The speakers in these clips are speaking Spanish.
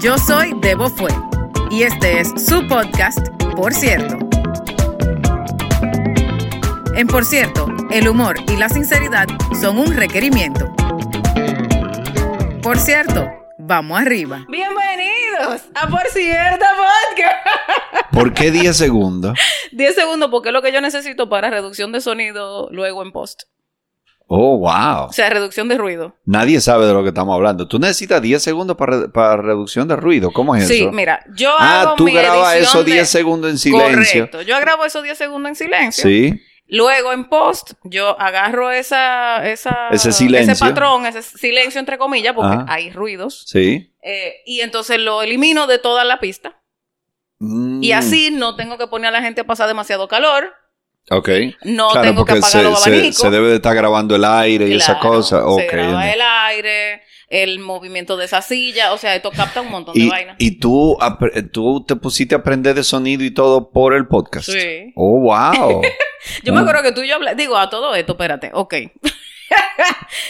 Yo soy Debo Fue y este es su podcast, Por cierto. En Por cierto, el humor y la sinceridad son un requerimiento. Por cierto, vamos arriba. Bienvenidos a Por cierto Podcast. ¿Por qué 10 segundos? 10 segundos porque es lo que yo necesito para reducción de sonido luego en post. Oh, wow. O sea, reducción de ruido. Nadie sabe de lo que estamos hablando. Tú necesitas 10 segundos para, para reducción de ruido. ¿Cómo es Sí, eso? mira, yo ah, hago tú mi grabas esos de- 10 segundos en silencio. Correcto. Yo grabo esos 10 segundos en silencio. Sí. Luego en post, yo agarro esa, esa, Ese silencio. ese patrón, ese silencio entre comillas, porque Ajá. hay ruidos. Sí. eh, y entonces lo elimino de toda la pista. Mm, Y así no tengo que poner a la gente a pasar demasiado calor. Ok. No Claro, tengo que porque apagar se, los se- abanicos. se debe de estar grabando el aire y esa Claro, cosa. Ok. Se graba el aire, el movimiento de esa silla. O sea, esto capta un montón de Y, vainas. y tú, tú te pusiste a aprender de sonido y todo por el podcast. Sí. Oh, wow. Yo me Ah. acuerdo que tú y yo habla- Digo, a todo esto, espérate, ok.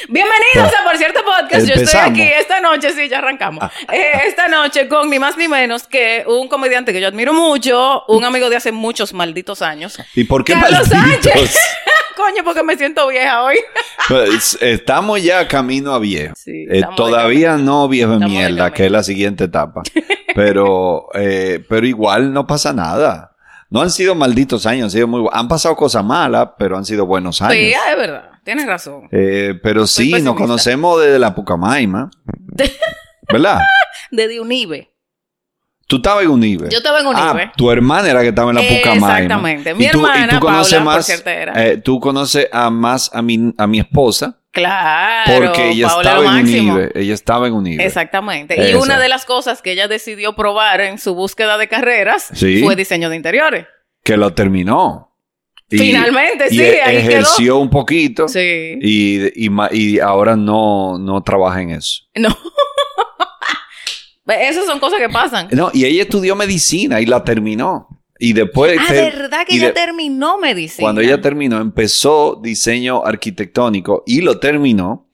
Bienvenidos a Por Cierto Podcast. Yo estoy aquí esta noche, sí, ya arrancamos. Eh, esta noche con ni más ni menos que un comediante que yo admiro mucho, un amigo de hace muchos malditos años. ¿Y por qué Carlos malditos? Sánchez. Coño, porque me siento vieja hoy. Pues, estamos ya camino a viejo. Sí, Eh, todavía no viejo mierda, que es la siguiente etapa. Pero, eh, pero igual no pasa nada. No han sido malditos años, han sido muy Han pasado cosas malas, pero han sido buenos años. Sí, ah, es verdad. Tienes razón. Eh, pero sí, nos conocemos desde la Pucamaima. ¿Verdad? De Unive. Tú estabas en Unive. Yo estaba en Unive. Ah, tu hermana era que estaba en la Pucamaima. Exactamente. Mi Y tú- y hermana, tú conoces Paula, más, era. eh, tú conoces a más a mi, a mi esposa Claro. porque ella Paola estaba en. Unive. Ella estaba en Unive. Exactamente. Y una de las cosas que ella decidió probar en su búsqueda de carreras Sí. fue diseño de interiores. Que lo terminó. Y- Finalmente, y sí, e- ahí ejerció un poquito. Sí. Y, y, ahora no, no trabaja en eso. No. Esas son cosas que pasan. No, y ella estudió medicina y la terminó. Y después... Ah, te- ¿verdad que ella de- terminó medicina? Cuando ella terminó, empezó diseño arquitectónico y lo terminó.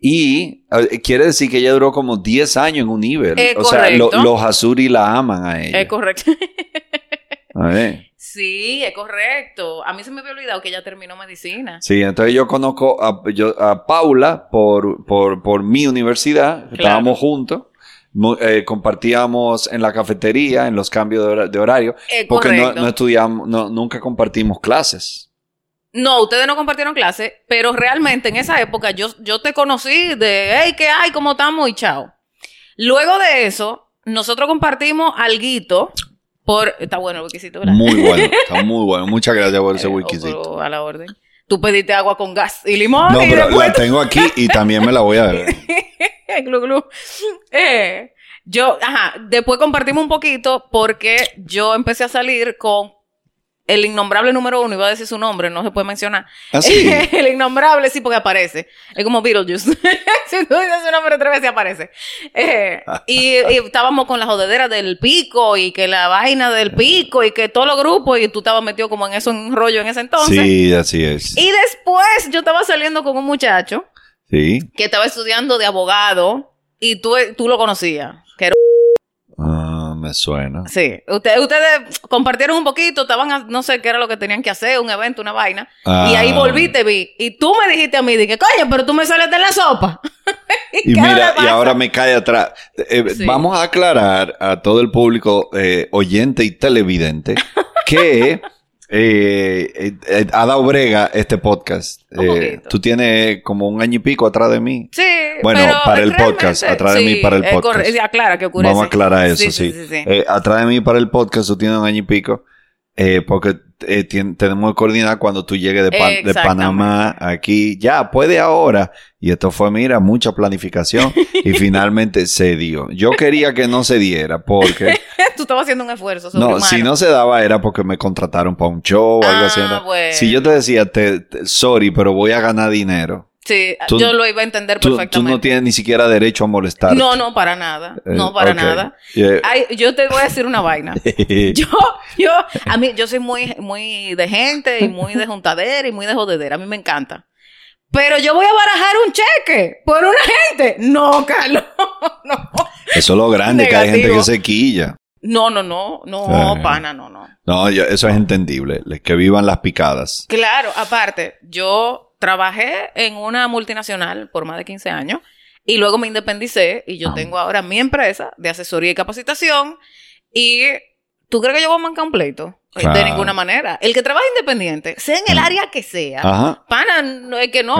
Y eh, quiere decir que ella duró como 10 años en un nivel. Eh, o sea, lo- correcto. los Azuri la aman a ella. Es correcto. A ver. Sí, es correcto. A mí se me había olvidado que ella terminó medicina. Sí, entonces yo conozco a, yo- a Paula por, por, por mi universidad. Estábamos juntos. Eh, compartíamos en la cafetería, en los cambios de, hora- de horario. Porque no, no estudiamos, no- nunca compartimos clases. No, ustedes no compartieron clase, pero realmente en esa época yo, yo te conocí de, hey, ¿qué hay? ¿Cómo estamos? Y chao. Luego de eso, nosotros compartimos alguito por... Está bueno el wikisito, ¿verdad? Muy bueno, está muy bueno. Muchas gracias por ese Eh, wikisito. a la orden. Tú pediste agua con gas y limón No, y pero después la tengo aquí y también me la voy a beber. glu, glu. Eh, yo, ajá, después compartimos un poquito porque yo empecé a salir con el innombrable número uno, iba a decir su nombre, no se puede mencionar. ¿Ah, sí? el innombrable sí, porque aparece. Es como Beetlejuice. si tú dices su nombre tres veces, aparece. Eh, y, y estábamos con la jodedera del pico y que la vaina del pico y que todos los grupos y tú estabas metido como en eso, en rollo en ese entonces. Sí, así es. Y después yo estaba saliendo con un muchacho Sí. que estaba estudiando de abogado y tú, tú lo conocías. Que era- me suena. Sí, ustedes, ustedes compartieron un poquito, estaban, a- no sé qué era lo que tenían que hacer, un evento, una vaina. Ah. Y ahí volví, y te vi. Y tú me dijiste a mí, dije, coño, pero tú me sales en la sopa. Y ¿Qué mira, y ahora me cae atrás. Eh, Sí. Vamos a aclarar a todo el público eh, oyente y televidente que eh, eh, eh, ha dado brega este podcast. Eh, tú tienes como un año y pico atrás de mí. Sí, Bueno, pero para el podcast, atrás de mí para el podcast. sí, aclara que ocurre. Vamos a aclarar eso, sí. sí, sí. Eh, atrás de mí para el podcast tú tienes un año y pico. eh, porque eh, tenemos que coordinar cuando tú llegues de, Pan- de Exactamente. Panamá aquí. Ya, puede ahora. Y esto fue, mira, mucha planificación. y finalmente se dio. Yo quería que no se diera porque... Tú estabas haciendo un esfuerzo no, si no se daba era porque me contrataron para un show o algo Ah, así. bueno. Si yo te decía, te, te- sorry, pero voy a ganar dinero. Sí, Tú- yo lo iba a entender Tú, tú perfectamente. no tienes ni siquiera derecho a molestar. No, no, para nada. No, para nada. Eh, Ay, yo te voy a decir una vaina. Yo, yo, a mí, yo soy muy, muy de gente y muy de juntadera y muy de jodedera. A mí me encanta. Pero yo voy a barajar un cheque por una gente. No, Carlos. No. Eso es lo grande, que hay gente que se quilla. No, no, no, no, pana, no, no. No, eso es entendible, que vivan las picadas. Claro, aparte, yo trabajé en una multinacional por más de 15 años y luego me independicé y yo ah. tengo ahora mi empresa de asesoría y capacitación y ¿tú crees que yo voy a mancar un pleito? De ninguna manera. El que trabaja independiente, sea en el mm. área que sea, pana, no es que no.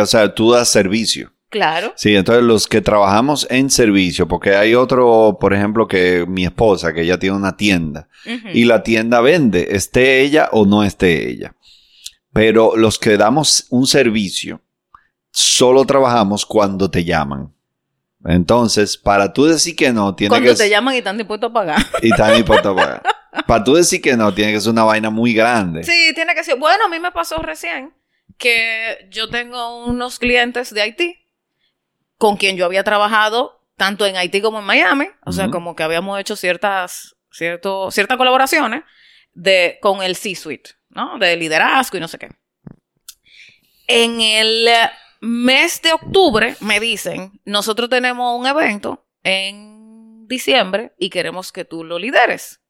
O sea, tú das servicio. Claro. Sí, entonces los que trabajamos en servicio, porque hay otro, por ejemplo, que mi esposa, que ella tiene una tienda y la tienda vende, esté ella o no esté ella. Pero los que damos un servicio, solo trabajamos cuando te llaman. Entonces, para tú decir que no, tiene que... Cuando te llaman y están dispuestos a pagar. Y están dispuestos a pagar. para tú decir que no, tiene que ser una vaina muy grande. Sí, tiene que ser... Bueno, a mí me pasó recién que yo tengo unos clientes de Haití con quien yo había trabajado tanto en Haití como en Miami, o sea, como que habíamos hecho ciertas, cierto, ciertas colaboraciones de, con el C-Suite, ¿no? De liderazgo y no sé qué. En el mes de octubre me dicen, nosotros tenemos un evento en diciembre y queremos que tú lo lideres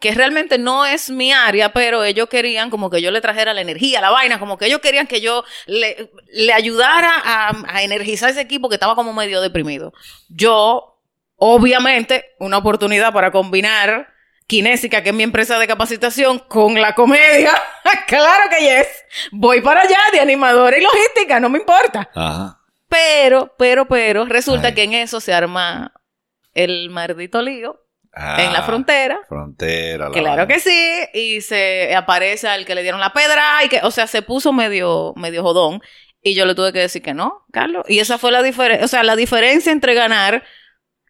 que realmente no es mi área, pero ellos querían como que yo le trajera la energía, la vaina, como que ellos querían que yo le, ayudara a, a, energizar ese equipo que estaba como medio deprimido. Yo, obviamente, una oportunidad para combinar Kinésica, que es mi empresa de capacitación, con la comedia. claro que yes. Voy para allá de animadora y logística, no me importa. Ajá. Pero, pero, pero, resulta que en eso se arma el maldito lío en la ah, frontera. Frontera. claro que sí. Y se aparece al que le dieron la pedra y que, o sea, se puso medio, medio jodón. Y yo le tuve que decir que no, Carlos. Y esa fue la diferencia, o sea, la diferencia entre ganar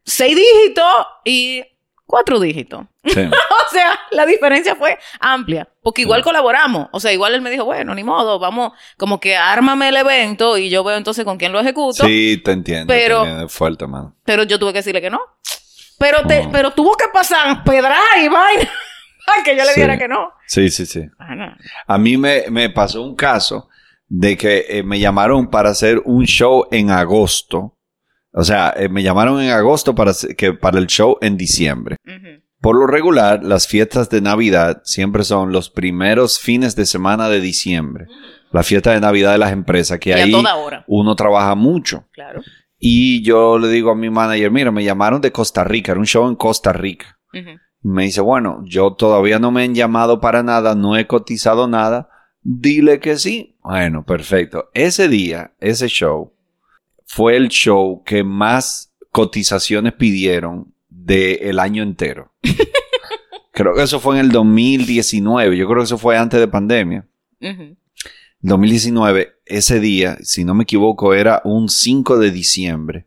seis dígitos y cuatro dígitos. o sea, la diferencia fue amplia. Porque igual colaboramos. O sea, igual él me dijo, bueno, ni modo, vamos, como que ármame el evento y yo veo entonces con quién lo ejecuto. Sí, te entiendo. Pero, fuerte, man. Pero yo tuve que decirle que no. Pero, te, oh. pero tuvo que pasar pedra y vaina que yo le dijera que no. Sí, sí, sí. A mí me, me, pasó un caso de que eh, me llamaron para hacer un show en agosto. O sea, eh, me llamaron en agosto para, que, para el show en diciembre. Por lo regular, las fiestas de Navidad siempre son los primeros fines de semana de diciembre. La fiesta de Navidad de las empresas, que ahí uno trabaja mucho. Claro. Y yo le digo a mi manager, mira, me llamaron de Costa Rica, era un show en Costa Rica. Me dice, bueno, yo todavía no me han llamado para nada, no he cotizado nada, dile que sí. Bueno, perfecto. Ese día, ese show, fue el show que más cotizaciones pidieron del año entero. creo que eso fue en el 2019, yo creo que eso fue antes de pandemia. 2019, ese día, si no me equivoco, era un 5 de diciembre.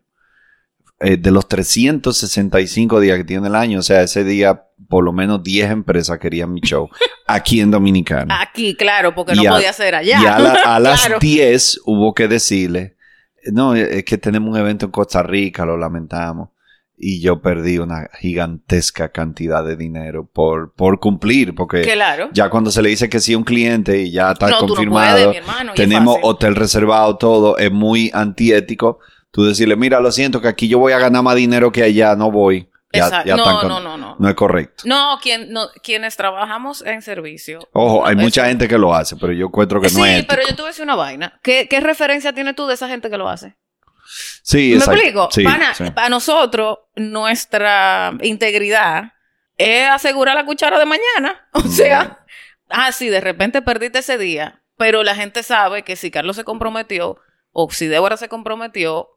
Eh, de los 365 días que tiene el año, o sea, ese día por lo menos 10 empresas querían mi show aquí en Dominicana. Aquí, claro, porque no podía ser allá. Y a, las 10 hubo que decirle, no, es que tenemos un evento en Costa Rica, lo lamentamos y yo perdí una gigantesca cantidad de dinero por, por cumplir, porque ya cuando se le dice que sí a un cliente y ya está confirmado, tenemos hotel reservado, todo, es muy antiético. Tú decirle, mira, lo siento que aquí yo voy a ganar más dinero que allá, no voy. Ya, ya no, no, no, no. No es correcto. No, quien, no, quienes trabajamos en servicio. Ojo, hay mucha gente que lo hace, pero yo encuentro que no es. Sí, pero yo te voy a decir una vaina. ¿Qué, ¿Qué referencia tienes tú de esa gente que lo hace? Sí, ¿Me explico? para, nosotros, nuestra integridad es asegurar la cuchara de mañana. O sea, ah, sí, de repente perdiste ese día, pero la gente sabe que si Carlos se comprometió o si Débora se comprometió,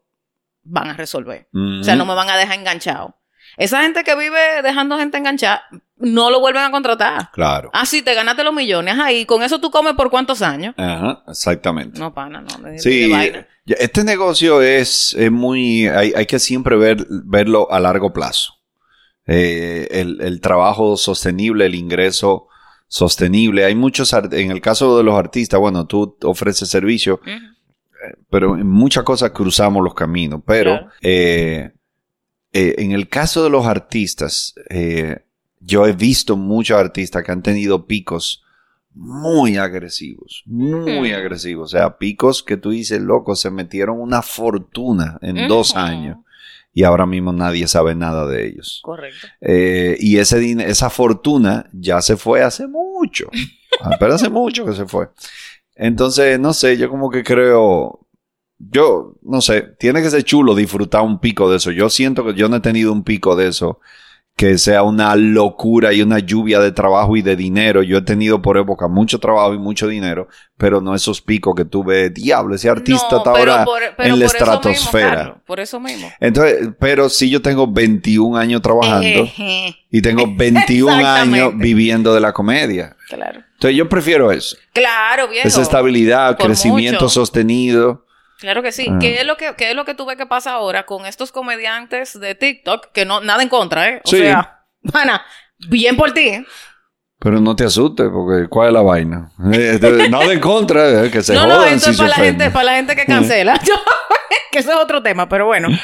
van a resolver. O sea, no me van a dejar enganchado. Esa gente que vive dejando gente enganchada, no lo vuelven a contratar. Claro. Ah, sí, te ganaste los millones ahí. ¿Con eso tú comes por cuántos años? Ajá, exactamente. No, pana, no. sí, este negocio es, muy... Hay, hay, que siempre ver, verlo a largo plazo. Eh, el, el, trabajo sostenible, el ingreso sostenible. Hay muchos... En el caso de los artistas, bueno, tú ofreces servicio, eh, pero en muchas cosas cruzamos los caminos. Pero... Eh, eh, en el caso de los artistas, eh, yo he visto muchos artistas que han tenido picos muy agresivos, muy agresivos. O sea, picos que tú dices, loco, se metieron una fortuna en dos años. y ahora mismo nadie sabe nada de ellos. Correcto. Eh, y ese, esa fortuna ya se fue hace mucho. Pero hace mucho que se fue. Entonces, no sé, yo como que creo, yo, no sé, tiene que ser chulo disfrutar un pico de eso. Yo siento que yo no he tenido un pico de eso que sea una locura y una lluvia de trabajo y de dinero. Yo he tenido por época mucho trabajo y mucho dinero, pero no esos picos que tuve. Diablo, ese artista está ahora en la estratosfera. por eso mismo. Entonces, pero si yo tengo 21 años trabajando y tengo 21 años viviendo de la comedia. Claro. Entonces yo prefiero eso. Claro, bien. Esa estabilidad, crecimiento sostenido. Claro que sí. ¿Qué, es lo que, ¿Qué es lo que tú ves que pasa ahora con estos comediantes de TikTok? Que no, nada en contra, ¿eh? O sea, Ana, bien por ti. Pero no te asustes, porque ¿cuál es la vaina? Eh, nada en contra, eh, que se no, no, esto es para, la gente, para la gente que cancela. que eso es otro tema, pero bueno.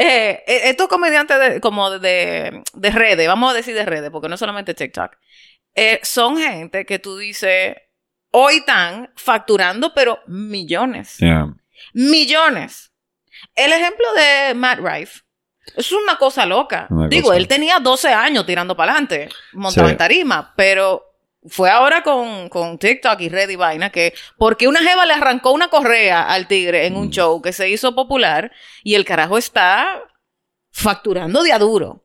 Eh, estos comediantes de, como de, de, redes, vamos a decir de redes, porque no es solamente TikTok, son gente que tú dices, hoy están facturando, pero millones. Millones. El ejemplo de Matt Rife es una cosa loca. Digo, él tenía 12 años tirando para adelante, montando en tarima, pero fue ahora con, con TikTok y Red y Vaina que porque una jeva le arrancó una correa al tigre en un mm. show que se hizo popular y el carajo está facturando de a duro.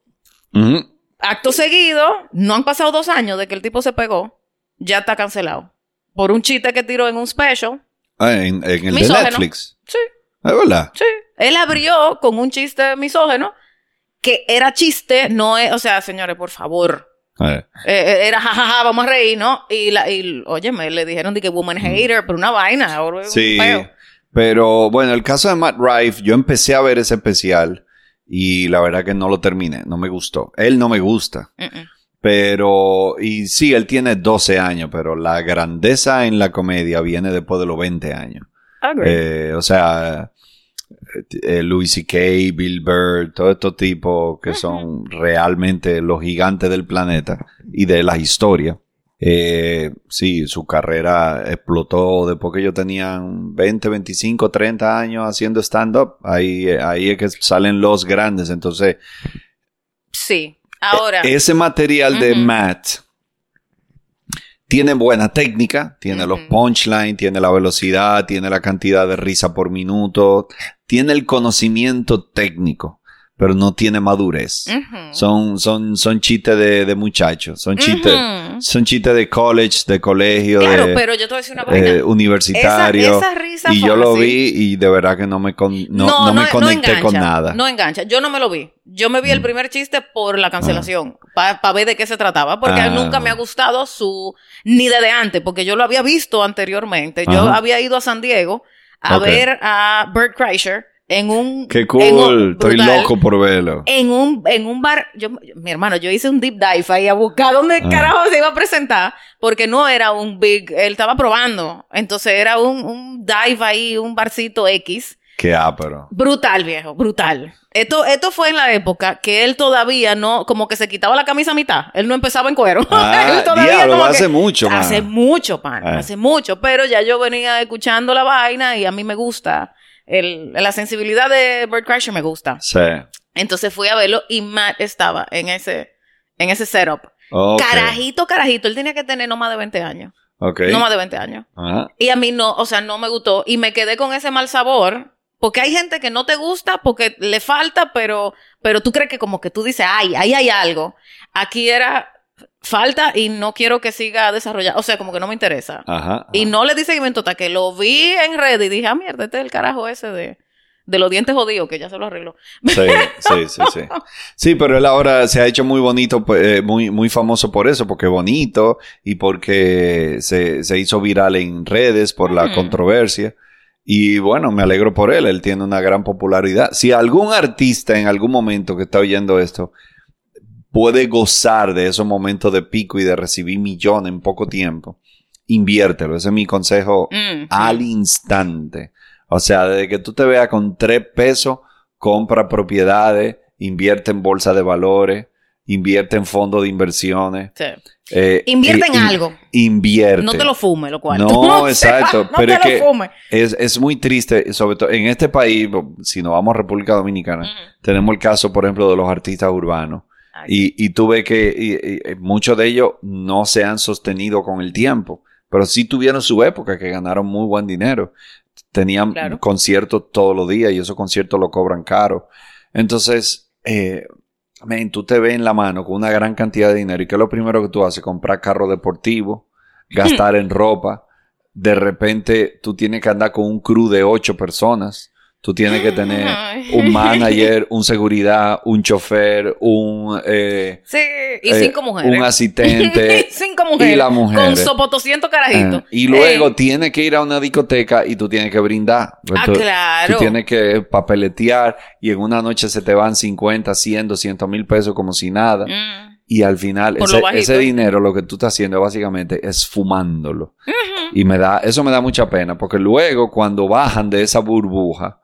Acto seguido, no han pasado dos años de que el tipo se pegó, ya está cancelado. Por un chiste que tiró en un special Ah, en, el de Netflix. Sí. ¿Es verdad? Sí. Él abrió con un chiste misógeno que era chiste, no es, o sea, señores, por favor. Eh, eh, era jajaja, vamos a reír, ¿no? Y, la, y oye, me le dijeron de que woman mm. hater, pero una vaina. Sí. Pero bueno, el caso de Matt Rife, yo empecé a ver ese especial y la verdad que no lo terminé, no me gustó. Él no me gusta. Pero, y sí, él tiene 12 años, pero la grandeza en la comedia viene después de los 20 años. Eh, o sea, eh, Louis C.K., Bill Burr, todos estos tipos que son realmente los gigantes del planeta y de la historia. Eh, sí, su carrera explotó después que ellos tenían 20, 25, 30 años haciendo stand-up. Ahí, ahí es que salen los grandes. Entonces. Sí. Ahora. E-, ese material de Matt tiene buena técnica, tiene los punchlines, tiene la velocidad, tiene la cantidad de risa por minuto, tiene el conocimiento técnico pero no tiene madurez. Son, son, son chistes de, de muchachos, son chistes, son chistes de college, de colegio, claro, de, pero yo te voy a decir una vaina. universitario. y yo lo vi y de verdad que no me, no, no, me conecté con nada. No engancha, yo no me lo vi. Yo me vi el mm. primer chiste por la cancelación, ah. para ver de qué se trataba, porque ah. nunca me ha gustado su, ni de, de antes, porque yo lo había visto anteriormente. Yo había ido a San Diego a ver a Bert Kreischer en un... ¡Qué cool! Estoy loco por verlo. En un, en un bar, yo, mi hermano, yo hice un deep dive ahí a buscar dónde ah. carajo se iba a presentar, porque no era un big, él estaba probando, entonces era un, un dive ahí, un barcito X. Qué ápero. Brutal, viejo, brutal. Esto, esto fue en la época que él todavía no, como que se quitaba la camisa a mitad. Él no empezaba en cuero. Ah, él todavía hace mucho, Hace mucho, pan. Ah. Hace mucho. Pero ya yo venía escuchando la vaina y a mí me gusta el, la sensibilidad de Bird Crusher me gusta. Sí. Entonces fui a verlo y Matt estaba en ese, en ese setup. Carajito, carajito. Él tenía que tener no más de 20 años. Okay. No más de 20 años. Y a mí no, o sea, no me gustó. Y me quedé con ese mal sabor. Porque hay gente que no te gusta porque le falta, pero, pero tú crees que como que tú dices, ay, ahí hay algo. Aquí era, falta y no quiero que siga desarrollando. O sea, como que no me interesa. Ajá, Y no le di seguimiento hasta que lo vi en red y dije, ah, mierda, este es el carajo ese de, de los dientes jodidos, que ya se lo arregló. Sí, sí, sí, sí. Sí, pero él ahora se ha hecho muy bonito, pues, eh, muy, muy famoso por eso, porque es bonito y porque se, se hizo viral en redes por la controversia. Y bueno, me alegro por él, él tiene una gran popularidad. Si algún artista en algún momento que está oyendo esto puede gozar de esos momentos de pico y de recibir millones en poco tiempo, inviértelo. Ese es mi consejo mm, al instante. O sea, desde que tú te veas con tres pesos, compra propiedades, invierte en bolsa de valores, invierte en fondos de inversiones. Sí. Eh, invierte en algo. Invierte. No te lo fume, lo cual. No, exacto. no pero te es lo fume. Es, es, muy triste, sobre todo en este país, si nos vamos a República Dominicana, tenemos el caso, por ejemplo, de los artistas urbanos. Y, y tú ves que muchos de ellos no se han sostenido con el tiempo, pero sí tuvieron su época que ganaron muy buen dinero. Tenían conciertos todos los días y esos conciertos lo cobran caro. Entonces, eh, tú te ves en la mano con una gran cantidad de dinero y ¿qué es lo primero que tú haces? Comprar carro deportivo, gastar en ropa. De repente tú tienes que andar con un crew de ocho personas. Tú tienes que tener un manager, un seguridad, un chofer, un... Eh, sí, y eh, cinco mujeres. Un asistente. cinco mujeres. Y la mujer. Con sopotoscientos carajitos. Eh, y luego tienes que ir a una discoteca y tú tienes que brindar. Ah, claro. Tú tienes que papeletear y en una noche se te van 50, 100, 200 mil pesos como si nada. Mm. Y al final, ese, dinero lo que tú estás haciendo básicamente es fumándolo. Y me da, eso me da mucha pena, porque luego cuando bajan de esa burbuja,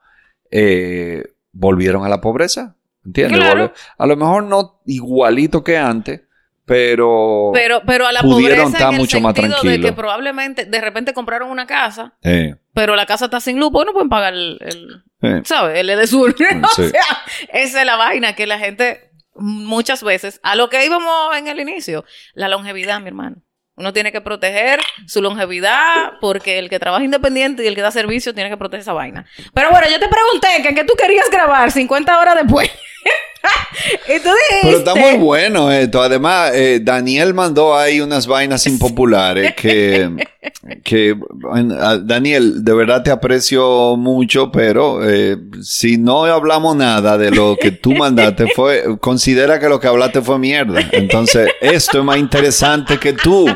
eh, volvieron a la pobreza. ¿Entiendes? A lo mejor no igualito que antes, pero, pero, pero a la pudieron pobreza estar mucho más tranquilos. de que probablemente de repente compraron una casa, pero la casa está sin luz, pues no pueden pagar el, el ¿sabes? El EDESUR. o sea, esa es la vaina que la gente muchas veces, a lo que íbamos en el inicio, la longevidad, mi hermano. Uno tiene que proteger su longevidad porque el que trabaja independiente y el que da servicio tiene que proteger esa vaina. Pero bueno, yo te pregunté que qué tú querías grabar 50 horas después. Pero está muy bueno esto. Además, eh, Daniel mandó ahí unas vainas impopulares que, que Daniel, de verdad te aprecio mucho, pero eh, si no hablamos nada de lo que tú mandaste, fue, considera que lo que hablaste fue mierda. Entonces, esto es más interesante que tú.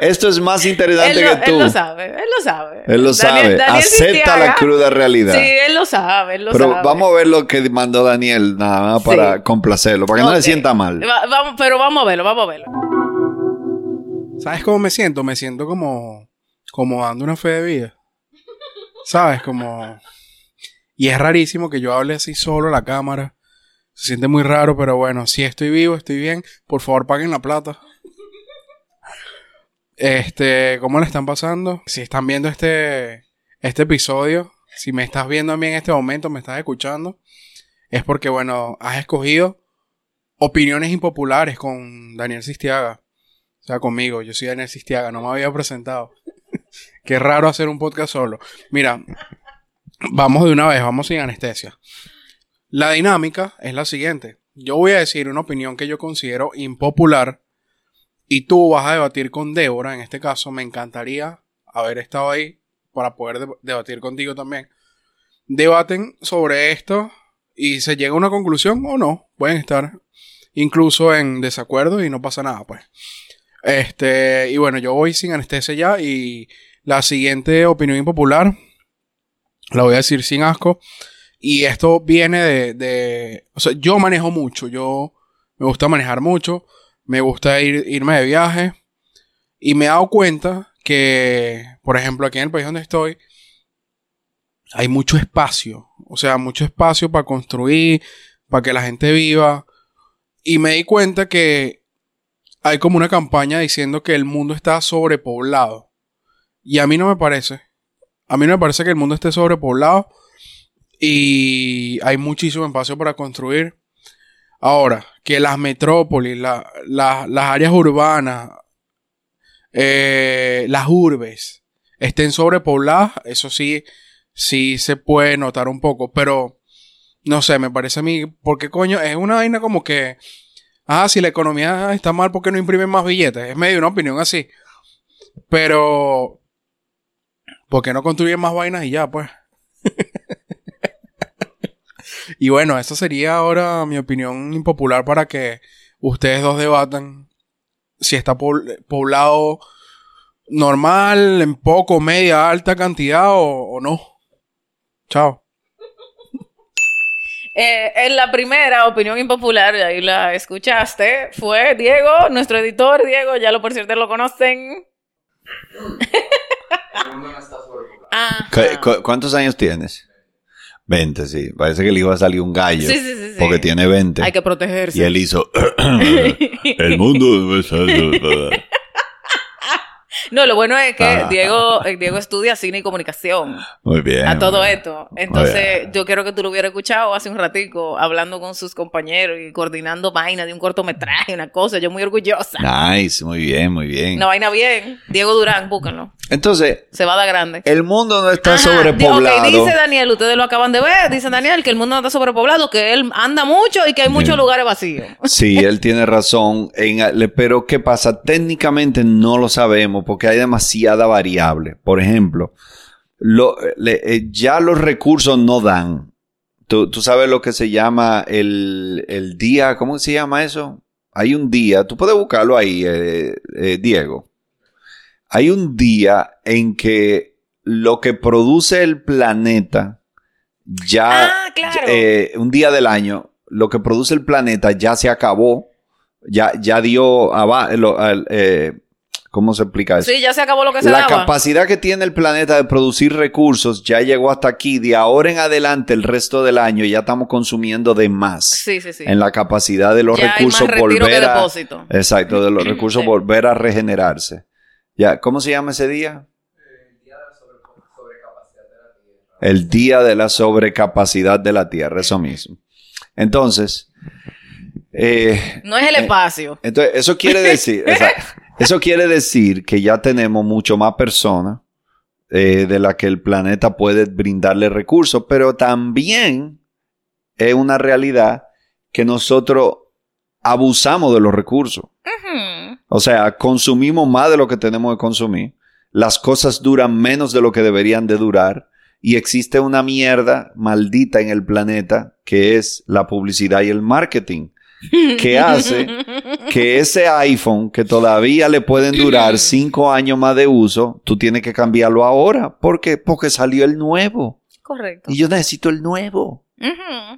Esto es más interesante que tú. Él lo sabe, él lo sabe. Él lo sabe. Acepta la cruda realidad. Sí, él lo sabe, él lo pero vamos a ver lo que mandó Daniel, nada más para complacerlo, para que no le sienta mal. vamos, pero vamos a verlo, vamos a verlo. ¿Sabes cómo me siento? Me siento como, como dando una fe de vida. ¿Sabes? Como... Y es rarísimo que yo hable así solo a la cámara. Se siente muy raro, pero bueno, si estoy vivo, estoy bien. Por favor, paguen la plata. Este, ¿cómo le están pasando? Si están viendo este, este episodio, si me estás viendo a mí en este momento, me estás escuchando, es porque, bueno, has escogido opiniones impopulares con Daniel Sistiaga. O sea, conmigo, yo soy Daniel Sistiaga, no me había presentado. Qué raro hacer un podcast solo. Mira, vamos de una vez, vamos sin anestesia. La dinámica es la siguiente. Yo voy a decir una opinión que yo considero impopular y tú vas a debatir con Débora, en este caso me encantaría haber estado ahí para poder debatir contigo también. Debaten sobre esto y se llega a una conclusión o no, pueden estar incluso en desacuerdo y no pasa nada, pues. Este, y bueno, yo voy sin anestesia ya y la siguiente opinión impopular la voy a decir sin asco. Y esto viene de, de, o sea, yo manejo mucho, yo me gusta manejar mucho me gusta ir, irme de viaje y me he dado cuenta que, por ejemplo, aquí en el país donde estoy, hay mucho espacio, o sea, mucho espacio para construir, para que la gente viva. Y me di cuenta que hay como una campaña diciendo que el mundo está sobrepoblado. Y a mí no me parece. A mí no me parece que el mundo esté sobrepoblado y hay muchísimo espacio para construir. Ahora, que las metrópolis, las áreas urbanas, eh, las urbes estén sobrepobladas, eso sí, sí se puede notar un poco, pero no sé, me parece a mí, porque coño, es una vaina como que, ah, si la economía está mal, ¿por qué no imprimen más billetes? Es medio una opinión así. Pero, ¿por qué no construyen más vainas y ya, pues? Y bueno, esa sería ahora mi opinión impopular para que ustedes dos debatan si está poblado normal, en poco, media, alta cantidad o, no. Chao. Eh, en la primera opinión impopular, ahí la escuchaste, fue Diego, nuestro editor, Diego, ya lo por cierto lo conocen. ¿Cuántos años tienes? 20, sí. Parece que le iba a salir un gallo. Sí, sí, sí. Porque tiene 20. Hay que protegerse. Y él hizo... el mundo. No, lo bueno es que Ah. Diego, eh, Diego estudia cine y comunicación. Muy bien. a todo bien. esto. Entonces, yo quiero que tú lo hubieras escuchado hace un ratico, hablando con sus compañeros y coordinando vaina de un cortometraje, una cosa. Yo muy orgullosa. Nice, muy bien, muy bien. Una vaina bien. Diego Durán, búsquenlo. Entonces, Se va a dar grande. el mundo no está Ajá, sobrepoblado. di- ok, dice Daniel, ustedes lo acaban de ver, dice Daniel que el mundo no está sobrepoblado, que él anda mucho y que hay muchos Bien. lugares vacíos. Sí, él tiene razón. En- pero, ¿qué pasa? Técnicamente no lo sabemos porque hay demasiada variable. Por ejemplo, lo- le- eh, ya los recursos no dan. Tú, tú sabes lo que se llama el, el día, ¿cómo se llama eso? Hay un día, tú puedes buscarlo ahí, eh, eh, Diego. Hay un día en que lo que produce el planeta ya Ah, claro. eh, un día del año, lo que produce el planeta ya se acabó, ya, ya dio lo- eh, ¿cómo se explica eso? Sí, ya se acabó lo que se La daba. capacidad que tiene el planeta de producir recursos ya llegó hasta aquí. De ahora en adelante, el resto del año, ya estamos consumiendo de más. Sí, sí, sí. En la capacidad de los Ya hay recursos más volver a. depósito. Exacto, de los recursos Sí. volver a regenerarse. Ya, ¿cómo se llama ese día? El día de la sobrecapacidad de la Tierra, eso mismo. Entonces, eh, No es el espacio. entonces eso quiere decir, exacto. Eso quiere decir que ya tenemos mucho más personas eh, de la que el planeta puede brindarle recursos, pero también es una realidad que nosotros abusamos de los recursos. O sea, consumimos más de lo que tenemos que consumir. Las cosas duran menos de lo que deberían de durar. Y existe una mierda maldita en el planeta que es la publicidad y el marketing. Que hace que ese iPhone que todavía le pueden durar cinco años más de uso, tú tienes que cambiarlo ahora. ¿Por qué? Porque salió el nuevo. Correcto. Y yo necesito el nuevo.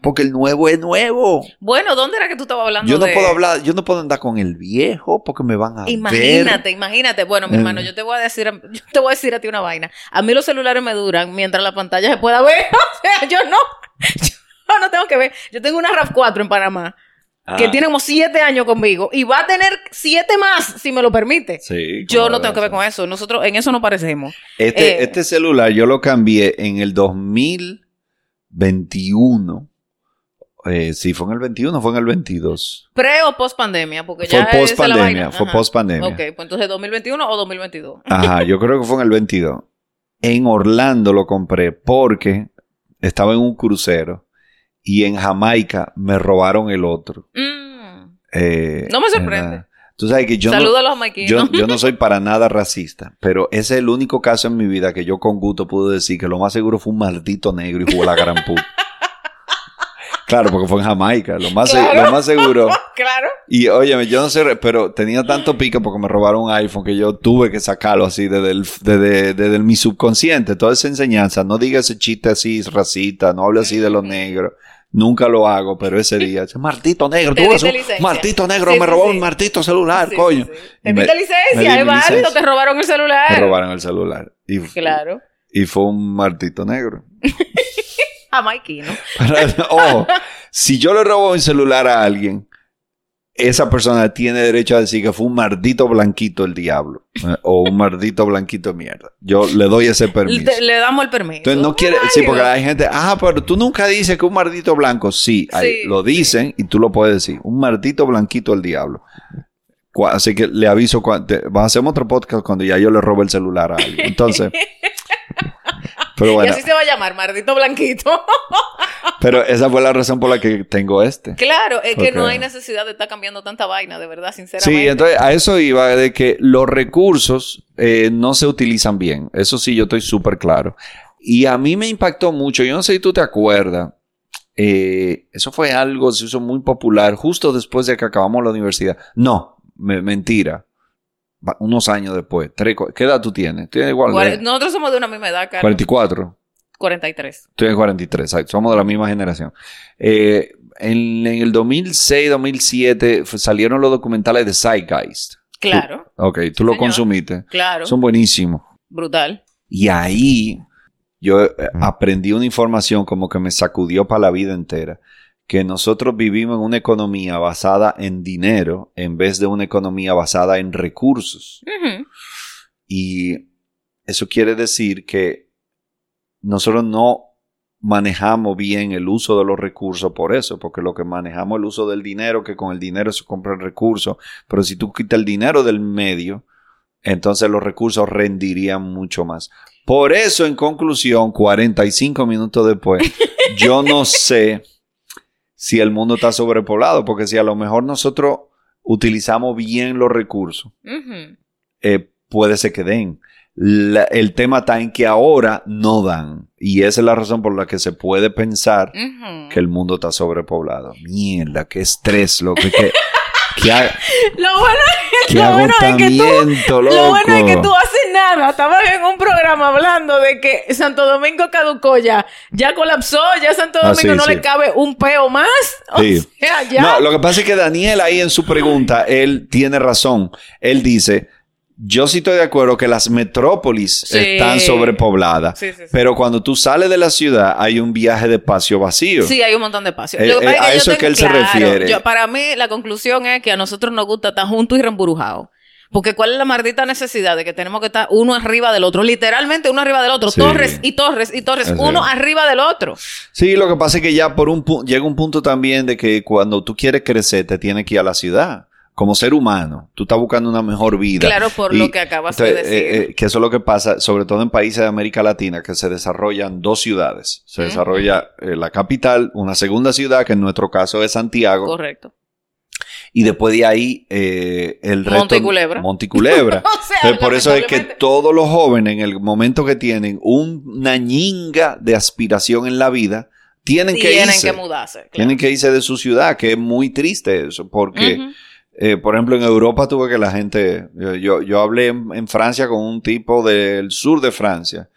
Porque el nuevo es nuevo. Bueno, ¿dónde era que tú estabas hablando Yo no de- puedo hablar, yo no puedo andar con el viejo porque me van a ver. Imagínate, imagínate. Bueno, mi Eh. hermano, yo te voy a decir, yo te voy a decir a ti una vaina. A mí los celulares me duran mientras la pantalla se pueda ver. O sea, yo no, yo no tengo que ver. Yo tengo una RAV4 en Panamá que Ah. tiene como siete años conmigo y va a tener siete más si me lo permite. Sí, Yo ¿cómo no tengo que ver con eso. Nosotros en eso no parecemos. Este, Eh. este celular yo lo cambié en el 2021. Eh, sí, fue en el 21, fue en el 22. Pre o post pandemia, porque Fue ya post pandemia, fue post pandemia. Ok, pues entonces 2021 o 2022. Ajá, yo creo que fue en el 22. En Orlando lo compré porque estaba en un crucero y en Jamaica me robaron el otro. Mm. Eh, No me sorprende. Tú sabes que yo no, a los. Yo, yo no soy para nada racista, pero ese es el único caso en mi vida que yo con gusto puedo decir que lo más seguro fue un maldito negro y jugó la gran puta. Claro, porque fue en Jamaica, lo más, Claro. lo más seguro. claro. Y óyeme, yo no sé, pero tenía tanto pique porque me robaron un iPhone que yo tuve que sacarlo así desde, el, desde, desde mi subconsciente. Toda esa enseñanza, no diga ese chiste así racista, no hable así de los negros. Nunca lo hago, pero ese día, ese maldito negro, tú eres un maldito negro, Sí, me robó sí. un maldito celular, coño. Te me- licencia, te robaron el celular. Me robaron el celular. Y, Claro. y fue un martito negro. Jamaiquino. Para- Ojo, si yo le robo un celular a alguien, esa persona tiene derecho a decir que fue un maldito blanquito el diablo. eh, o un maldito blanquito de mierda. Yo le doy ese permiso. Le, le damos el permiso. Entonces no quiere, sí, porque hay gente, ah, pero tú nunca dices que un maldito blanco, sí, lo dicen y tú lo puedes decir, un maldito blanquito el diablo. Así que le aviso, cuando, te- a hacer otro podcast cuando ya yo le robe el celular a alguien. Entonces, pero Y bueno, así se va a llamar, Mardito Blanquito. pero esa fue la razón por la que tengo este. claro, es que no hay necesidad de estar cambiando tanta vaina, de verdad, sinceramente. Sí, entonces a eso iba de que los recursos eh, no se utilizan bien. Eso sí, yo estoy súper claro. Y a mí me impactó mucho. Yo no sé si tú te acuerdas. eh, eso fue algo, se hizo muy popular justo después de que acabamos la universidad. No, me- mentira. Unos años después. Tres, ¿Qué edad tú tienes? Tienes igual. Cuare- de- Nosotros somos de una misma edad, Carlos. 44. 43. Estoy en 43, exacto. Somos de la misma generación. Eh, en, en el 2006, 2007 f- salieron los documentales de Zeitgeist. Claro, Ok, tú lo señor. consumiste. claro. Son buenísimos. Brutal. Y ahí yo eh, aprendí una información como que me sacudió para la vida entera, que nosotros vivimos en una economía basada en dinero en vez de una economía basada en recursos. Y eso quiere decir que nosotros no manejamos bien el uso de los recursos por eso, porque lo que manejamos el uso del dinero, que con el dinero se compra el recurso, pero si tú quitas el dinero del medio, entonces los recursos rendirían mucho más. Por eso, en conclusión, 45 minutos después, yo no sé si el mundo está sobrepoblado, porque si a lo mejor nosotros utilizamos bien los recursos, eh, puede ser que den. La- el tema está en que ahora no dan. Y esa es la razón por la que se puede pensar que el mundo está sobrepoblado. Mierda, qué estrés, loco. Qué, qué, Lo bueno, qué lo bueno es que tú, loco. lo bueno es que tú haces nada. Estabas en un programa hablando de que Santo Domingo caducó ya. Ya colapsó, ya Santo Ah, Domingo sí, no sí. le cabe un peo más. O Sí. sea, ya. No, lo que pasa es que Daniel ahí en su pregunta, él tiene razón. Él dice, yo sí estoy de acuerdo que las metrópolis Sí. están sobrepobladas. Sí, sí. Pero cuando tú sales de la ciudad, hay un viaje de espacio vacío. Sí, hay un montón de espacio. Eh, eh, a eso es que él se refiere. yo- para mí, la conclusión es que a nosotros nos gusta estar juntos y reemburujados. Porque cuál es la maldita necesidad de que tenemos que estar uno arriba del otro, literalmente uno arriba del otro, Sí. torres y torres y torres, uno arriba del otro. Sí, lo que pasa es que ya por un llega un punto también de que cuando tú quieres crecer, te tienes que ir a la ciudad. Como ser humano, tú estás buscando una mejor vida. Claro, por Y, lo que acabas de decir. eh, eh, que eso es lo que pasa, sobre todo en países de América Latina, que se desarrollan dos ciudades. Se desarrolla eh, la capital, una segunda ciudad, que en nuestro caso es Santiago, Correcto. y después de ahí eh, el resto... Monte Culebra. Monte Culebra. O sea, Entonces, por eso es que todos los jóvenes, en el momento que tienen una ñinga de aspiración en la vida, tienen que tienen irse. que mudarse. claro. Tienen que irse de su ciudad, que es muy triste eso, porque. Eh, por ejemplo, en Europa tuve que la gente, yo, yo, yo hablé en, en Francia con un tipo del sur de Francia,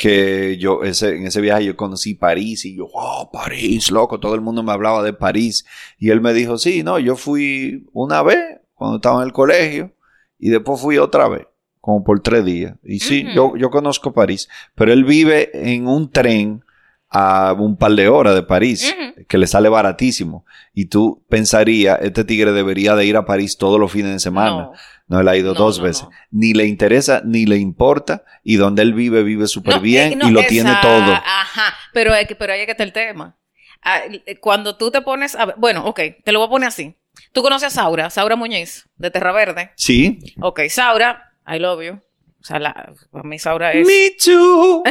que yo, ese, en ese viaje yo conocí París y yo, wow, París, loco, todo el mundo me hablaba de París. Y él me dijo, sí, no, yo fui una vez cuando estaba en el colegio y después fui otra vez, como por tres días. Y sí, yo, yo conozco París, pero él vive en un tren a un par de horas de París. Que le sale baratísimo. Y tú pensarías, este tigre debería de ir a París todos los fines de semana. No. No, él ha ido No, dos no, veces. Ni le interesa, ni le importa. Y donde él vive, vive súper bien eh, y lo esa- tiene todo. Ajá, pero, es que- pero ahí es que está el tema. Ah, eh, Cuando tú te pones a bueno, ok, te lo voy a poner así. Tú conoces a Saura, Saura Muñiz, de Terra Verde. Sí. Ok, Saura, I love you. O sea, la, para mí Saura es... Me too.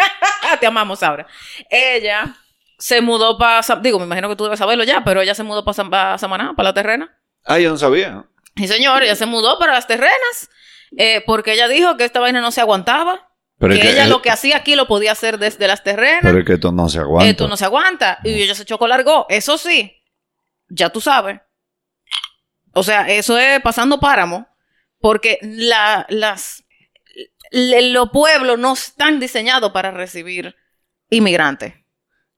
Te amamos, Saura. Ella se mudó para... Digo, me imagino que tú debes saberlo ya, pero ella se mudó para Samaná, para la terrena. ah, yo no sabía. Y señor, ella se mudó para las terrenas eh, porque ella dijo que esta vaina no se aguantaba. Pero que es que, ella lo que hacía aquí lo podía hacer desde las terrenas. pero es que esto no se aguanta. Esto no se aguanta. Y ella se chocó largo. Eso sí, ya tú sabes. O sea, eso es pasando páramo. Porque la, las, le- los pueblos no están diseñados para recibir inmigrantes.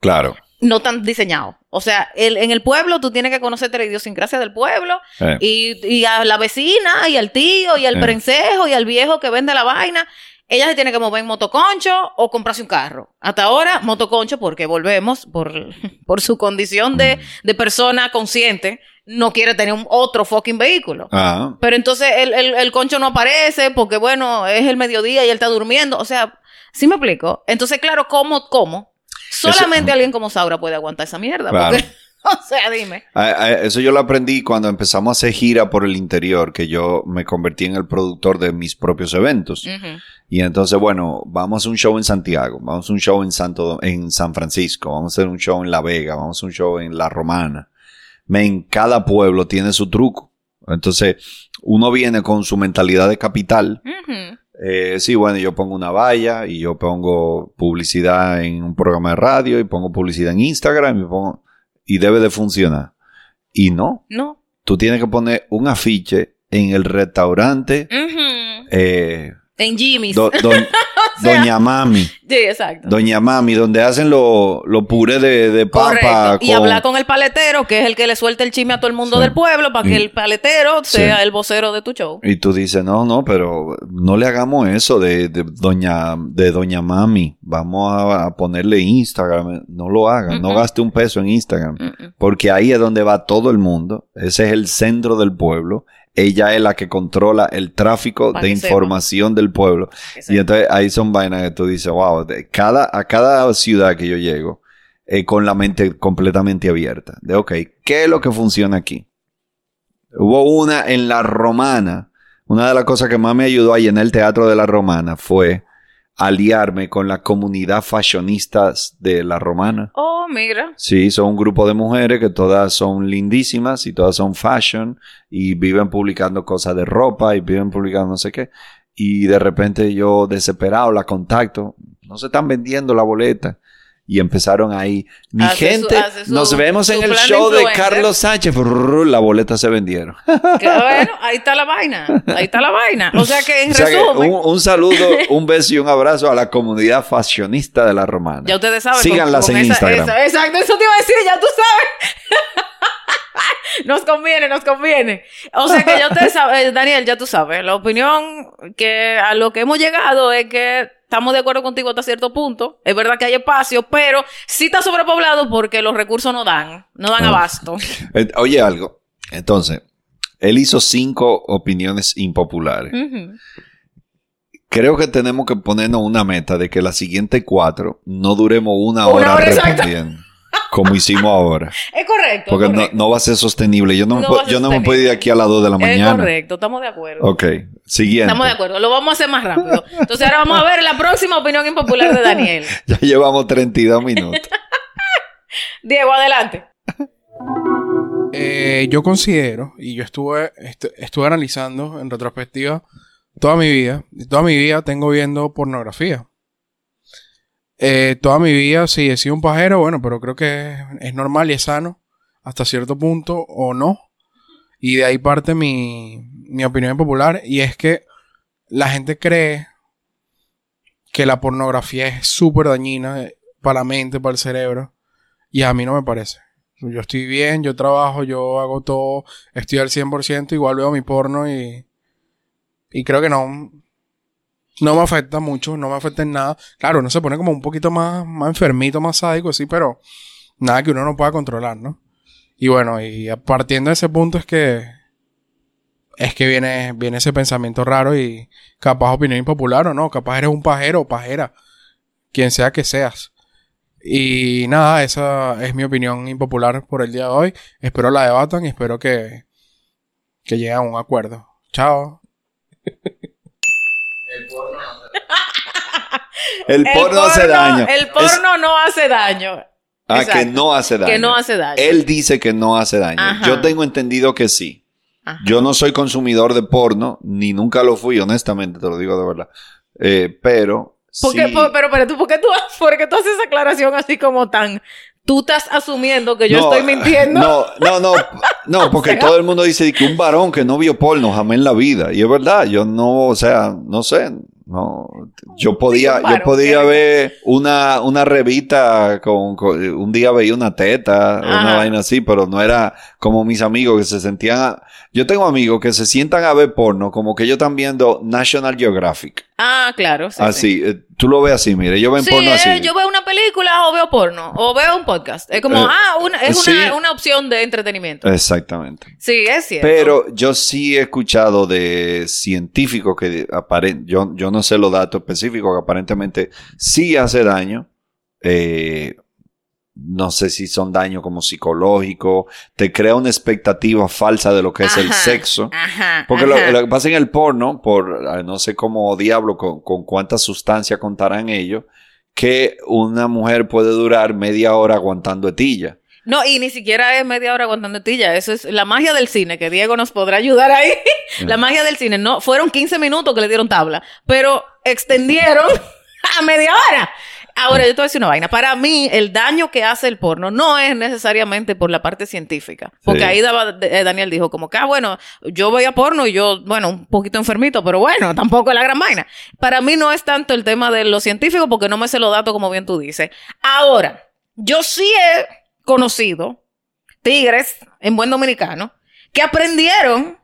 Claro. No están diseñados. O sea, el- en el pueblo tú tienes que conocerte la idiosincrasia del pueblo Eh, y, y a la vecina, y al tío, y al Eh. prensejo, y al viejo que vende la vaina. Ella se tiene que mover en motoconcho o comprarse un carro. Hasta ahora, motoconcho, porque volvemos, por, por su condición de, de persona consciente, no quiere tener un otro fucking vehículo. Ah, Pero entonces el, el, el concho no aparece porque, bueno, es el mediodía y él está durmiendo. O sea, ¿sí me explico? Entonces, claro, ¿cómo? ¿Cómo? Solamente alguien como Saura puede aguantar esa mierda. Claro. Porque, o sea, dime. Eso yo lo aprendí cuando empezamos a hacer gira por el interior, que yo me convertí en el productor de mis propios eventos. Y entonces, bueno, vamos a un show en Santiago, vamos a un show en, Santo, en San Francisco, vamos a hacer un show en La Vega, vamos a un show en La Romana. Men, cada pueblo tiene su truco. Entonces, uno viene con su mentalidad de capital. Ujú. Eh, sí, bueno, yo pongo una valla y yo pongo publicidad en un programa de radio y pongo publicidad en Instagram y, pongo, y debe de funcionar. Y no, No. tú tienes que poner un afiche en el restaurante eh, En Jimmy's. Do- do- sea, Doña Mami. Sí, exacto. Doña Mami, donde hacen los lo puré de, de papa. Y hablar con el paletero, que es el que le suelta el chisme a todo el mundo Sí. del pueblo, para que Y- el paletero Sí. sea el vocero de tu show. Y tú dices, no, no, pero no le hagamos eso de, de doña, de doña Mami. Vamos a, a ponerle Instagram. No lo haga. No Mm-mm. gaste un peso en Instagram. Porque ahí es donde va todo el mundo. Ese es el centro del pueblo. Ella es la que controla el tráfico de sepa. información del pueblo. Y entonces ahí son vainas que tú dices, wow, de cada, a cada ciudad que yo llego, eh, con la mente completamente abierta. De, ok, ¿qué es lo que funciona aquí? Hubo una en la romana. Una de las cosas que más me ayudó a llenar el teatro de la romana fue aliarme con la comunidad fashionistas de la romana. Oh, mira. Sí, son un grupo de mujeres que todas son lindísimas y todas son fashion y viven publicando cosas de ropa y viven publicando no sé qué. Y de repente yo desesperado la contacto, no se están vendiendo la boleta. Y empezaron ahí, mi Hace gente, su- nos vemos en el show de. Carlos Sánchez, Brrr, la boleta se vendieron. Que, bueno, ahí está la vaina. Ahí está la vaina. O sea que en O sea que resumen, un, un saludo, un beso y un abrazo a la comunidad fashionista de la romana. ya ustedes saben. Síganlas en esa- Instagram. esa- exacto, eso te iba a decir, ya tú sabes. nos conviene, nos conviene. O sea que ya ustedes saben, Daniel, ya tú sabes. La opinión que a lo que hemos llegado es que estamos de acuerdo contigo hasta cierto punto. Es verdad que hay espacio, pero sí está sobrepoblado porque los recursos no dan, no dan abasto. Eh, Oye algo, entonces, él hizo cinco opiniones impopulares. Creo que tenemos que ponernos una meta de que las siguientes cuatro no duremos una Una hora hora respondiendo, como hicimos ahora. Es correcto. Porque es no, correcto. no va a ser sostenible. Yo no, me No yo no me puedo ir aquí a las dos de la Es mañana. correcto, estamos de acuerdo. Ok, siguiente. Estamos de acuerdo, lo vamos a hacer más rápido. Entonces ahora vamos a ver la próxima opinión impopular de Daniel. Ya llevamos 32 minutos. Diego, adelante. Eh, yo considero, y yo estuve, est- estuve analizando en retrospectiva toda mi vida. Y toda mi vida tengo viendo pornografía. Eh, toda mi vida, sí, he sido un pajero, bueno, pero creo que es, normal y es sano hasta cierto punto o no. Y de ahí parte mi, mi opinión popular. Y es que la gente cree que la pornografía es súper dañina eh, para la mente, para el cerebro. Y a mí no me parece. Yo estoy bien, yo trabajo, yo hago todo, estoy al 100%, igual veo mi porno y, y creo que no, no me afecta mucho, no me afecta en nada. Claro, uno se pone como un poquito más, más enfermito, más sádico, sí, pero nada que uno no pueda controlar, ¿no? Y bueno, y partiendo de ese punto es que es que viene, viene ese pensamiento raro y capaz opinión impopular o no, capaz eres un pajero o pajera, quien sea que seas. Y nada, esa es mi opinión impopular por el día de hoy. Espero la debatan y espero que, que lleguen a un acuerdo. Chao. El porno hace daño. El Es- porno no hace daño. ah, Exacto. que no hace daño. Que no hace daño. Él dice que no hace daño. Ajá. Yo tengo entendido que sí. Ajá. Yo no soy consumidor de porno, ni nunca lo fui, honestamente, te lo digo de verdad. Eh, pero. ¿Por qué? sí- Por- pero, pero tú, ¿por qué tú, por qué tú haces esa aclaración así como tan... Tú estás asumiendo que yo No, estoy mintiendo. No, no, no, no, porque sea- todo el mundo dice que un varón que no vio porno jamás en la vida. Y es verdad, yo no, o sea, no sé, no, yo podía, yo podía ver una, una revista con, con- un día veía una teta, una Ajá. vaina así, pero no era como mis amigos que se sentían, yo tengo amigos que se sientan a ver porno como que ellos están viendo National Geographic. Ah, claro. Sí, sí. así, eh, tú lo ves así, mire, ellos ven Sí, porno eh, así. yo veo una película o veo porno o veo un podcast. Es como, Eh, ah, una, es sí. una, una opción de entretenimiento. Exactamente. Sí, es cierto. Pero yo sí he escuchado de científicos que aparentemente, yo, yo no sé los datos específicos, que aparentemente sí hace daño. Eh, no sé si son daños como psicológicos, te crea una expectativa falsa de lo que es el sexo. Ajá. Porque lo, ajá. lo que pasa en el porno, por eh, no sé cómo diablo, con, con cuánta sustancia contarán ellos, que una mujer puede durar media hora aguantando etilla. No, y ni siquiera es media hora aguantando tilla. Eso es la magia del cine, que Diego nos podrá ayudar ahí. la magia del cine. No, fueron 15 minutos que le dieron tabla, pero extendieron a media hora. Ahora, yo te voy a decir una vaina. Para mí, el daño que hace el porno no es necesariamente por la parte científica. Porque Sí. ahí daba- eh, Daniel dijo como que, ah, bueno, yo voy a porno y yo, bueno, un poquito enfermito, pero bueno, tampoco es la gran vaina. Para mí no es tanto el tema de lo científico porque no me sé los datos como bien tú dices. Ahora, yo sí he conocido tigres en buen dominicano que aprendieron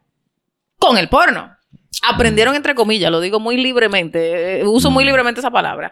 con el porno. Aprendieron entre comillas, lo digo muy libremente, eh, uso muy libremente esa palabra.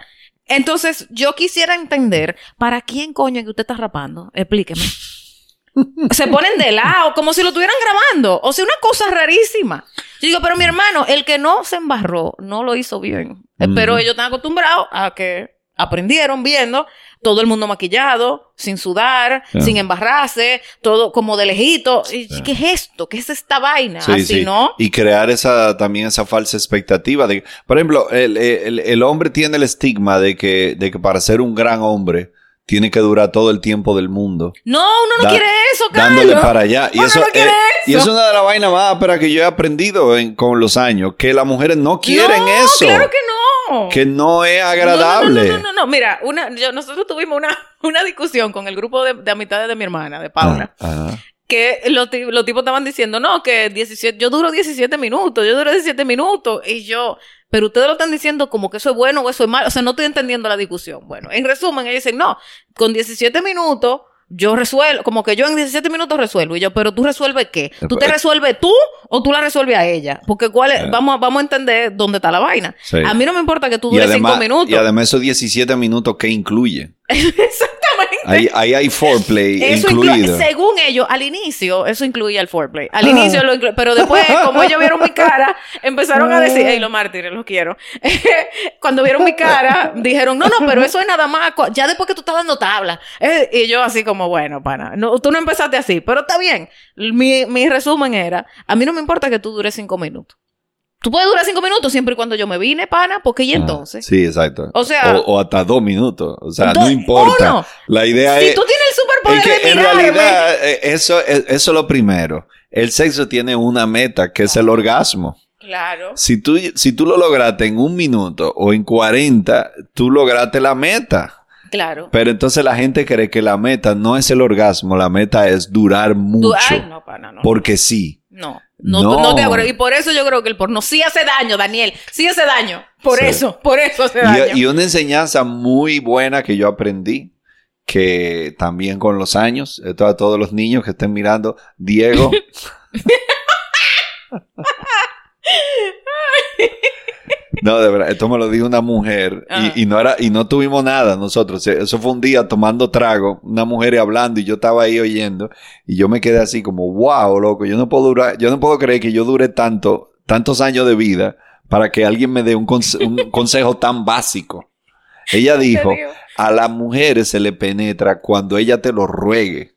Entonces, yo quisiera entender, ¿para quién coño que usted está rapando? Explíqueme. Se ponen de lado, como si lo estuvieran grabando. O sea, una cosa rarísima. Yo digo, pero mi hermano, el que no se embarró, no lo hizo bien. Eh, Pero ellos están acostumbrados a que aprendieron viendo todo el mundo maquillado, sin sudar, sin embarrarse, todo como de lejito. Y, Ya. ¿Qué es esto? ¿Qué es esta vaina? Sí, Así, sí. ¿no? Y crear esa también esa falsa expectativa de, por ejemplo, el, el- el hombre tiene el estigma de que, de que para ser un gran hombre tiene que durar todo el tiempo del mundo. No, uno no Da- quiere eso, Carlos. dándole para allá. Y Uno eso, no quiere eh, y eso. es una de las vainas más ásperas que yo he aprendido en- con los años, que las mujeres no quieren no, eso. claro que no. Que no es No, agradable. No, no, no, no, no. Mira, una, yo- nosotros tuvimos una, una discusión con el grupo de, de amistades de mi hermana, de Paula, Ah, ah. que los, los tipos estaban diciendo, no, que 17, yo duro 17 minutos, yo duro 17 minutos, y yo, pero ustedes lo están diciendo como que eso es bueno o eso es malo, o sea, no estoy entendiendo la discusión. Bueno, en resumen, ellos dicen, no, con 17 minutos yo resuelvo, como que yo en 17 minutos resuelvo, y yo, pero tú resuelves qué? ¿Tú te Pues- resuelves tú o tú la resuelves a ella? Porque cuál es, Eh. vamos, a- vamos a entender dónde está la vaina. Sí. A mí no me importa que tú dures 5 además, minutos. y además esos 17 minutos que incluye. Exactamente. Ahí, ahí hay foreplay Eso inclu- incluido. según ellos, al inicio, eso incluía el foreplay. Al Ah. inicio lo inclu- pero después, como ellos vieron mi cara, empezaron a decir, hey, los mártires, los quiero. Cuando vieron mi cara, dijeron, no, no, pero eso es nada más, ya después que tú estás dando tabla. Eh, y yo así como, bueno, pana, no, tú no empezaste así, pero está bien. Mi, mi resumen era, a mí no me importa que tú dures cinco minutos. Tú puedes durar cinco minutos siempre y cuando yo me vine, pana, porque y Ah, entonces. Sí, exacto. O sea- o, o hasta dos minutos. O sea, no importa. uno. La idea si es, tú tienes el superpoder es que de en mirarme, realidad eh, eso, es- eso es lo primero. El sexo tiene una meta que es el orgasmo. Claro. Si tú, si tú lo lograste en un minuto o en 40, tú lograste la meta. Claro. Pero entonces la gente cree que la meta no es el orgasmo, la meta es durar mucho. ay, no, pana, no. Porque sí. No, no, No. no te acuerdo. Y por eso yo creo que el porno sí hace daño, Daniel. Sí hace daño. Por Sí. eso, por eso hace daño. Y, y una enseñanza muy buena que yo aprendí, que también con los años, esto a todos los niños que estén mirando, Diego. No, de verdad, esto me lo dijo una mujer Ah. y, y no era, y no tuvimos nada nosotros. Eh, Eso fue un día tomando trago, una mujer y hablando y yo estaba ahí oyendo y yo me quedé así como, wow, loco, yo no puedo durar, yo no puedo creer que yo dure tanto, tantos años de vida para que alguien me dé un, conse- un consejo tan básico. Ella dijo, a las mujeres se le penetra cuando ella te lo ruegue.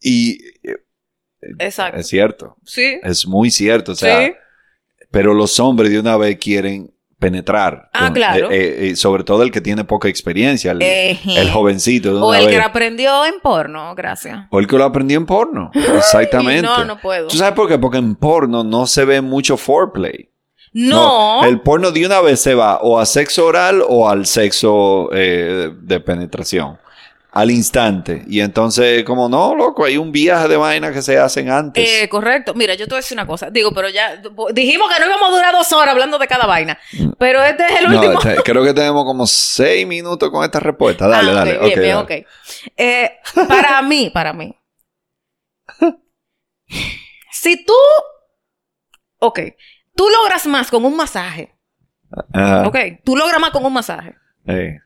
Y eh, Exacto. es cierto, Sí. es muy cierto. O sea, sí. Pero los hombres de una vez quieren penetrar. Ah, claro. eh, eh, eh, sobre todo el que tiene poca experiencia, el, jovencito. De O el vez. que aprendió en porno, gracias. O el que lo aprendió en porno. Exactamente. No, no puedo. ¿Tú sabes por qué? Porque en porno no se ve mucho foreplay. No. El porno de una vez se va o a sexo oral o al sexo eh, de penetración. Al instante. Y entonces, como no, loco, hay un viaje de vainas que se hacen antes. Eh, correcto. Mira, yo te voy a decir una cosa. Digo, pero ya dijimos que no íbamos a durar dos horas hablando de cada vaina. Pero este es el. No, último. te- creo que tenemos como seis minutos con esta respuesta. Dale, Ah, dale. Bien, ok, bien, dale. ok. Eh, para mí, para mí. Si tú. Ok. Tú logras más con un masaje. Ajá. Ok. Tú logras más con un masaje Eh,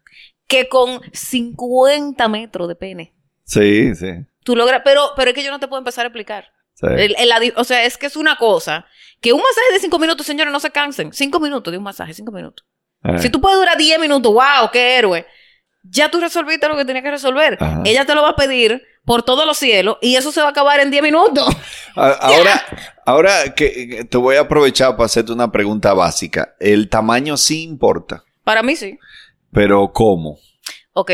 que con 50 metros de pene. Sí, sí. Tú logras. Pero, pero es que yo no te puedo empezar a explicar. sí. El- el adi- o sea, es que es una cosa. Que un masaje de 5 minutos, señores, no se cansen. 5 minutos de un masaje, 5 minutos. Eh, Si tú puedes durar 10 minutos, wow, qué héroe. Ya tú resolviste lo que tenías que resolver. Ajá. Ella te lo va a pedir por todos los cielos y eso se va a acabar en 10 minutos. Ahora, ahora que te voy a aprovechar para hacerte una pregunta básica. El tamaño sí importa, Para mí sí. Pero ¿cómo? Ok.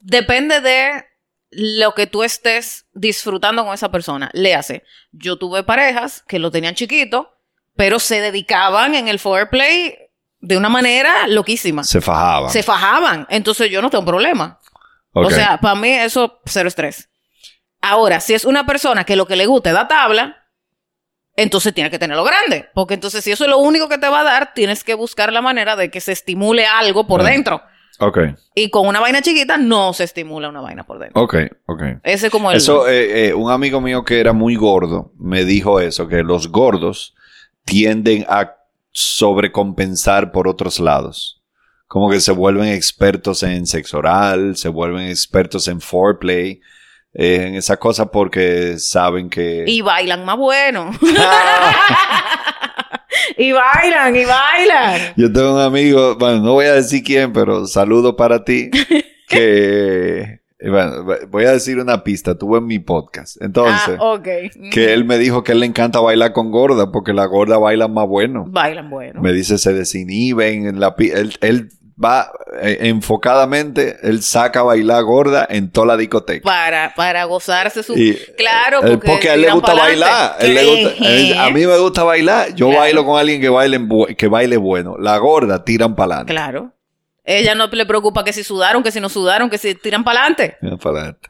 Depende de lo que tú estés disfrutando con esa persona. Léase. Yo tuve parejas que lo tenían chiquito, pero se dedicaban en el foreplay de una manera loquísima. Se fajaban. Se fajaban. Entonces yo no tengo problema. O Ok. sea, para mí eso cero estrés. Ahora, si es una persona que lo que le gusta es dar tabla, entonces tiene que tenerlo grande. Porque entonces si eso es lo único que te va a dar, tienes que buscar la manera de que se estimule algo por dentro. Ok, Y con una vaina chiquita no se estimula una vaina por dentro. ok, ok. Ese es como el... Eso, eh, eh, un amigo mío que era muy gordo me dijo eso, que los gordos tienden a sobrecompensar por otros lados. Como que se vuelven expertos en sexo oral, se vuelven expertos en foreplay, eh, en esa cosa porque saben que... Y bailan más bueno. y bailan, y bailan. Yo tengo un amigo, bueno, no voy a decir quién, pero saludo para ti, que, eh, bueno, voy a decir una pista, tuve en mi podcast. Entonces, ah, ok. que él me dijo que él le encanta bailar con gorda, porque la gorda baila más bueno. Bailan bueno. Me dice, se desinhiben, en la él, él va eh, enfocadamente, él saca a bailar gorda en toda la discoteca. Para, para gozarse su... Y- claro, Él- porque, porque a él le tiran gusta bailar. Él le gusta- él- a mí me gusta bailar. Yo Claro. bailo con alguien que baile, que baile bueno. La gorda tiran para adelante. Claro. Ella no le preocupa que si sudaron, que si no sudaron, que si tiran para adelante.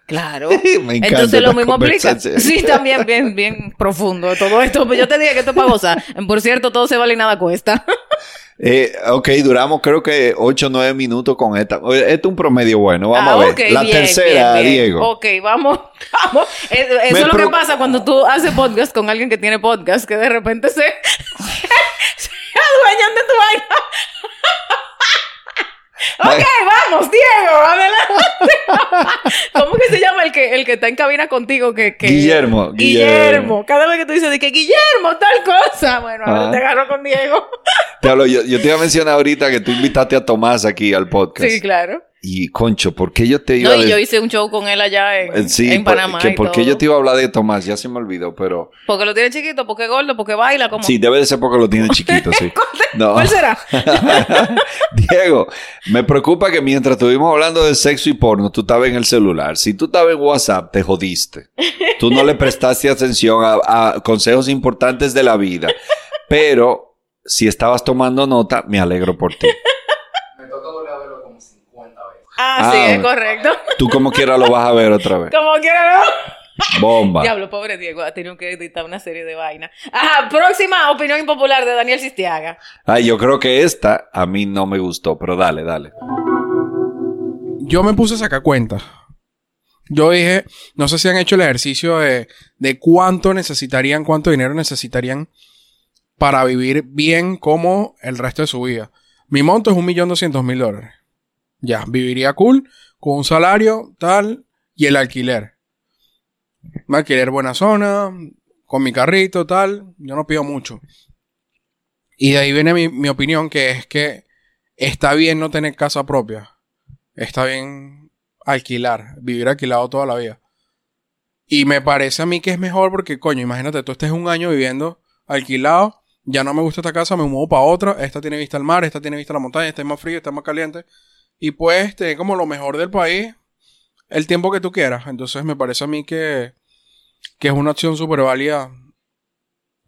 Claro. Me encanta Entonces lo mismo aplica. Sí, también bien, bien profundo todo esto. Pero yo te dije que esto es para gozar. Por cierto, todo se vale y nada cuesta. Eh, ok, duramos creo que 8 o 9 minutos con esta. Esto es un promedio bueno. Vamos Ah, a ver. ok, la bien, tercera, bien, bien. Diego. Ok, vamos. vamos. Eh, Eso es lo que pasa cuando tú haces podcast con alguien que tiene podcast, que de repente se, se adueñan de tu vaina. ok, vamos, Diego, adelante. ¿Cómo que se llama el que, el que está en cabina contigo? Que, que... Guillermo, Guillermo. Guillermo. Cada vez que tú dices de que Guillermo, tal cosa. Bueno, ahora Ah. te agarro con Diego. Te hablo, yo, yo te iba a mencionar ahorita que tú invitaste a Tomás aquí al podcast. Sí, claro. Y, concho, ¿por qué yo te iba No, a y yo hice un show con él allá en, Eh, Sí, en por- Panamá. que y ¿por qué yo te iba a hablar de Tomás? Ya se me olvidó, pero... Porque lo tiene chiquito, porque es gordo, porque baila como. Sí, debe de ser porque lo tiene chiquito, sí. No. ¿Cuál será? Diego, me preocupa que mientras estuvimos hablando de sexo y porno, tú estabas en el celular. Si tú estabas en WhatsApp, te jodiste. Tú no le prestaste atención a, a consejos importantes de la vida. Pero si estabas tomando nota, me alegro por ti. Me toca volver a verlo como 50 veces. Ah, sí, Ah. es correcto. Tú como quiera lo vas a ver otra vez. Como quiera, ¿no? Bomba. Diablo, pobre Diego, ha tenido que editar una serie de vainas. Ajá, próxima opinión impopular de Daniel Sistiaga. Ay, yo creo que esta a mí no me gustó, pero dale, dale. Yo me puse a sacar cuentas. Yo dije, no sé si han hecho el ejercicio de, de cuánto necesitarían, cuánto dinero necesitarían para vivir bien como el resto de su vida. Mi monto es un millón doscientos mil dólares. Ya, viviría cool, con un salario, tal, y el alquiler. Un alquiler buena zona, con mi carrito, tal. Yo no pido mucho. Y de ahí viene mi, mi opinión, que es que está bien no tener casa propia. Está bien alquilar, vivir alquilado toda la vida. Y me parece a mí que es mejor porque, coño, imagínate, tú estés un año viviendo alquilado, ya no me gusta esta casa, me muevo para otra, esta tiene vista al mar, esta tiene vista a la montaña, esta es más frío, esta es más caliente. Y pues, tener como lo mejor del país el tiempo que tú quieras. Entonces me parece a mí que, que es una opción súper válida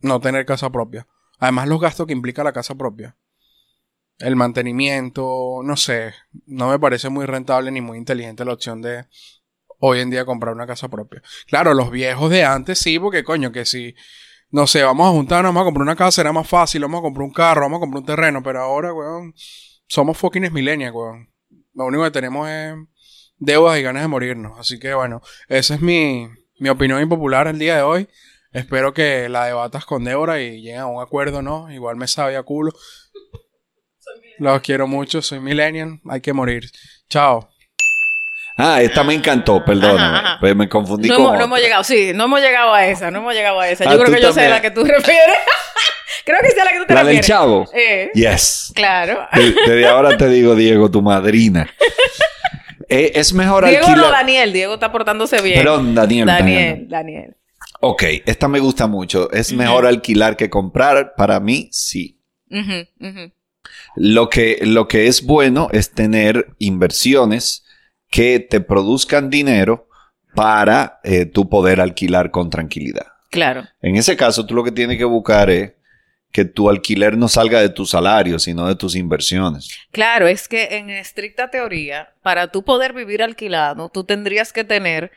no tener casa propia. Además, los gastos que implica la casa propia. El mantenimiento, no sé, no me parece muy rentable ni muy inteligente la opción de hoy en día comprar una casa propia. Claro, los viejos de antes sí, porque coño, que si, no sé, vamos a juntarnos, vamos a comprar una casa, era más fácil, vamos a comprar un carro, vamos a comprar un terreno, pero ahora, weón, somos fucking millennials, weón. Lo único que tenemos es deudas y ganas de morirnos. Así que bueno, esa es mi, mi opinión impopular el día de hoy. Espero que la debatas con Débora y lleguen a un acuerdo, ¿no? Igual me sabe a culo. Los quiero mucho, soy millennial, hay que morir. Chao. Ah, esta me encantó, ajá. Pues me confundí No con hemos, no hemos llegado, sí, no hemos llegado a esa, no hemos llegado a esa. Yo Ah, creo tú que yo sé a también. la que tú refieres. creo que sé a la que tú te ¿La del refieres. chavo? Eh, Yes. claro. De- Desde ahora te digo, Diego, tu madrina. Eh, es mejor Diego alquilar. no, Daniel. Diego está portándose bien. Perdón, Daniel. Daniel, Daniel. Ok, esta me gusta mucho. Es mejor alquilar que comprar. Para mí, sí. Que, lo que es bueno es tener inversiones que te produzcan dinero para eh, tú poder alquilar con tranquilidad. Claro. En ese caso, tú lo que tienes que buscar es que tu alquiler no salga de tu salario, sino de tus inversiones. Claro, es que en estricta teoría, para tú poder vivir alquilado, tú tendrías que tener,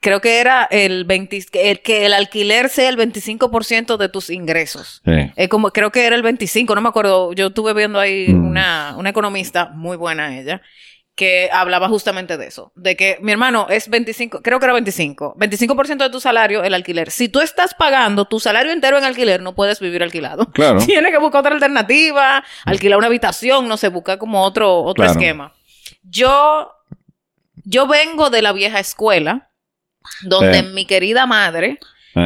creo que era el 20, el, que el alquiler sea el 25% de tus ingresos. Sí. como, creo que era el 25, no me acuerdo. Yo estuve viendo ahí Mm. una, una economista, muy buena ella, que hablaba justamente de eso. De que, mi hermano, es 25, creo que era 25. 25% de tu salario el alquiler. Si tú estás pagando tu salario entero en alquiler, no puedes vivir alquilado. Claro. Tienes que buscar otra alternativa, alquilar una habitación, no sé, buscar como otro, otro Claro. esquema. Yo, yo vengo de la vieja escuela, donde mi querida madre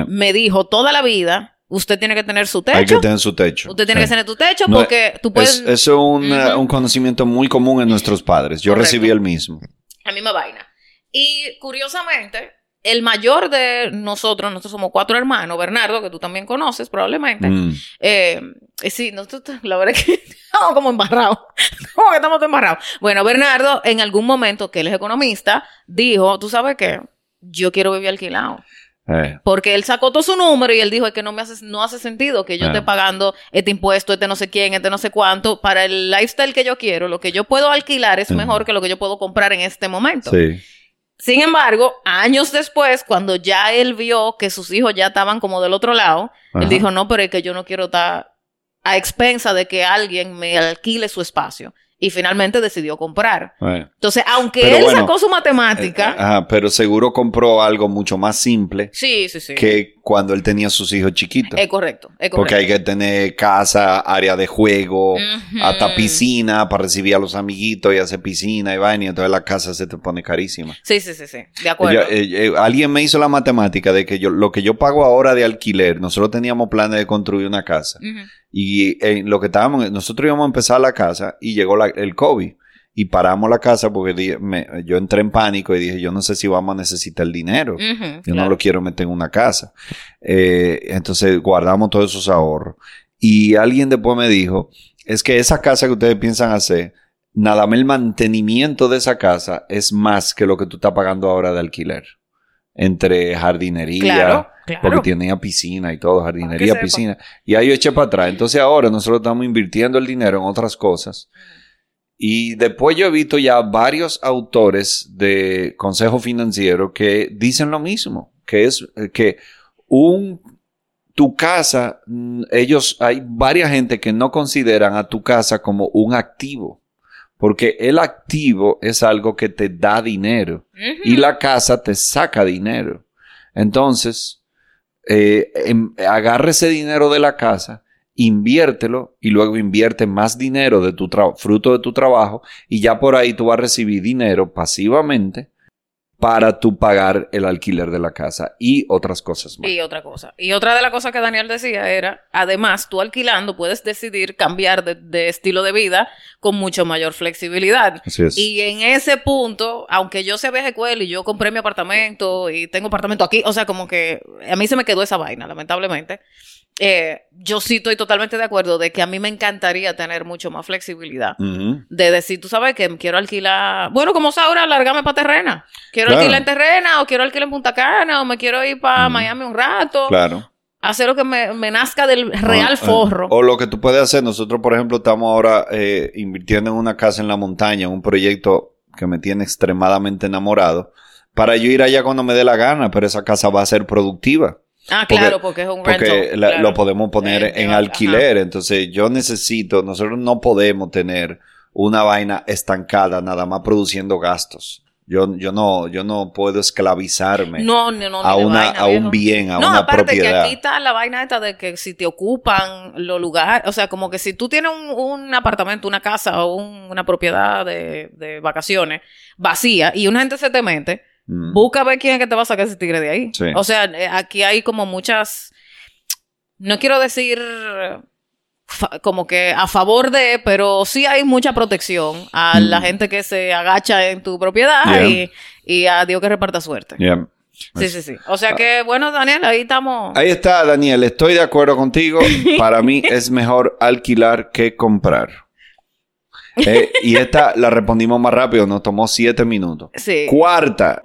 me dijo toda la vida, usted tiene que tener su techo. hay que tener su techo. Usted tiene Sí. que tener tu techo No, porque tú puedes... Es, eso es un, Ujú. un conocimiento muy común en nuestros padres. Yo Correcto. recibí el mismo. A mí me vaina. Y curiosamente, el mayor de nosotros, nosotros somos cuatro hermanos, Bernardo, que tú también conoces probablemente. Mm. Eh, eh, sí, nosotros, la verdad es que estamos como embarrados. como que estamos embarrados. Bueno, Bernardo, en algún momento, que él es economista, dijo, ¿tú sabes qué? Yo quiero vivir alquilado. Eh, Porque él sacó todo su número y él dijo, es que no me hace, no hace sentido que yo esté pagando este impuesto, este no sé quién, este no sé cuánto. Para el lifestyle que yo quiero, lo que yo puedo alquilar es mejor que lo que yo puedo comprar en este momento. sí. Sin embargo, años después, cuando ya él vio que sus hijos ya estaban como del otro lado, Ajá. él dijo, no, pero es que yo no quiero estar a expensa de que alguien me alquile su espacio. Y finalmente decidió comprar. Eh. Entonces, aunque Pero él bueno, sacó su matemática, Eh, ajá, pero seguro compró algo mucho más simple sí, sí, sí. que cuando él tenía sus hijos chiquitos. Es correcto, es correcto. Porque hay que tener casa, área de juego, hasta piscina para recibir a los amiguitos y hacer piscina y vaina. y Entonces la casa se te pone carísima. Sí, sí, sí, sí. De acuerdo. Yo- eh, eh, alguien me hizo la matemática de que yo lo que yo pago ahora de alquiler, nosotros teníamos planes de construir una casa. Y en lo que estábamos, nosotros íbamos a empezar la casa y llegó la- el COVID. Y paramos la casa porque me- yo entré en pánico y dije, yo no sé si vamos a necesitar el dinero. Yo claro. no lo quiero meter en una casa. Eh, entonces guardamos todos esos ahorros. Y alguien después me dijo, es que esa casa que ustedes piensan hacer, nada más el mantenimiento de esa casa es más que lo que tú estás pagando ahora de alquiler. Entre jardinería, Claro, claro. porque tenía piscina y todo, jardinería, piscina. Y ahí yo eché para atrás. Entonces ahora nosotros estamos invirtiendo el dinero en otras cosas. Y después yo he visto ya varios autores de consejo financiero que dicen lo mismo, que es eh, que un tu casa, mm, ellos hay varias gente que no consideran a tu casa como un activo, porque el activo es algo que te da dinero y la casa te saca dinero. Entonces, eh, em- agarra ese dinero de la casa, inviértelo y luego invierte más dinero de tu fruto de tu trabajo y ya por ahí tú vas a recibir dinero pasivamente para tú pagar el alquiler de la casa y otras cosas más. Y otra cosa. Y otra de las cosas que Daniel decía era, además, tú alquilando puedes decidir cambiar de, de estilo de vida con mucho mayor flexibilidad. Así es. Y en ese punto, aunque yo sea vieja escuela y yo compré mi apartamento y tengo apartamento aquí, o sea, como que a mí se me quedó esa vaina, lamentablemente. Eh, yo sí estoy totalmente de acuerdo de que a mí me encantaría tener mucho más flexibilidad. De decir, tú sabes que quiero alquilar, bueno, como Saura, largarme para Terrena. Quiero Claro. alquilar en Terrena o quiero alquilar en Punta Cana o me quiero ir para. Miami un rato. Claro. Hacer lo que me, me nazca del real eh, forro. O, lo que tú puedes hacer, nosotros por ejemplo estamos ahora eh, invirtiendo en una casa en la montaña, un proyecto que me tiene extremadamente enamorado, para yo ir allá cuando me dé la gana, pero esa casa va a ser productiva. Ah, porque- claro, porque es un Porque rental. la- claro. lo podemos poner Eh, en ajá. alquiler, entonces yo necesito, nosotros no podemos tener una vaina estancada nada más produciendo gastos. Yo, yo no, yo no puedo esclavizarme No, no, no. a una, vaina, a un bien, a no, una aparte propiedad. que aquí está la vaina esta de que si te ocupan los lugares, o sea, como que si tú tienes un, un apartamento, una casa o un- una propiedad de, de vacaciones vacía y una gente se te mete, Mm. busca ver quién es que te va a sacar ese tigre de ahí. Sí. O sea, aquí hay como muchas, no quiero decir como que a favor de, pero sí hay mucha protección a Mm. la gente que se agacha en tu propiedad Yeah. y, y a Dios que reparta suerte. Yeah. Sí, sí, sí. O sea que, bueno, Daniel, ahí estamos. Ahí está, Daniel. Estoy de acuerdo contigo. Para mí es mejor alquilar que comprar. Eh, y esta la respondimos más rápido. Nos tomó siete minutos. Sí. Cuarta.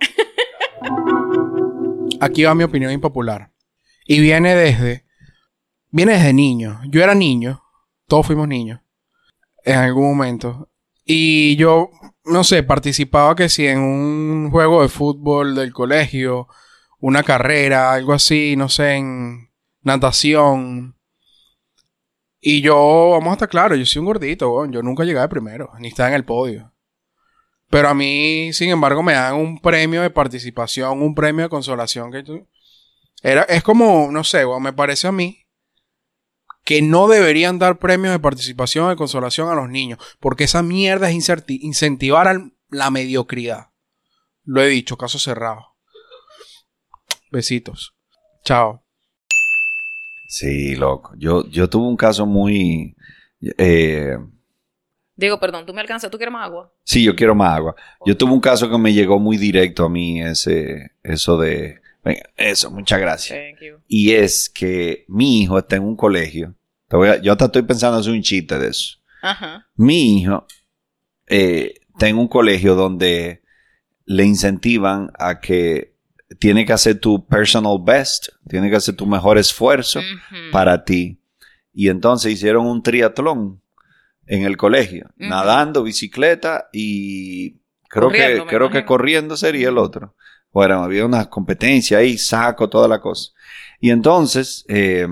Aquí va mi opinión impopular. Y viene desde viene desde niño. Yo era niño, todos fuimos niños en algún momento. Y yo, no sé, participaba que si en un juego de fútbol del colegio, una carrera, algo así, no sé, en natación. Y yo, vamos a estar claros, yo soy un gordito, yo nunca llegué de primero, ni estaba en el podio. Pero a mí, sin embargo, me dan un premio de participación, un premio de consolación que tú... Era, es como, no sé, me parece a mí que no deberían dar premios de participación de consolación a los niños, porque esa mierda es incentivar la mediocridad. Lo he dicho, caso cerrado. Besitos. Chao. Sí, loco. Yo, yo tuve un caso muy... Eh... Diego, perdón, ¿tú me alcanzas? ¿Tú quieres más agua? Sí, yo quiero más agua. Yo tuve un caso que me llegó muy directo a mí, ese, eso de Venga, eso, muchas gracias. Y es que mi hijo está en un colegio. yo hasta estoy pensando hacer un chiste de eso. Ajá. Mi hijo eh, está en un colegio donde le incentivan a que tiene que hacer tu personal best, tiene que hacer tu mejor esfuerzo para ti. Y entonces hicieron un triatlón en el colegio, nadando, bicicleta y creo que creo que corriendo sería el otro. Bueno, había una competencia ahí, saco, toda la cosa. Y entonces, eh,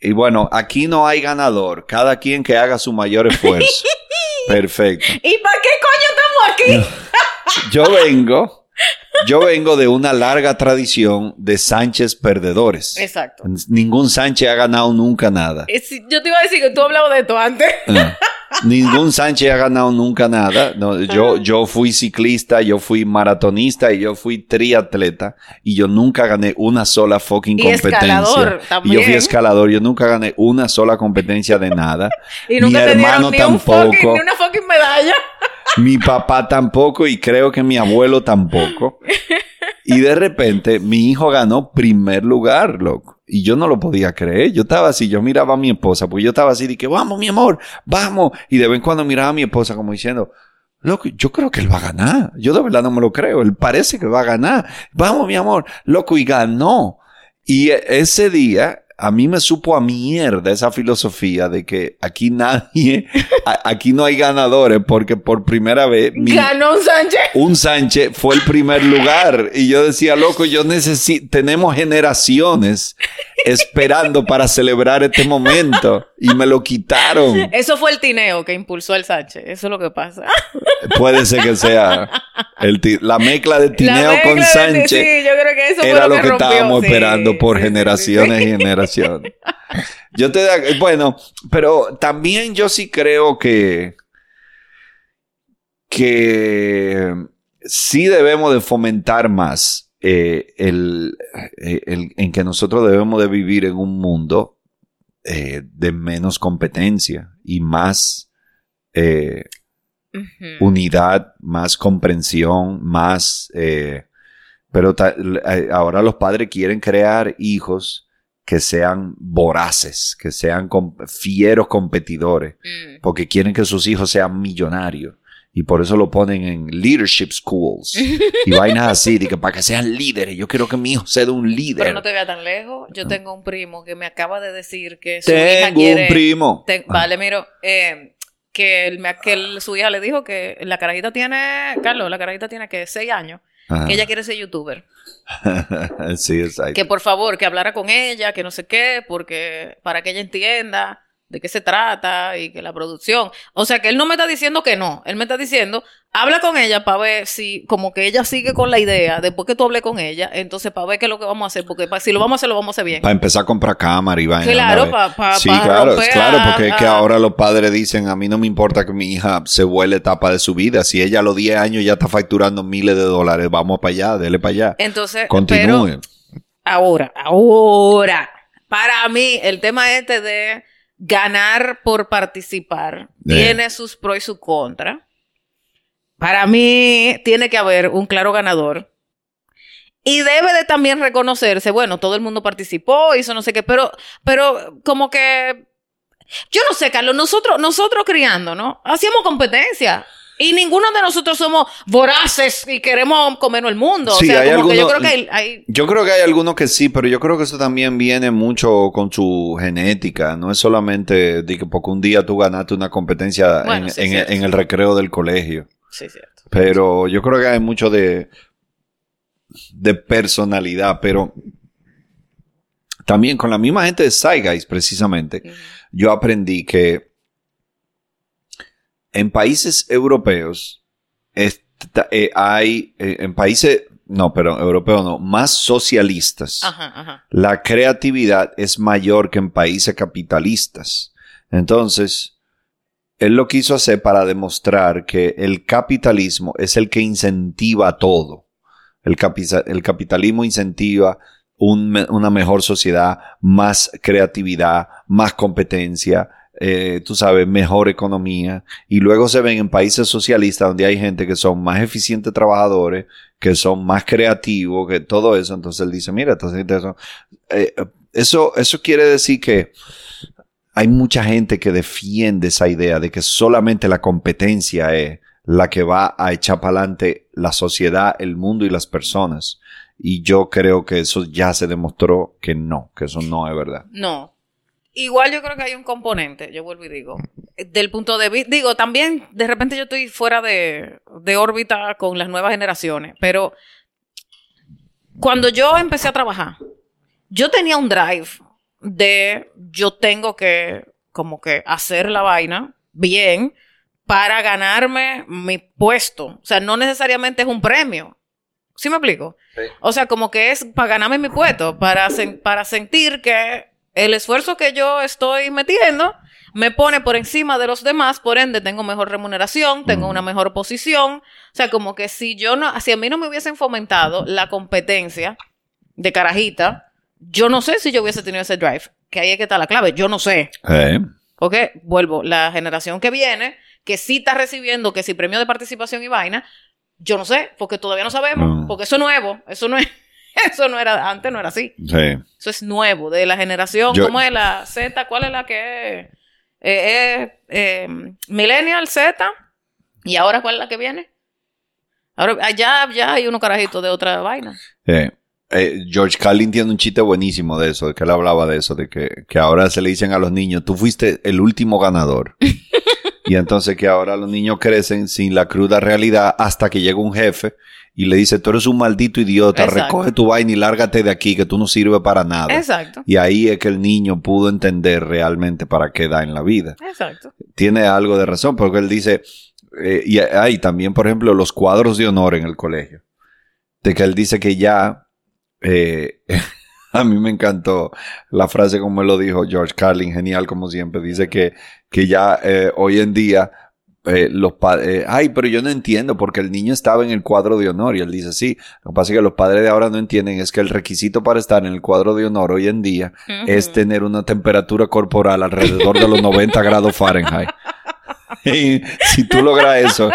y bueno, aquí no hay ganador, cada quien que haga su mayor esfuerzo. Perfecto. ¿Y para qué coño estamos aquí? yo vengo, yo vengo de una larga tradición de Sánchez perdedores. Exacto. Ningún Sánchez ha ganado nunca nada. Yo te iba a decir que tú hablabas de esto antes. Ah. Ningún Sánchez ha ganado nunca nada. yo, yo fui ciclista, yo fui maratonista y yo fui triatleta y yo nunca gané una sola fucking y competencia. Escalador, también. Y yo fui escalador, yo nunca gané una sola competencia de nada. y nunca mi hermano tampoco. ni una fucking medalla. Mi papá tampoco y creo que mi abuelo tampoco. Y de repente mi hijo ganó primer lugar, loco. Y yo no lo podía creer. Yo estaba así, yo miraba a mi esposa, porque yo estaba así de que, vamos, mi amor, vamos. Y de vez en cuando miraba a mi esposa como diciendo, loco, yo creo que él va a ganar. Yo de verdad no me lo creo. Él parece que va a ganar. Vamos, mi amor, loco, y ganó. Y ese día a mí me supo a mierda esa filosofía de que aquí nadie, aquí no hay ganadores porque por primera vez... Ganó un Sánchez. Un Sánchez fue el primer lugar y yo decía, loco, yo necesito, tenemos generaciones esperando para celebrar este momento y me lo quitaron. Eso fue el tineo que impulsó el Sánchez, eso es lo que pasa. Puede ser que sea el la mezcla de tineo con Sánchez. Sí, yo creo que eso era lo que, estábamos esperando por generaciones y generaciones. Yo te bueno, pero también yo sí creo que que sí debemos de fomentar más eh, el, eh, el, en que nosotros debemos de vivir en un mundo eh, de menos competencia y más unidad, más comprensión, más... pero ahora los padres quieren crear hijos que sean voraces, que sean fieros competidores, mm. porque quieren que sus hijos sean millonarios y por eso lo ponen en leadership schools y vainas así, de que para que sean líderes. Yo quiero que mi hijo sea un líder. Pero no te vea tan lejos. Yo tengo un primo que me acaba de decir que su hija quiere. un primo. vale, miro. Eh, que, el, que su hija le dijo que la carajita tiene, Carlos, la carajita tiene que seis años, que ella quiere ser youtuber. sí, exacto. Que por favor, que hablara con ella, que no sé qué, porque para que ella entienda de qué se trata y que la producción. O sea que él no me está diciendo que no, él me está diciendo, habla con ella para ver si como que ella sigue con la idea, después que tú hables con ella, entonces para ver qué es lo que vamos a hacer, porque si lo vamos a hacer, lo vamos a hacer bien. Para empezar a comprar cámara y vaina. Claro, para Sí, claro, claro, porque es que ahora los padres dicen, a mí no me importa que mi hija se vuele etapa de su vida, si ella a los 10 años ya está facturando miles de dólares, vamos para allá, dele para allá. Entonces, continúe. ahora, ahora, para mí el tema este de ganar por participar tiene sus pros y sus contras. Para mí tiene que haber un claro ganador. Y debe de también reconocerse, bueno, todo el mundo participó, hizo no sé qué, pero, pero como que, yo no sé, Carlos, nosotros, nosotros criando, ¿no? Hacíamos competencia. Y ninguno de nosotros somos voraces y queremos comernos el mundo. Sí, o sea, hay como que yo creo que hay, hay- Yo creo que hay algunos que sí, pero yo creo que eso también viene mucho con su genética. No es solamente de que porque un día tú ganaste una competencia Bueno, en, sí, en- cierto. en el recreo del colegio. Sí, cierto. Pero yo creo que hay mucho de, de personalidad, pero también con la misma gente de Zeitgeist, precisamente, yo aprendí que en países europeos esta- eh, hay, eh, en países, no, pero europeos no, más socialistas, Ajá, ajá. la creatividad es mayor que en países capitalistas. Entonces, él lo quiso hacer para demostrar que el capitalismo es el que incentiva todo. El, capi- el capitalismo incentiva un una mejor sociedad, más creatividad, más competencia, eh, tú sabes, mejor economía. Y luego se ven en países socialistas donde hay gente que son más eficientes trabajadores, que son más creativos, que todo eso. Entonces él dice, mira, son- eh, eso, eso quiere decir que hay mucha gente que defiende esa idea de que solamente la competencia es la que va a echar para adelante la sociedad, el mundo y las personas. Y yo creo que eso ya se demostró que no, que eso no es verdad. No. Igual yo creo que hay un componente, yo vuelvo y digo, del punto de vista, digo, también de repente yo estoy fuera de, de órbita con las nuevas generaciones, pero cuando yo empecé a trabajar, yo tenía un drive de yo tengo que como que hacer la vaina bien para ganarme mi puesto. O sea, no necesariamente es un premio. ¿Sí me explico? O sea, como que es para ganarme mi puesto, para, sen- para sentir que el esfuerzo que yo estoy metiendo me pone por encima de los demás, por ende tengo mejor remuneración, tengo una mejor posición. O sea, como que si yo no, si a mí no me hubiesen fomentado la competencia de carajita, yo no sé si yo hubiese tenido ese drive. Que ahí es que está la clave. Yo no sé. Eh, Porque, vuelvo, la generación que viene, que sí está recibiendo, que si premio de participación y vaina, yo no sé, porque todavía no sabemos, porque eso es nuevo, eso no es, eso no era, antes no era así, sí. eso es nuevo, de la generación, Yo- ¿cómo es la Z? ¿Cuál es la que es? Eh, eh, eh, Millennial Z, y ahora ¿cuál es la que viene? Ahora, allá ya hay unos carajitos de otra vaina. Eh, George Carlin tiene un chiste buenísimo de eso, de que él hablaba de eso, de que, que ahora se le dicen a los niños, tú fuiste el último ganador. y entonces que ahora los niños crecen sin la cruda realidad hasta que llega un jefe y le dice, tú eres un maldito idiota, Exacto. recoge tu vaina y lárgate de aquí, que tú no sirves para nada. Exacto, Y ahí es que el niño pudo entender realmente para qué da en la vida. exacto. Tiene algo de razón, porque él dice, eh, y hay también, por ejemplo, los cuadros de honor en el colegio. De que él dice que ya, eh, a mí me encantó la frase como él lo dijo, George Carlin, genial como siempre, dice que, que ya eh, hoy en día eh, los padres, ay, pero yo no entiendo porque el niño estaba en el cuadro de honor y él dice, sí, lo que pasa es que los padres de ahora no entienden es que el requisito para estar en el cuadro de honor hoy en día es tener una temperatura corporal alrededor de los 90 grados Fahrenheit. Y si tú logras eso,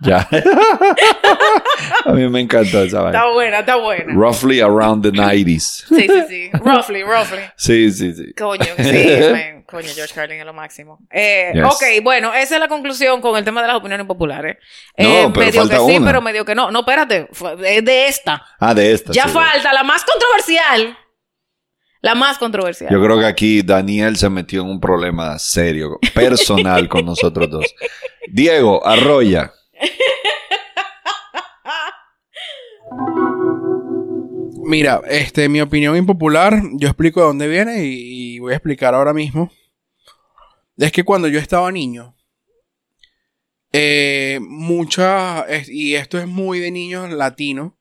ya. A mí me encanta esa vaina. Está buena, está buena. Roughly around the 90s. Sí, sí, sí. Roughly, roughly. Sí, sí, sí. Coño, sí, man. Coño, George Carlin es lo máximo. Eh, Yes. Ok, bueno, esa es la conclusión con el tema de las opiniones populares. No, Eh, pero medio falta que sí, pero medio que no. No, espérate, es de esta. Ah, de esta. ya sí. falta la más controversial. La más controversial. Yo creo que aquí Daniel se metió en un problema serio, personal con nosotros dos. Diego, arroya. Mira, este, mi opinión impopular, yo explico de dónde viene y, y voy a explicar ahora mismo. Es que cuando yo estaba niño, eh, muchas, y esto es muy de niños latinos,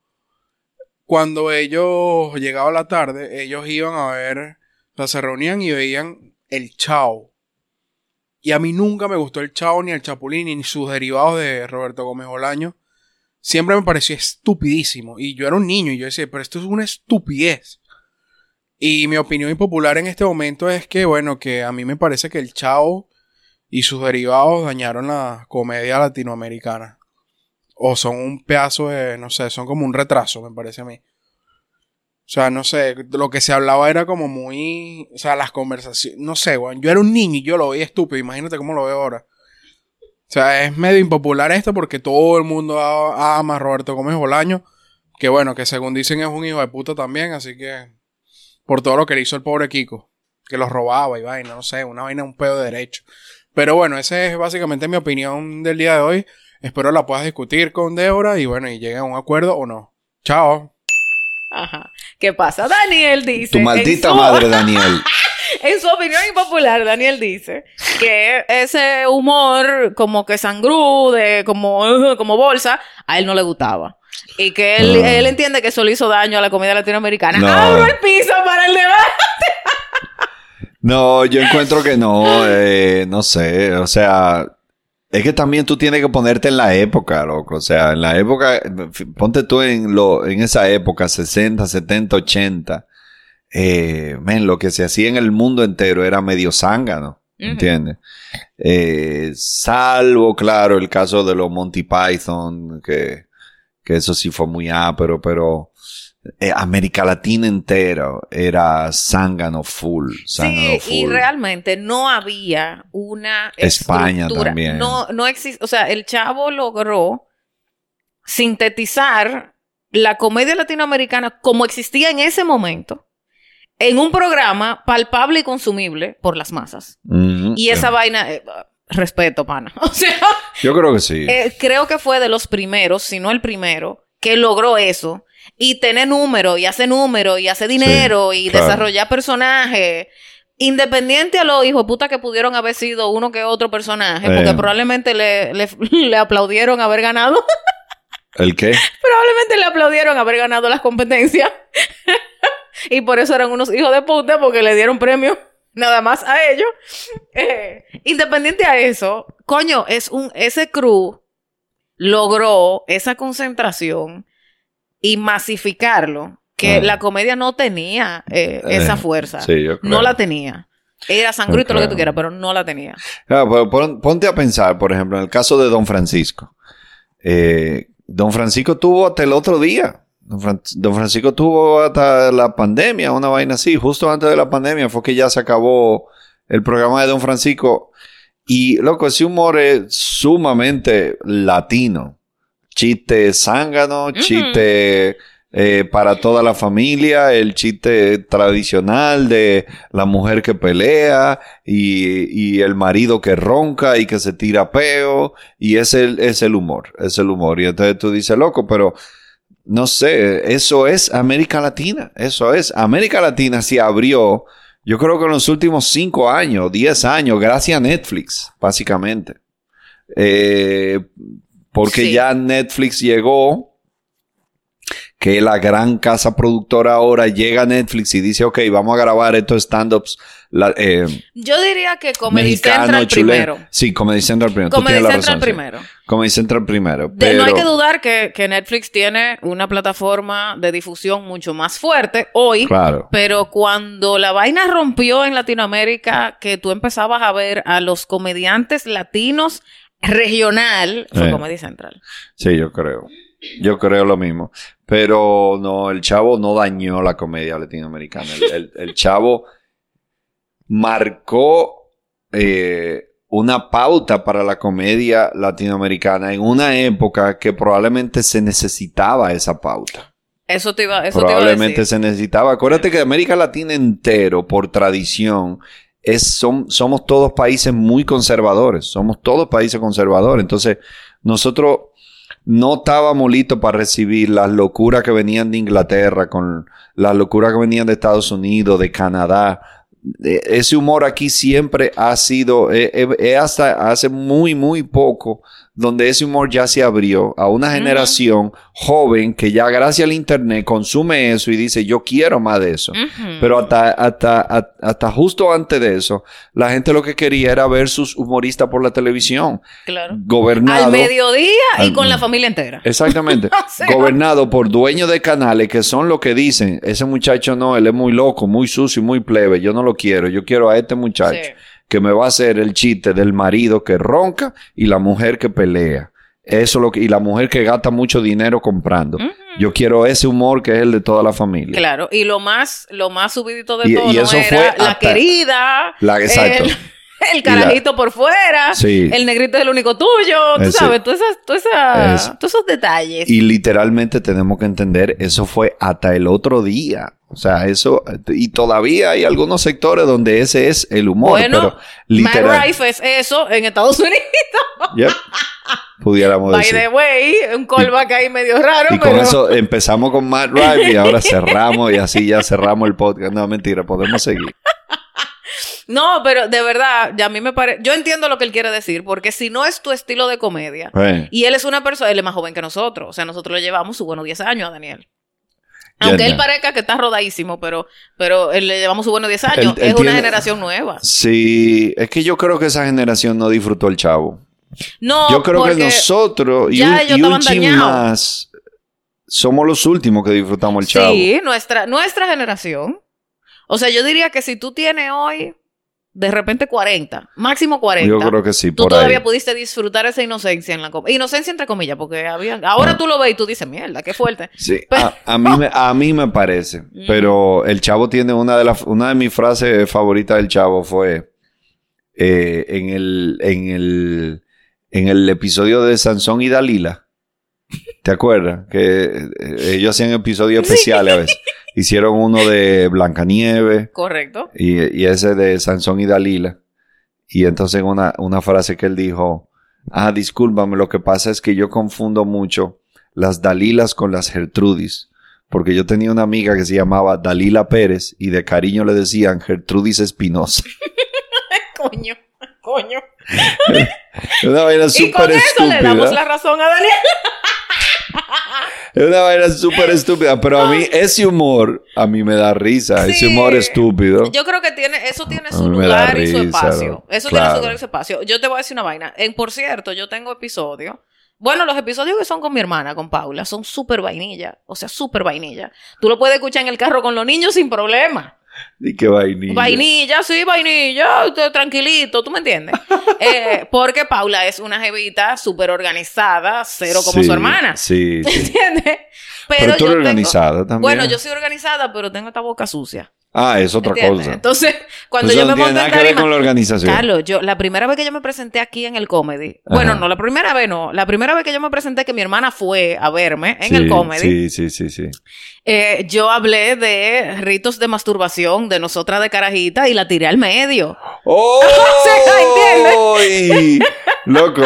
cuando ellos llegaban la tarde, ellos iban a ver, o sea, se reunían y veían el Chao. Y a mí nunca me gustó el Chao, ni el Chapulín, ni sus derivados de Roberto Gómez Bolaño siempre me pareció estupidísimo. Y yo era un niño y yo decía, pero esto es una estupidez. Y mi opinión impopular en este momento es que, bueno, que a mí me parece que el Chao y sus derivados dañaron la comedia latinoamericana. O son un pedazo de, no sé, son como un retraso, me parece a mí. O sea, no sé, lo que se hablaba era como muy, o sea, las conversaciones, no sé, weón, yo era un niño y yo lo veía estúpido, imagínate cómo lo veo ahora. O sea, es medio impopular esto porque todo el mundo ama a Roberto Gómez Bolaño. Que bueno, que según dicen es un hijo de puta también, así que. Por todo lo que le hizo el pobre Kiko. Que los robaba y vaina, no sé, una vaina, un pedo de derecho. Pero bueno, esa es básicamente mi opinión del día de hoy. Espero la puedas discutir con Débora y bueno, y lleguen a un acuerdo o no. Chao. Ajá. ¿Qué pasa? Daniel dice. Tu maldita su- madre, Daniel. En su opinión impopular, Daniel dice que ese humor como que sangrú, de como, como bolsa, a él no le gustaba. Y que él, él entiende que eso le hizo daño a la comida latinoamericana. No. ¡Abro el piso para el debate! No, yo encuentro que no, eh, no sé, o sea, es que también tú tienes que ponerte en la época, loco, o sea, en la época, ponte tú en lo, en esa época, 60, 70, 80, eh, men, lo que se hacía en el mundo entero era medio zángano, Ujú. ¿entiendes? Eh, salvo, claro, el caso de los Monty Python, que, que eso sí fue muy ápero, pero eh, América Latina entera era zángano full, Sí, full. y realmente no había una España estructura. también. No, no existe, o sea, el chavo logró sintetizar la comedia latinoamericana como existía en ese momento en un programa palpable y consumible por las masas. Y esa vaina, eh, respeto, pana. O sea, Yo creo que sí. eh, creo que fue de los primeros, si no el primero, que logró eso. Y tener número, y hace número, y hace dinero, y claro. desarrollar personajes. Independiente a los hijos de puta que pudieron haber sido uno que otro personaje, porque Eh. probablemente le, le, le aplaudieron haber ganado. ¿El qué? probablemente le aplaudieron haber ganado las competencias. y por eso eran unos hijos de puta, porque le dieron premio nada más a ellos. Eh, independiente a eso, coño, es un, ese crew logró esa concentración y masificarlo, que Ah. la comedia no tenía eh, esa Eh, fuerza. sí, yo creo. no la tenía. Era sangrito lo que tú quieras, pero no la tenía. Claro, pero pon- ponte a pensar, por ejemplo, en el caso de Don Francisco. Don Francisco tuvo hasta el otro día. Don, Fran- Don Francisco tuvo hasta la pandemia, una vaina así. Justo antes de la pandemia fue que ya se acabó el programa de Don Francisco. Y, loco, ese humor es sumamente latino. Chiste zángano, chiste eh, para toda la familia, el chiste tradicional de la mujer que pelea y, y el marido que ronca y que se tira peo. Y es el, es el humor, es el humor. Y entonces tú dices, loco, pero no sé, eso es América Latina, eso es. América Latina se abrió, yo creo que en los últimos cinco años, diez años, gracias a Netflix, básicamente. Eh, porque Sí. ya Netflix llegó, que la gran casa productora ahora llega a Netflix y dice, ok, vamos a grabar estos stand-ups. eh, Yo diría que Comedy mexicano, Central chileno. primero. Sí, Comedy Central primero. Comedy Central razón, sí. primero. Comedy Central primero. De- no hay que dudar que, que Netflix tiene una plataforma de difusión mucho más fuerte hoy. Claro. Pero cuando la vaina rompió en Latinoamérica, que tú empezabas a ver a los comediantes latinos regional, fue Sí. Comedy Central. Sí, yo creo. Yo creo lo mismo. Pero no, el chavo no dañó la comedia latinoamericana. El, el- el chavo marcó eh, una pauta para la comedia latinoamericana en una época que probablemente se necesitaba esa pauta. Eso te iba, eso te iba a Probablemente decir. se necesitaba. Acuérdate que América Latina entero, por tradición, es, son, somos todos países muy conservadores. Somos todos países conservadores. Entonces, nosotros no estábamos listos para recibir las locuras que venían de Inglaterra, con las locuras que venían de Estados Unidos, de Canadá. Eh, Ese humor aquí siempre ha sido, eh, hasta hace muy, muy poco, donde ese humor ya se abrió a una generación joven que ya gracias al internet consume eso y dice, yo quiero más de eso. Pero hasta, hasta, hasta, hasta justo antes de eso, la gente lo que quería era ver sus humoristas por la televisión, Claro. gobernado. Al mediodía y con la familia entera. Exactamente. O sea- Gobernado por dueños de canales que son lo que dicen. Ese muchacho no, él es muy loco, muy sucio y muy plebe. Yo no lo quiero. Yo quiero a este muchacho Sí. Que me va a hacer el chiste del marido que ronca y la mujer que pelea. Eso es lo que, y la mujer que gasta mucho dinero comprando. Yo quiero ese humor que es el de toda la familia. Claro, y lo más, lo más subidito de Y- todo y eso era fue la hasta- querida. La, exacto. el- el carajito por fuera, Sí. el negrito es el único tuyo, tú Ese- sabes, todas esas, todas esas- todos esos detalles. Y literalmente tenemos que entender, eso fue hasta el otro día. O sea, eso, y todavía hay algunos sectores donde ese es el humor, bueno, pero Matt literal. Rife es eso en Estados Unidos. Yep. Pudiéramos By decir. the way, un callback ahí medio raro, Y con eso empezamos con Matt Rife y ahora cerramos y así ya cerramos el podcast. No, mentira, podemos seguir. No, pero de verdad, ya a mí me parece... Yo entiendo lo que él quiere decir, porque si no es tu estilo de comedia, Eh, y él es una persona, él es más joven que nosotros, o sea, nosotros le llevamos su buenos 10 años a Daniel. Aunque él parezca que está rodadísimo, pero, pero le llevamos su buenos 10 años, Él- él es una generación nueva. Sí, es que yo creo que esa generación no disfrutó el chavo. No, Yo creo que nosotros y un, y un chin más somos los últimos que disfrutamos el chavo. Sí, nuestra, nuestra generación. O sea, yo diría que si tú tienes hoy, de repente 40, máximo 40. Yo creo que sí, Tú por todavía ahí. pudiste disfrutar esa inocencia en la. Inocencia entre comillas, porque había... Ahora Ah. tú lo ves y tú dices, mierda, qué fuerte. Sí, a, a mí me, a mí me parece. Mm. Pero el chavo tiene una de las, una de mis frases favoritas del chavo fue eh, en el, en el, en el episodio de Sansón y Dalila. ¿Te acuerdas? Que eh, ellos hacían episodios especiales a veces. Hicieron uno de Blancanieves Correcto. y, y ese de Sansón y Dalila. Y entonces una, una frase que él dijo, ah, discúlpame, lo que pasa es que yo confundo mucho las Dalilas con las Gertrudis. Porque yo tenía una amiga que se llamaba Dalila Pérez y de cariño le decían Gertrudis Espinosa. Coño, coño. Una vaina Y con súper eso le damos estúpida. la razón a Daniel. Es una vaina súper estúpida. Pero a mí ese humor, a mí me da risa. Ese humor estúpido. Yo creo que tiene, eso tiene su lugar y su espacio. ¿no? Eso tiene su lugar y su espacio. Yo te voy a decir una vaina. En, por cierto, yo tengo episodios. Bueno, los episodios que son con mi hermana, con Paula, son súper vainilla. O sea, súper vainilla. Tú lo puedes escuchar en el carro con los niños sin problema. Y qué vainilla. Vainilla, sí, vainilla, tranquilito, ¿tú me entiendes? Eh, porque Paula es una jevita súper organizada, cero como Sí, su hermana. Sí, ¿Me sí. entiendes? Pero, tú yo eres tengo- organizada también. Bueno, yo soy organizada, pero tengo esta boca sucia. Ah, es otra ¿entiendes? cosa. Entonces, cuando yo no me tiene monto nada en que ver tarima- con la organización. Carlos, yo, la primera vez que yo me presenté aquí en el comedy, bueno, no, la primera vez no, la primera vez que yo me presenté que mi hermana fue a verme en Sí, el comedy, Sí, sí, sí, sí. eh, yo hablé de ritos de masturbación de nosotras de carajita y la tiré al medio. ¡Oh! ¿entiendes? Loco,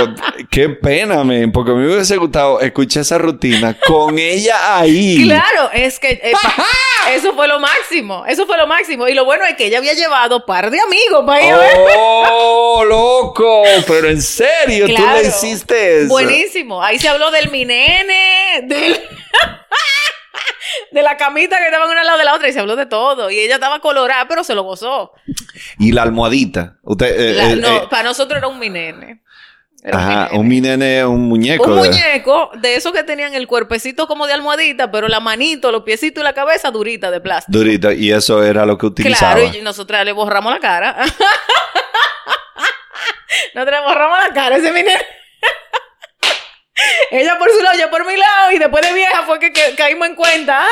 qué pena, men, porque a mí me hubiese gustado escuchar esa rutina con ella ahí. Claro, es que eh, eso fue lo máximo, eso fue lo máximo. Y lo bueno es que ella había llevado par de amigos para ir a ver. ¡Oh, loco! Pero en serio, tú le hiciste eso. Buenísimo. Ahí se habló del mi nene, del... de la camita que estaban una al lado de la otra y se habló de todo. Y ella estaba colorada, pero se lo gozó. Y la almohadita. Usted, eh, La- eh, no, eh, para nosotros era un mi nene. Era ajá, un nene. mi nene, un muñeco. Un de- muñeco de esos que tenían el cuerpecito como de almohadita, pero la manito, los piecitos y la cabeza durita de plástico. Durito, y eso era lo que utilizaba. Claro, y nosotras le borramos la cara. nosotras le borramos la cara a ese mi nene. Ella por su lado, yo por mi lado, y después de vieja fue que, que caímos en cuenta.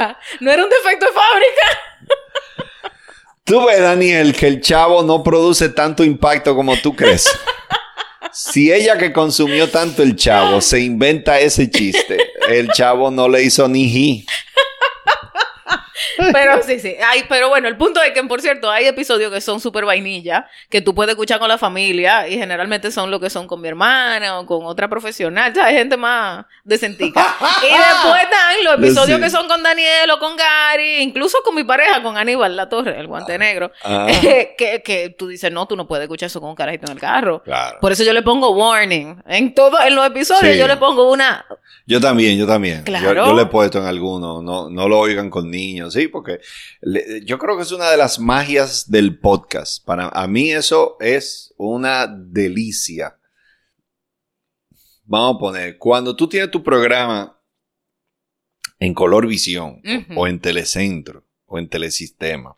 ¡Ah! No era un defecto de fábrica. Tú ves, Daniel, que el chavo no produce tanto impacto como tú crees. Si ella que consumió tanto el chavo se inventa ese chiste, el chavo no le hizo ni ji. Pero sí, sí. Ay, pero bueno, el punto es que, por cierto, hay episodios que son súper vainilla, que tú puedes escuchar con la familia, y generalmente son lo que son con mi hermana o con otra profesional. O sea, hay gente más decentica. y después están los episodios Sí. que son con Daniel o con Gary, incluso con mi pareja, con Aníbal La Torre, el guante negro. Ah. que, que tú dices, no, tú no puedes escuchar eso con un carajito en el carro. Claro. Por eso yo le pongo warning. En todo, en los episodios Sí. yo le pongo una. Yo también, yo también. Yo- Claro. Yo, le he puesto en alguno, no, no lo oigan con niños, sí, porque le- yo creo que es una de las magias del podcast. Para a mí eso es una delicia. Vamos a poner, cuando tú tienes tu programa en Color Visión o en Telecentro o en Telesistema,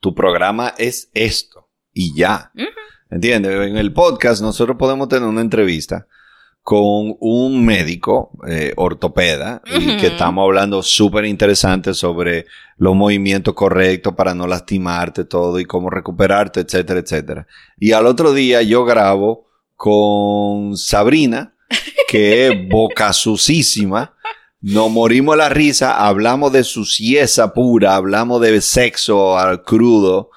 tu programa es esto y ya. Ujú. ¿Entiendes? En el podcast nosotros podemos tener una entrevista con un médico eh, ortopeda y que estamos hablando súper interesante sobre los movimientos correctos para no lastimarte todo y cómo recuperarte, etcétera, etcétera. Y al otro día yo grabo con Sabrina, que es boca sucísima. Nos morimos la risa, hablamos de sucieza pura, hablamos de sexo al crudo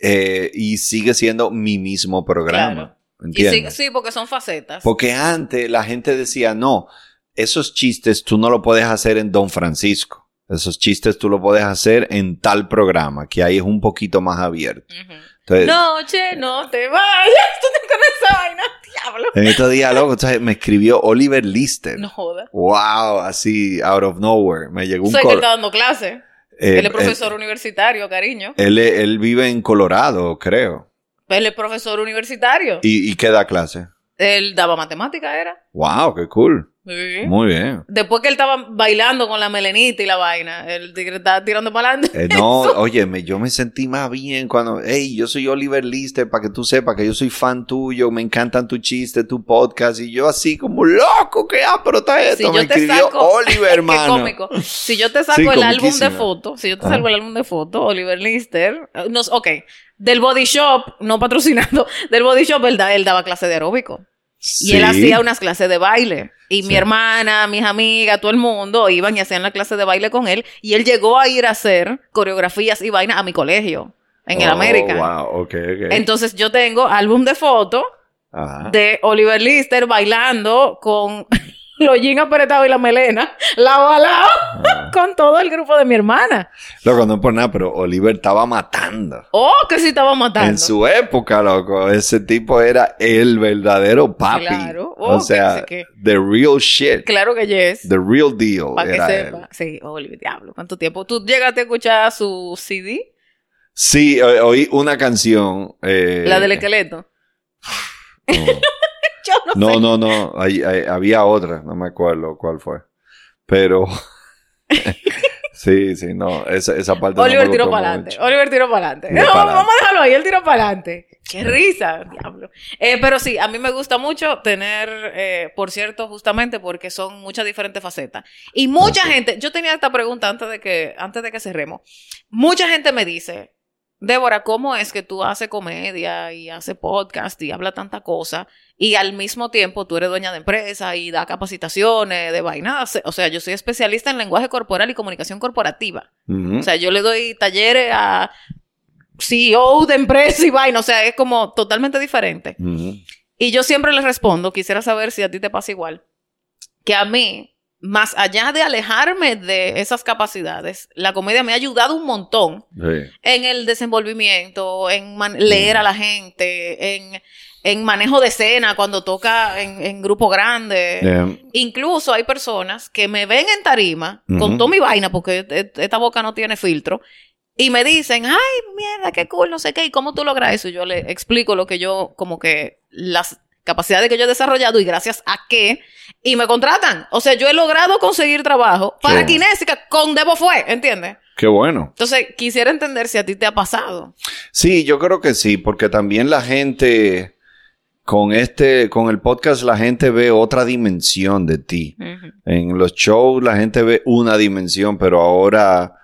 eh, y sigue siendo mi mismo programa. Sí, sí, porque son facetas. Porque antes la gente decía, no, esos chistes tú no lo puedes hacer en Don Francisco. Esos chistes tú lo puedes hacer en tal programa, que ahí es un poquito más abierto. Noche, no te vayas, tú te con esa vaina, diablo. En estos días, loco, me escribió Oliver Lister. No joda. Wow, así, out of nowhere. Me llegó un Soy que está dando clase. Eh, él es profesor universitario, cariño. Él, él vive en Colorado, creo. Él es profesor universitario. ¿Y, qué da clase? Él daba matemática, era. ¡Wow! ¡Qué cool! Muy bien. Después que él estaba bailando con la melenita y la vaina, él estaba tirando para adelante. Eh, no, oye, yo me sentí más bien cuando, hey, yo soy Oliver Lister, para que tú sepas que yo soy fan tuyo, me encantan tus chistes, tu podcast, y yo así como loco, ¿qué pero está esto? Si me escribió Oliver, hermano. qué cómico. Si yo te saco el álbum de fotos, si yo te saco el álbum de fotos, Oliver Lister, eh, no, ok, del Body Shop, no patrocinado, del Body Shop, él, él daba clase de aeróbico. Y él hacía unas clases de baile. Y mi hermana, mis amigas, todo el mundo iban y hacían la clase de baile con él. Y él llegó a ir a hacer coreografías y vainas a mi colegio, en el oh, América. Wow, okay, okay. Entonces yo tengo álbum de fotos de Oliver Lister bailando con los jeans apretados y la melena, lado a lado, ah. con todo el grupo de mi hermana. Loco, no es por nada, pero Oliver estaba matando. Oh, que sí estaba matando. En su época, loco, ese tipo era el verdadero papi. Claro. Oh, o sea, the real shit. Claro que yes. The real deal. Para que sepa. Sí, Oliver, diablo, ¿cuánto tiempo? ¿Tú llegaste a escuchar su CD? Sí, oí una canción. Eh, la del esqueleto. no, no, no, había otra, no me acuerdo cuál fue. Pero sí, sí, no, esa, esa parte Oliver no tiró para adelante. Oliver tiró para adelante. No, vamos a dejarlo ahí, él tiró para adelante. Qué risa, diablo. Eh, pero sí, a mí me gusta mucho tener, eh, por cierto, justamente porque son muchas diferentes facetas. Y mucha gente, yo tenía esta pregunta antes de que, antes de que cerremos. Mucha gente me dice, Débora, ¿cómo es que tú haces comedia y haces podcast y habla tanta cosa y al mismo tiempo tú eres dueña de empresa y da capacitaciones de vainas? O sea, yo soy especialista en lenguaje corporal y comunicación corporativa. O sea, yo le doy talleres a CEO de empresa y vaina. O sea, es como totalmente diferente. Y yo siempre les respondo, quisiera saber si a ti te pasa igual, que a mí más allá de alejarme de esas capacidades, la comedia me ha ayudado un montón en el desenvolvimiento, en leer a la gente, en, manejo de escena cuando toca en, grupo grande. Incluso hay personas que me ven en tarima con toda mi vaina, porque e, esta boca no tiene filtro, y me dicen, ay, mierda, qué cool, no sé qué, y cómo tú logras eso. Y yo le explico lo que yo, como que las capacidades que yo he desarrollado y gracias a qué, y me contratan. O sea, yo he logrado conseguir trabajo para Kinésica con Debo Fue, ¿entiendes? Qué bueno. Entonces, quisiera entender si a ti te ha pasado. Sí, yo creo que sí, porque también la gente con este, con el podcast, la gente ve otra dimensión de ti. En los shows, la gente ve una dimensión, pero ahora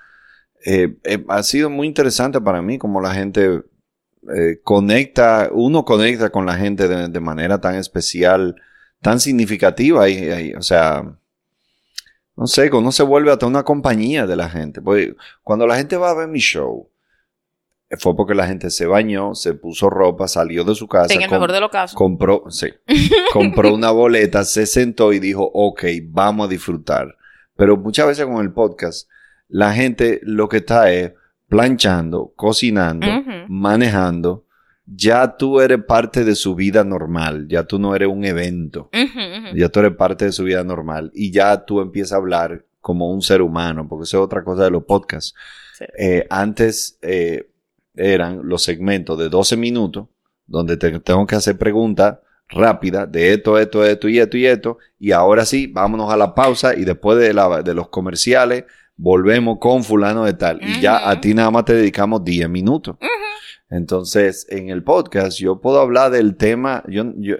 eh, eh, ha sido muy interesante para mí como la gente eh, conecta, uno conecta con la gente de, manera tan especial, tan significativa. Y, o sea, no sé, uno se vuelve hasta una compañía de la gente. cuando la gente va a ver mi show, fue porque la gente se bañó, se puso ropa, salió de su casa. En el mejor de los casos. Compró, sí. compró una boleta, se sentó y dijo, ok, vamos a disfrutar. Pero muchas veces con el podcast, la gente lo que está es planchando, cocinando, manejando, ya tú eres parte de su vida normal, ya tú no eres un evento, ya tú eres parte de su vida normal y ya tú empiezas a hablar como un ser humano, porque eso es otra cosa de los podcasts. Eh, antes eh, eran los segmentos de 12 minutos, donde te tengo que hacer preguntas rápidas de esto, esto, esto y esto y esto, y ahora sí, vámonos a la pausa y después de, la, de los comerciales volvemos con fulano de tal. Y ya a ti nada más te dedicamos 10 minutos. Entonces, en el podcast yo puedo hablar del tema, yo, yo,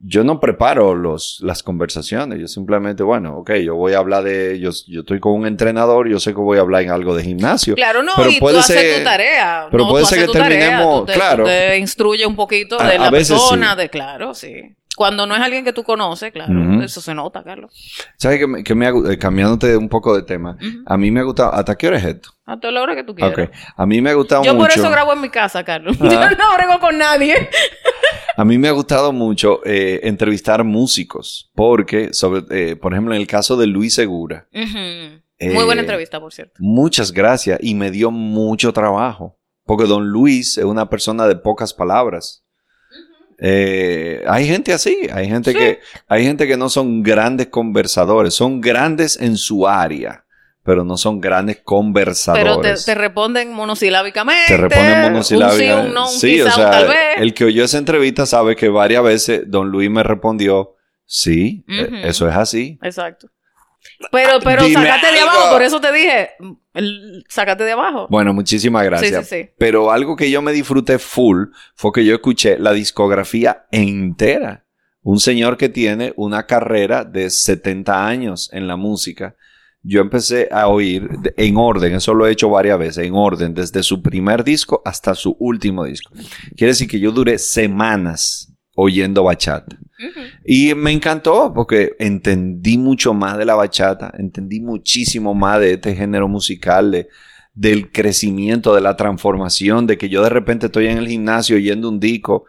yo no preparo los, las conversaciones. Yo simplemente, bueno, ok, yo voy a hablar de, yo, yo estoy con un entrenador, yo sé que voy a hablar en algo de gimnasio. Claro, no, Pero y puede tú haces tu tarea. pero No, puede ser que tarea, terminemos- tú te, claro. tú te instruye un poquito A- de la a veces persona, sí. de claro, sí. Cuando no es alguien que tú conoces, claro, eso se nota, Carlos. ¿Sabes que, me, que me ha eh, cambiándote un poco de tema? A mí me ha gustado, ¿hasta qué hora es esto? A toda la hora que tú quieras. Ok. A mí me ha gustado Yo mucho. por eso grabo en mi casa, Carlos. Ah. Yo no brego con nadie. A mí me ha gustado mucho eh, entrevistar músicos, porque, sobre, eh, por ejemplo, en el caso de Luis Segura. Eh, Muy buena entrevista, por cierto. muchas gracias y me dio mucho trabajo, porque don Luis es una persona de pocas palabras. Eh, hay gente así, hay gente Sí. que hay gente que no son grandes conversadores, son grandes en su área, pero no son grandes Pero te, conversadores. te responden monosilábicamente. Te responden monosilabia. Un sí, un no, un sí, quizá, o sea, tal vez. el que oyó esa entrevista sabe que varias veces don Luis me respondió, sí, eh, eso es así. Exacto. Pero, pero Dime sácate de abajo, por eso te dije, el- sácate de abajo. Bueno, muchísimas gracias. Sí, sí, sí. Pero algo que yo me disfruté full fue que yo escuché la discografía entera. Un señor que tiene una carrera de 70 años en la música. Yo empecé a oír en orden, eso lo he hecho varias veces, en orden, desde su primer disco hasta su último disco. Quiere decir que yo duré semanas oyendo bachata. Y me encantó porque entendí mucho más de la bachata, entendí muchísimo más de este género musical, de, del crecimiento, de la transformación, de que yo de repente estoy en el gimnasio oyendo un disco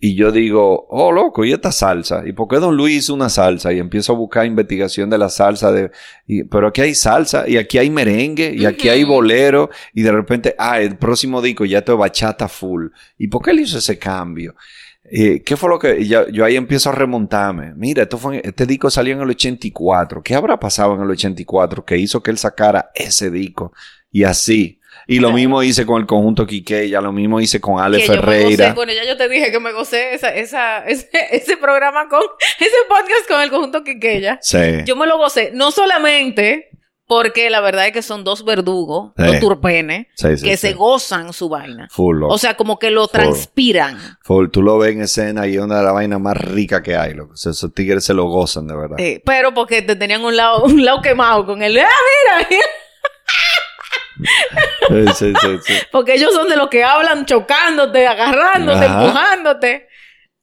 y yo digo, oh loco, ¿y esta salsa? ¿Y por qué Don Luis hizo una salsa? Y empiezo a buscar investigación de la salsa, de, y- pero aquí hay salsa y aquí hay merengue y aquí hay bolero y de repente, ah, el próximo disco ya es bachata full. ¿Y por qué él hizo ese cambio? Eh, ¿Qué fue lo que yo, yo ahí empiezo a remontarme? Mira, esto fue, este disco salió en el 84. ¿Qué habrá pasado en el 84 que hizo que él sacara ese disco? Y así. Y lo mismo hice con el conjunto Quiqueya, lo mismo hice con Ale Que yo me Ferreira. gocé, bueno, ya yo te dije que me gocé esa, esa, ese, ese programa con, ese podcast con el conjunto Quiqueya. Sí. Yo me lo gocé, no solamente porque la verdad es que son dos verdugos, Sí. dos turpenes, Sí, sí, que sí. se gozan su vaina. Full. O sea, como que lo Full. transpiran. Full. Tú lo ves en escena y es una de las vainas más ricas que hay, loco. O sea, esos tigres se lo gozan, de verdad. Eh, pero porque te tenían un lado, un lado quemado con el, ah, mira, mira. Sí, sí, sí, sí. Porque ellos son de los que hablan chocándote, agarrándote, Ajá. empujándote.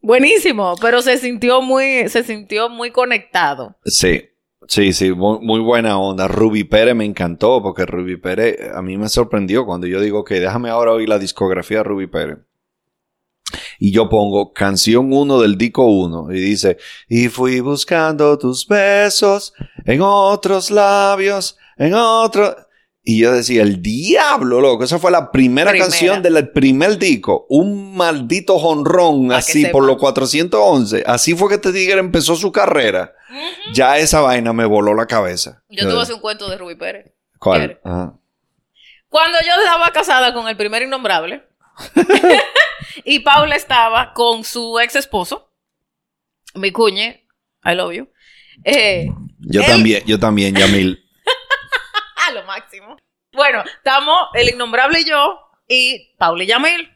Buenísimo, pero se sintió muy, se sintió muy conectado. Sí, sí, sí, muy, buena onda. Ruby Pérez me encantó porque Ruby Pérez a mí me sorprendió cuando yo digo que déjame ahora oír la discografía de Ruby Pérez. Y yo pongo canción 1 del disco 1 y dice, y fui buscando tus besos en otros labios, en otro... Y yo decía, el diablo, loco, esa fue la primera, Primera. canción del primer disco, un maldito jonrón así por los 411. Así fue que este tigre empezó su carrera. Ya esa vaina me voló la cabeza. Yo a hacer un cuento de Rubí Pérez. ¿Cuál? Cuando yo estaba casada con el primer innombrable y Paula estaba con su ex esposo, mi cuñe, I love you, eh, Yo Él- también, yo también, Yamil. a lo máximo. Bueno, estamos el innombrable y yo y Paula y Yamil.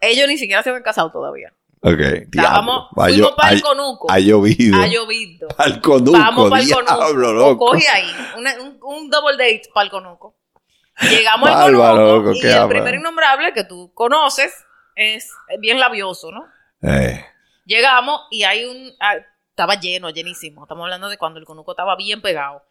Ellos ni siquiera se habían casado todavía. Ok, Estábamos, fuimos para el conuco. Ha llovido. Ha llovido. Al conuco, Vamos para el conuco. loco. Coge ahí. una- un, un double date para el conuco. Llegamos al conuco loco, y el primer innombrable que tú conoces es bien labioso, ¿no? Eh, Llegamos y hay un... ah, estaba lleno, llenísimo. Estamos hablando de cuando el conuco estaba bien pegado.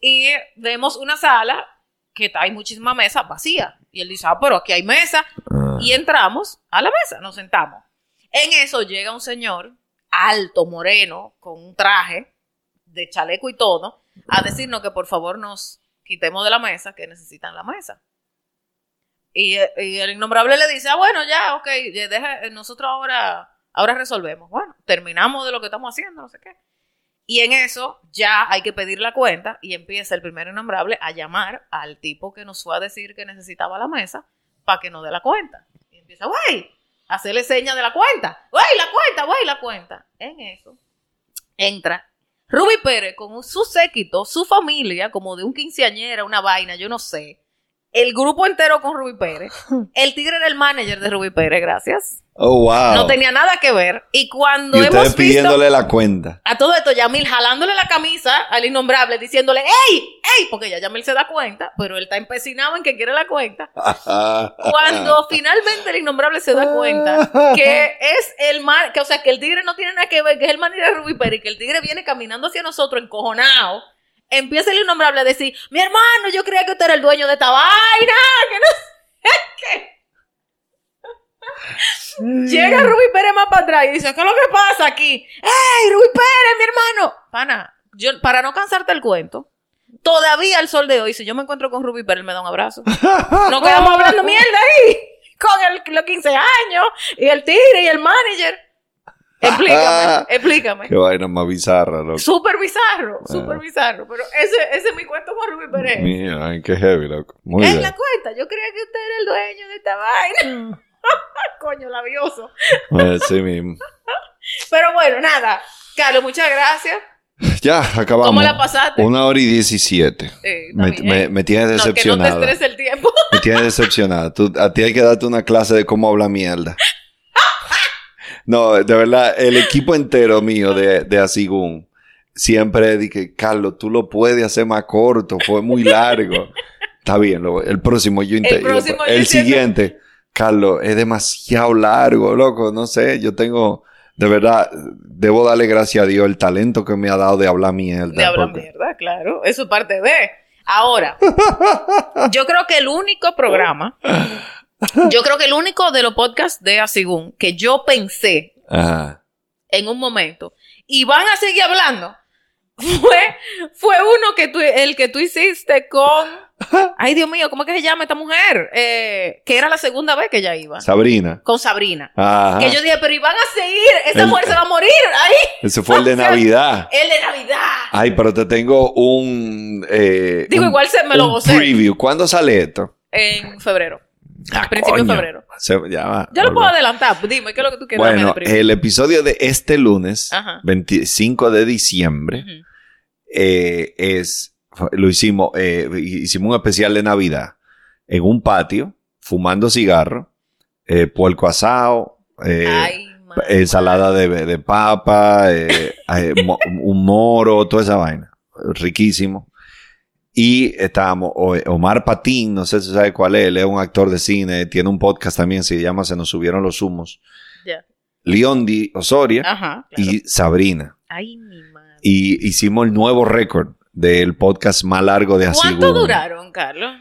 Y vemos una sala que hay muchísimas mesas vacías. Y él dice, ah, pero aquí hay mesa. ah. Y entramos a la mesa, nos sentamos. En eso llega un señor alto, moreno, con un traje de chaleco y todo, a decirnos que por favor nos quitemos de la mesa, que necesitan la mesa. Y, el innombrable le dice, ah, bueno, ya, ok, ya nosotros ahora, ahora resolvemos. Bueno, terminamos de lo que estamos haciendo, no sé qué. Y en eso ya hay que pedir la cuenta y empieza el primer innombrable a llamar al tipo que nos fue a decir que necesitaba la mesa para que nos dé la cuenta. Y empieza, güey, hacerle señas de la cuenta. Güey, la cuenta, güey, la cuenta. En eso entra Ruby Pérez con su séquito, su familia, como de un quinceañera, una vaina, yo no sé. El grupo entero con Ruby Pérez. El tigre era el manager de Ruby Pérez, gracias. Oh, wow. No tenía nada que ver. Y cuando y hemos visto pidiéndole la cuenta. a todo esto, Yamil jalándole la camisa al innombrable, diciéndole, ¡Ey! ¡Ey! Porque ya Yamil se da cuenta, pero él está empecinado en que quiere la cuenta. Cuando finalmente el innombrable se da cuenta que es el man, que o sea, que el tigre no tiene nada que ver, que es el manager de Ruby Pérez, y que el tigre viene caminando hacia nosotros encojonado, empieza el innombrable a decir, mi hermano, yo creía que usted era el dueño de esta vaina, que no sé qué. Llega Ruby Pérez más para atrás y dice, ¿qué es lo que pasa aquí? ¡Ey, Ruby Pérez, mi hermano! Pana, yo, para no cansarte el cuento, todavía al sol de hoy, si yo me encuentro con Ruby Pérez, me da un abrazo. Nos quedamos hablando mierda ahí, con el, los 15 años, y el tigre y el manager. Explícame, explícame. Qué vaina más bizarra, loco. Súper bizarro, súper bizarro. Pero ese, ese es mi cuento con Ruby Pérez. Mira, ay, qué heavy, loco. Muy es bien. la cuenta. Yo creía que usted era el dueño de esta vaina. Coño, labioso. Así mismo. Pero bueno, nada. Carlos, muchas gracias. Ya, acabamos. ¿Cómo la pasaste? Una hora y diecisiete. Eh, Me, me, me tienes No, que no te decepcionada. el tiempo. me tienes decepcionada. Tú- a ti hay que darte una clase de cómo hablar mierda. No, de verdad, el equipo entero mío de, de Asigún siempre dije, Carlos, tú lo puedes hacer más corto, fue muy largo. Está bien, lo- el próximo yo intento. próximo yo el siguiente, Carlos, es demasiado largo, loco, no sé, yo tengo, de verdad, debo darle gracias a Dios el talento que me ha dado de hablar mierda. De hablar porque- mierda, claro. Eso es parte de. Ahora, yo creo que el único programa, yo creo que el único de los podcasts de Asigún que yo pensé Ajá. en un momento y van a seguir hablando fue, fue uno que tú, el que tú hiciste con, ay Dios mío, ¿cómo es que se llama esta mujer? Eh, que era la segunda vez que ella iba. Sabrina. Con Sabrina. Ajá. Que yo dije, pero iban a seguir, esa El- mujer se va a morir ahí. Ese fue el de sea, Navidad. El de Navidad. Ay, pero te tengo un. eh, Digo, un- igual se me lo gocé. preview. ¿Cuándo sale esto? En febrero. Ah, principio de febrero. Se- ya va. Yo lo puedo adelantar. Dime, ¿qué es lo que tú quieres? Bueno, el episodio de este lunes, Ajá. 25 de diciembre, eh, es. Lo hicimos, eh, hicimos un especial de Navidad en un patio, fumando cigarro, eh, puerco asado, eh, Ay, ensalada de, de papa, eh, un moro, toda esa vaina. Riquísimo. Y estábamos, Omar Patín, no sé si sabe cuál es, él es un actor de cine, tiene un podcast también, se llama Se nos subieron los humos. Ya. Leondi Osoria Ajá. claro. y Sabrina. Ay, mi madre. Y hicimos el nuevo récord del podcast más largo de Asigún. ¿Cuánto duraron, Carlos?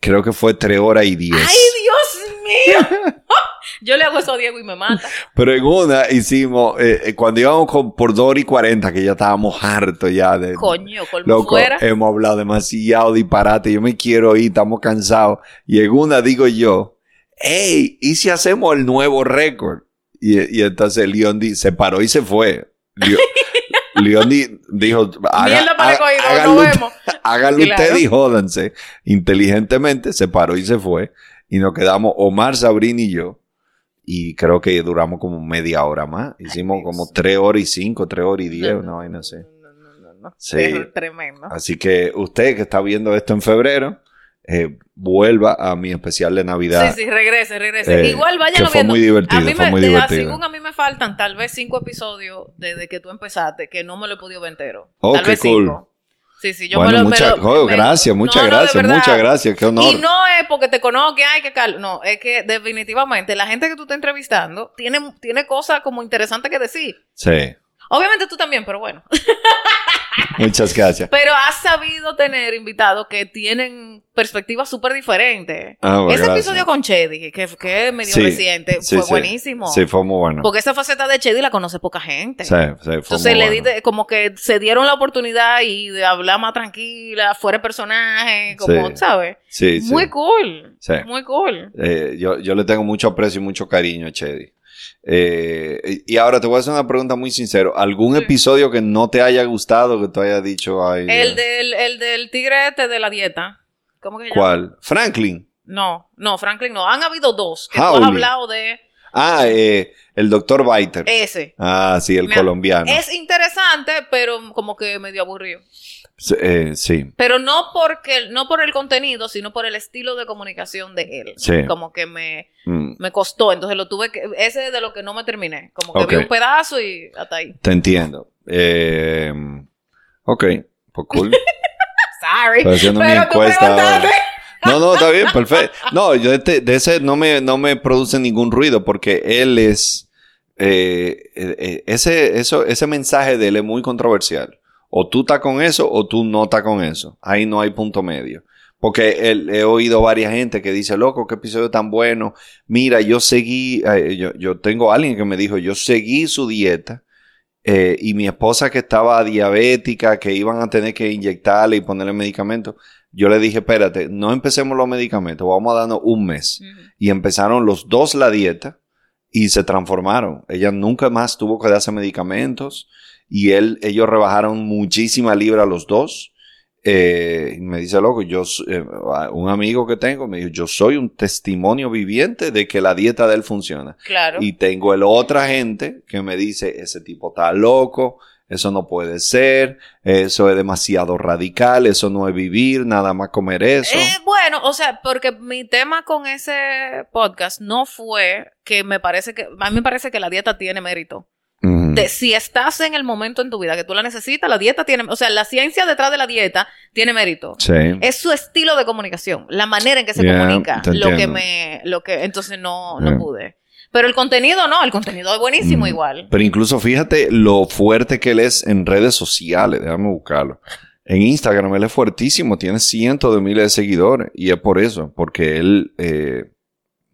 Creo que fue tres horas y diez. ¡Ay, Dios mío! Yo le hago eso a Diego y me mata. Pero en una hicimos, eh, eh, cuando íbamos con, por y cuarenta, que ya estábamos hartos ya de... Coño, colmo Loco, fuera. hemos hablado demasiado disparate. Yo me quiero ir, estamos cansados. Y en una digo yo, hey, ¿y si hacemos el nuevo récord? Y, y entonces Leondi se paró y se fue. Leo- Leondi dijo, haga- haga- cogido, háganlo vemos. háganlo Claro. y jódanse. Inteligentemente se paró y se fue. Y nos quedamos Omar, Sabrina y yo. Y creo que duramos como media hora más. Hicimos como tres horas y cinco, tres horas y diez, No, una vaina así. No, no, no, no. Sí. Es tremendo. Así que usted que está viendo esto en febrero, eh, vuelva a mi especial de Navidad. Sí, sí, regrese, regrese. Eh, Igual que váyanlo fue viendo. muy divertido, a mí fue me, muy divertido. Asigún a mí me faltan tal vez cinco episodios desde que tú empezaste que no me lo he podido ver entero. Oh, tal qué vez cool. cinco. Sí, sí, yo bueno, me lo mucha- me lo- oh, me- gracias, muchas No, gracias, muchas gracias, qué honor. Y no es porque te conozco que hay que Carlos. No, es que definitivamente la gente que tú estás entrevistando tiene, tiene cosas como interesantes que decir. Sí, Obviamente tú también, pero bueno. muchas gracias. Pero has sabido tener invitados que tienen perspectivas súper diferentes. Ah, bueno, Ese gracias. episodio con Chedi, que, que es medio Sí, reciente, sí, fue sí. buenísimo. Sí, fue muy bueno. Porque esa faceta de Chedi la conoce poca gente. Sí, sí, fue Entonces muy le bueno. como que se dieron la oportunidad y de hablar más tranquila, fuera de personaje, como. ¿sabes? Sí, sí. Muy cool. Sí. Muy cool. Eh, yo, yo le tengo mucho aprecio y mucho cariño a Chedi. Eh, y ahora te voy a hacer una pregunta muy sincero. ¿Algún episodio que no te haya gustado, que tú hayas dicho, ay, El Dios"? del, el del tigre este de la dieta. ¿Cómo que se llama? ¿Cuál? Franklin. No, no, Franklin no. Han habido dos que tú Howley. has hablado de Ah, eh, el doctor Biter. ese. Ah, sí, el colombiano. Es interesante, pero como que medio aburrido. Sí, eh, sí. Pero no porque, no por el contenido, sino por el estilo de comunicación de él. Sí. Como que me, Mm, me costó. Entonces lo tuve que, ese es de lo que no me terminé. Como que vi un pedazo y hasta ahí. te entiendo. Eh, ok, pues cool. Sorry. Estoy haciendo mi Pero tú encuesta ahora. No, no, está bien, perfecto. No, yo de, este- de ese no me, no me produce ningún ruido porque él es, eh, eh, eh, ese, eso, ese mensaje de él es muy controversial. O tú estás con eso o tú no estás con eso. Ahí no hay punto medio. Porque él- he oído varias gente que dice, loco, qué episodio tan bueno. Mira, yo seguí, eh, yo, yo tengo a alguien que me dijo, yo seguí su dieta. eh, y mi esposa que estaba diabética, que iban a tener que inyectarle y ponerle medicamentos, yo le dije, espérate, no empecemos los medicamentos, vamos a darnos un mes. Y empezaron los dos la dieta y se transformaron. Ella nunca más tuvo que darse medicamentos y él, ellos rebajaron muchísima libra los dos. Eh, me dice, loco, yo, eh, un amigo que tengo me dijo, yo soy un testimonio viviente de que la dieta de él funciona. Claro. Y tengo el otra gente que me dice, ese tipo está loco, eso no puede ser, eso es demasiado radical, eso no es vivir, nada más comer eso. Eh, bueno, o sea, porque mi tema con ese podcast no fue que me parece que, a mí me parece que la dieta tiene mérito. De- si estás en el momento en tu vida que tú la necesitas, la dieta tiene, o sea, la ciencia detrás de la dieta tiene mérito. Sí. Es su estilo de comunicación, la manera en que se Yeah, comunica, lo que me, lo que, entonces no, no Yeah. pude. Pero el contenido no, el contenido es buenísimo Mm. igual. Pero incluso fíjate lo fuerte que él es en redes sociales. Déjame buscarlo. En Instagram él es fuertísimo, tiene cientos de miles de seguidores. Y es por eso, porque él, eh,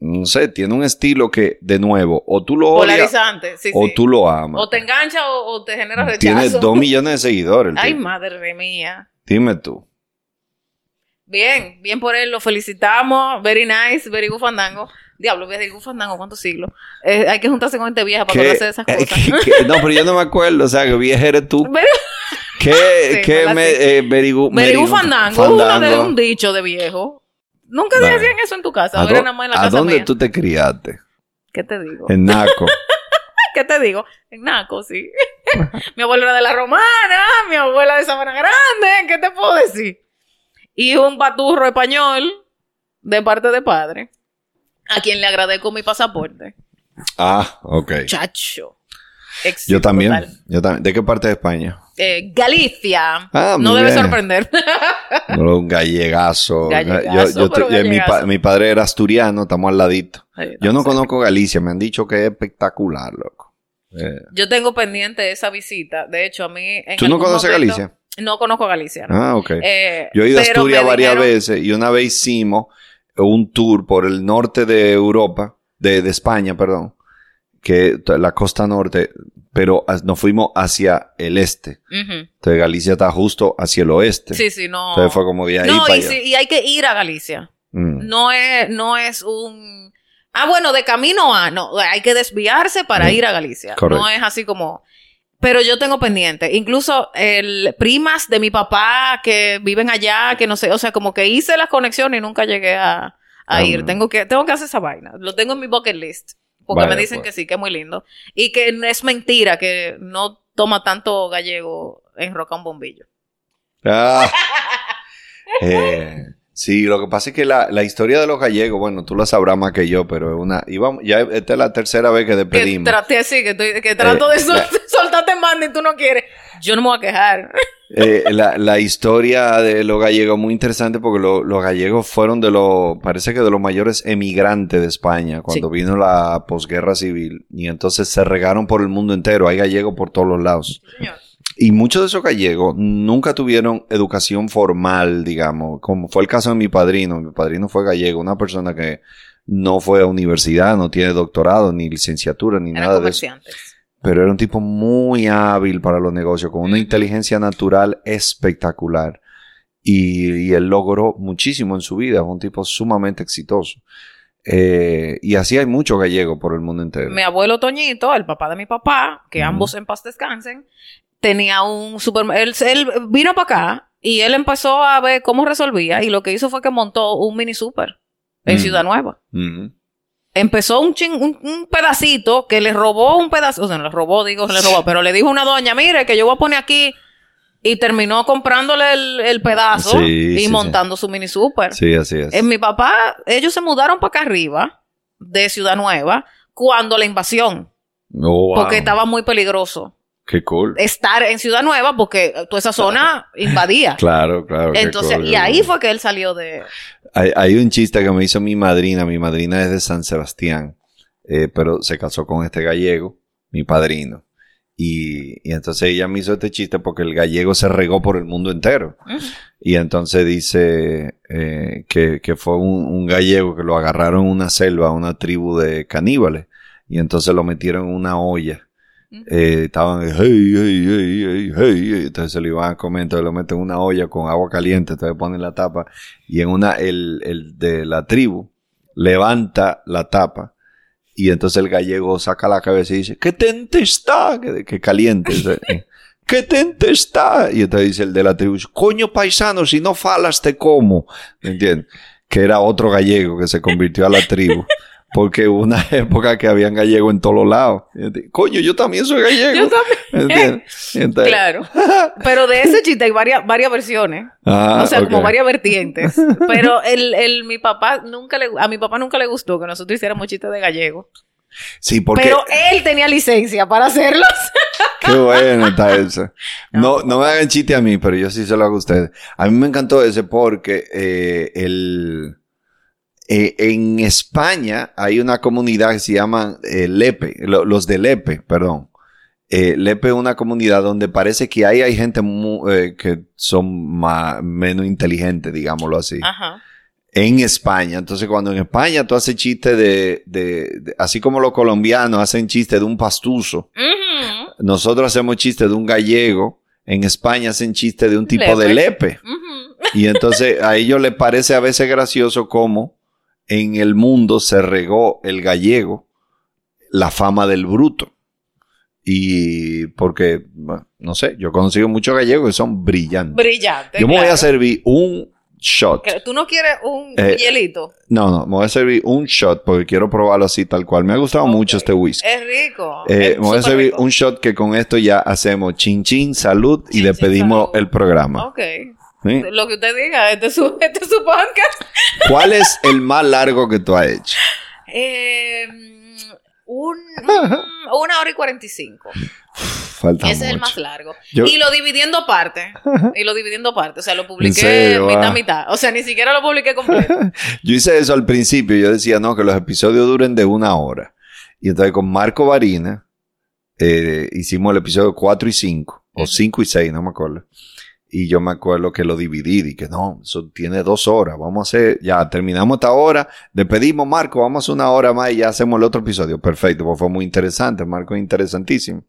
no sé, tiene un estilo que, de nuevo, o tú lo odias Polarizante, sí, o sí. tú lo amas. O te engancha o, o te genera rechazo. Tiene dos millones de seguidores. Ay, tipo. madre mía. Dime tú. Bien, bien por él, lo felicitamos. Very nice, very good fandango. Diablo, very good fandango, ¿cuántos siglos? Eh, hay que juntarse con gente vieja para ¿Qué- acordarse de esas cosas. qué- qué- no, pero yo no me acuerdo. O sea, que vieja eres tú. ¿Qué, Sí, qué me, eh, very good good fandango, uno de fandango? un dicho de viejo. Nunca Vale. decían eso en tu casa, ¿A, ahora nada más en la a casa dónde mía. tú te criaste? ¿Qué te digo? En Naco. ¿Qué te digo? En Naco, sí. mi abuela era de la Romana, mi abuela de Sabana Grande, ¿qué te puedo decir? Y un baturro español de parte de padre, a quien le agradezco mi pasaporte. ah, ok. Chacho. Éxito Yo también. total. Yo también. ¿De qué parte de España? Eh, Galicia. Ah, no debe bien. sorprender. No, un gallegazo. Gallegazo, Yo- yo pero te- mi, pa- gallegazo. mi padre era asturiano, estamos al ladito. Ay, Yo no sé. conozco Galicia, me han dicho que es espectacular, loco. Eh, Yo tengo pendiente esa visita. De hecho, a mí. en ¿Tú no conoces momento- Galicia? No conozco Galicia. ¿no? Ah, ok. Eh, Yo he ido a Asturias varias dijeron- veces y una vez hicimos un tour por el norte de Europa, de, de España, perdón, que la costa norte, pero nos fuimos hacia el este. Entonces Galicia está justo hacia el oeste. Sí, sí, no. Entonces fue como de ahí no, para y, allá. sí, y hay que ir a Galicia. Mm. No es, no es un. Ah, bueno, de camino a. No, hay que desviarse para Mm. ir a Galicia. No es así como. Pero yo tengo pendiente. Incluso el primas de mi papá que viven allá, que no sé, o sea, como que hice las conexiones y nunca llegué a, a Ah, ir. Tengo que, tengo que hacer esa vaina. Lo tengo en mi bucket list. Porque Vaya, me dicen pues. que sí, que es muy lindo. Y que es mentira que no toma tanto gallego en roca un bombillo. Ah. Eh, sí, lo que pasa es que la, la historia de los gallegos, bueno, tú la sabrás más que yo, pero es una, íbamos, ya esta es la tercera vez que Que despedimos. traté así, que, estoy- que trato Eh, de sol- soltarte en banda y tú no quieres. Yo no me voy a quejar. Eh, la, la historia de los gallegos es muy interesante porque lo- los gallegos fueron de los, parece que de los mayores emigrantes de España cuando Sí. vino la posguerra civil y entonces se regaron por el mundo entero. Hay gallegos por todos los lados. Señor. Y muchos de esos gallegos nunca tuvieron educación formal, digamos, como fue el caso de mi padrino. Mi padrino fue gallego, una persona que no fue a universidad, no tiene doctorado, ni licenciatura, ni nada de eso. Pero era un tipo muy hábil para los negocios, con una inteligencia natural espectacular. Y, y él logró muchísimo en su vida, fue un tipo sumamente exitoso. Eh, y así hay muchos gallegos por el mundo entero. Mi abuelo Toñito, el papá de mi papá, que ambos en paz descansen, tenía un supermercado. Él, él vino para acá y él empezó a ver cómo resolvía y lo que hizo fue que montó un mini super en. Ciudad Nueva. Empezó un, chin- un, un pedacito que le robó un pedazo, o sea, no le robó, digo, le robó, pero le dijo una doña, mire, que yo voy a poner aquí Y terminó comprándole el, el pedazo Sí, y sí, montando su mini super. Sí, así es. Eh, mi papá, ellos se mudaron para acá arriba, de Ciudad Nueva, cuando la invasión, Oh, wow. porque estaba muy peligroso Qué cool. estar en Ciudad Nueva, porque toda esa zona invadía. Claro, claro. Entonces, cool, y ahí cool. fue que él salió de... Hay, hay un chiste que me hizo mi madrina. Mi madrina es de San Sebastián, eh, pero se casó con este gallego, mi padrino. Y, y entonces ella me hizo este chiste porque el gallego se regó por el mundo entero. Y entonces dice eh, que, que fue un, un gallego que lo agarraron en una selva, una tribu de caníbales. Y entonces lo metieron en una olla. Eh, estaban, hey, hey, hey, hey, hey, hey. Entonces se lo iban a comer, entonces lo meten en una olla con agua caliente, entonces ponen la tapa. Y en una, el, el de la tribu levanta la tapa. Y entonces el gallego saca la cabeza y dice, ¿qué tente está? Que, que caliente. ¿Qué tente está? Y entonces dice el de la tribu, coño paisano, si no falas te como. ¿Me entiendes? Que era otro gallego que se convirtió a la tribu. Porque hubo una época que habían gallegos en todos lados. Coño, yo también soy gallego. Yo también. ¿Entiendes? Entonces- Claro. Pero de ese chiste hay varias, varias versiones. Ah, o sea, como varias vertientes. Pero el, el, mi papá nunca le, a mi papá nunca le gustó que nosotros hiciéramos chistes de gallego. Sí, porque... Pero él tenía licencia para hacerlos. Qué bueno está eso. No, no me hagan chiste a mí, pero yo sí se lo hago a ustedes. A mí me encantó ese porque eh, el, eh, en España hay una comunidad que se llama eh, Lepe, lo- los de Lepe, perdón. Eh, Lepe es una comunidad donde parece que ahí hay gente que son más, menos inteligentes, digámoslo así Ajá. en España. Entonces, cuando en España tú haces chiste de, de- de- así como los colombianos hacen chiste de un pastuso, nosotros hacemos chiste de un gallego, en España hacen chiste de un tipo de lepe. Y entonces a ellos les parece a veces gracioso cómo en el mundo se regó el gallego la fama del bruto. Y porque, bueno, no sé, yo he conocido muchos gallegos que son brillantes. Brillante. yo me voy a servir un shot. ¿Tú no quieres un Eh, hielito? No, no, me voy a servir un shot porque quiero probarlo así tal cual. Me ha gustado mucho este whisky. Es rico. Eh, Es me voy a servir rico. un shot que con esto ya hacemos chin chin, salud y Chin, le chin, pedimos salud. el programa. Ok. ¿Sí? Lo que usted diga, este es su, este es su podcast. ¿Cuál es el más largo que tú has hecho? Eh, un, una hora y cuarenta y cinco. Falta Ese es el más largo. Yo- Y lo dividiendo aparte. Y lo dividiendo aparte. O sea, lo publiqué serio? mitad Ah. mitad. O sea, ni siquiera lo publiqué completo. Yo hice eso al principio. Yo decía, no, que los episodios duren de una hora. Y entonces con Marco Varina eh, hicimos el episodio 4 y 5. O Ujú. 5 y 6, no me acuerdo. Y yo me acuerdo que lo dividí y que no, eso tiene dos horas. Vamos a hacer, ya terminamos esta hora, despedimos Marco, vamos a hacer una hora más y ya hacemos el otro episodio. Perfecto, pues fue muy interesante. Marco es interesantísimo.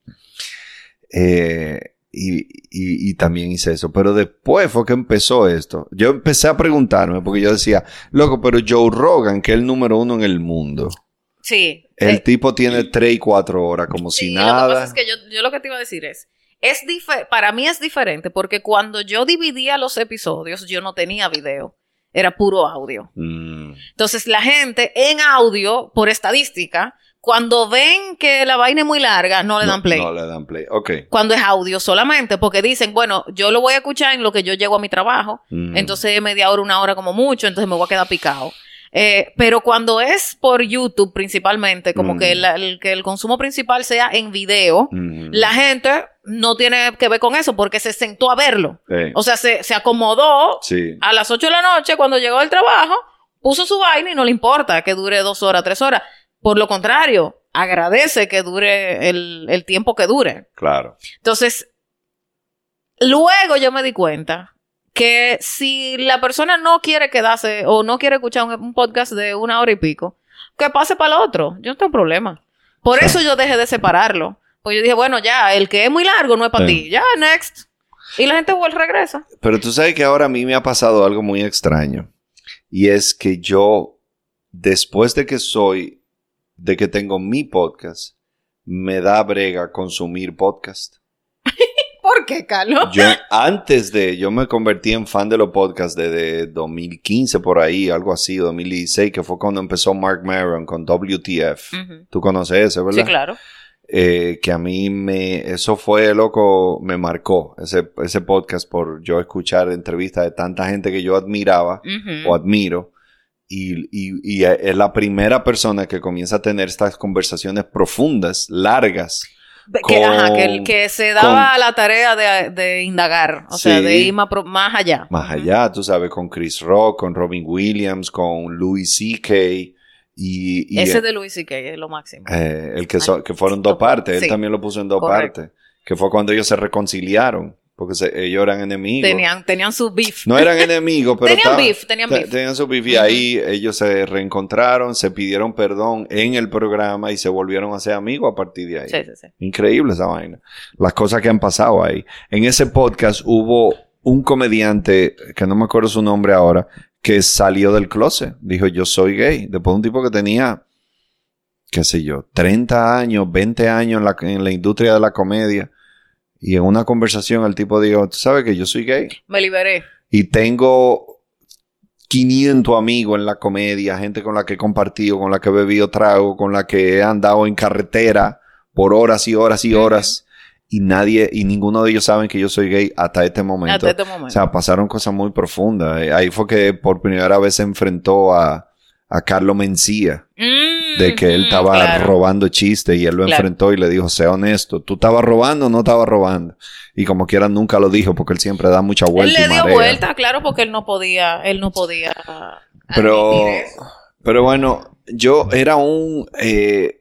Eh, y, y, y también hice eso. Pero después fue que empezó esto. Yo empecé a preguntarme, porque yo decía, loco, pero Joe Rogan, que es el número uno en el mundo, Sí. el Eh, tipo tiene tres y cuatro horas como sí, si Lo que pasa nada. es que yo, yo lo que te iba a decir es. Es para mí es diferente porque cuando yo dividía los episodios, yo no tenía video. Era puro audio. Mm, Entonces, la gente en audio, por estadística, cuando ven que la vaina es muy larga, no le dan no- play. No le dan play. Ok. Cuando es audio solamente, porque dicen, bueno, yo lo voy a escuchar en lo que yo llego a mi trabajo. Mm. Entonces, media hora, una hora como mucho, entonces me voy a quedar picado. Eh, pero cuando es por YouTube principalmente, como Mm. que, la- el, que el consumo principal sea en video, Mm. la gente no tiene que ver con eso porque se sentó a verlo. O sea, se, se acomodó sí. a las 8 de la noche cuando llegó del trabajo, puso su vaina y no le importa que dure dos horas, tres horas. Por lo contrario, agradece que dure el, el tiempo que dure. Claro. Entonces, luego yo me di cuenta que si la persona no quiere quedarse o no quiere escuchar un, un podcast de una hora y pico, que pase para el otro. Yo no tengo problema. Por eso yo dejé de separarlo. Pues yo dije, bueno, ya, el que es muy largo no es para Sí. ti. Ya, next. Y la gente vuelve regresa. Pero tú sabes que ahora a mí me ha pasado algo muy extraño. Y es que yo, después de que soy, de que tengo mi podcast, me da brega consumir podcast. ¿Por qué, Carlos? Yo, antes de, yo me convertí en fan de los podcasts desde 2015 por ahí, algo así, 2016, que fue cuando empezó Mark Maron con WTF. Ujú. Tú conoces ese, ¿verdad? Sí, claro. Eh, que a mí me, eso fue loco, me marcó ese, ese podcast por yo escuchar entrevistas de tanta gente que yo admiraba o admiro. Y, y, es la primera persona que comienza a tener estas conversaciones profundas, largas. Que, ajá, que, se daba la tarea de, indagar, o sea, de ir más, allá. Más allá, tú sabes, con Chris Rock, con Robin Williams, con Louis C.K., y, Ese de Luis y que es lo máximo. Eh, el que, que fueron dos partes, él también lo puso en dos partes, que fue cuando ellos se reconciliaron, porque ellos eran enemigos. Tenían, tenían su beef. No eran enemigos, pero tenían beef, tenían beef. Tenían su beef y ahí ellos se reencontraron, se pidieron perdón en el programa y se volvieron a ser amigos a partir de ahí. Sí, sí, sí. Increíble esa vaina. Las cosas que han pasado ahí. En ese podcast hubo un comediante, que no me acuerdo su nombre ahora, que salió del closet. Dijo, yo soy gay. Después un tipo que tenía, qué sé yo, 30 años, 20 años en la, en la industria de la comedia. Y en una conversación el tipo dijo, ¿tú sabes que yo soy gay? Me liberé. Y tengo 500 amigos en la comedia, gente con la que he compartido, con la que he bebido trago, con la que he andado en carretera por horas y horas y horas y nadie y ninguno de ellos saben que yo soy gay hasta este momento. Hasta este momento. O sea, pasaron cosas muy profundas. Eh, ahí fue que por primera vez se enfrentó a, a Carlos Mencía. Mm, de que él estaba robando chistes y él lo enfrentó y le dijo, sea honesto, ¿tú estabas robando o no estabas robando? Y como quiera nunca lo dijo porque él siempre da mucha vuelta. Él le dio vuelta, claro, porque él no podía, él no podía. Pero, pero bueno, yo era un, eh,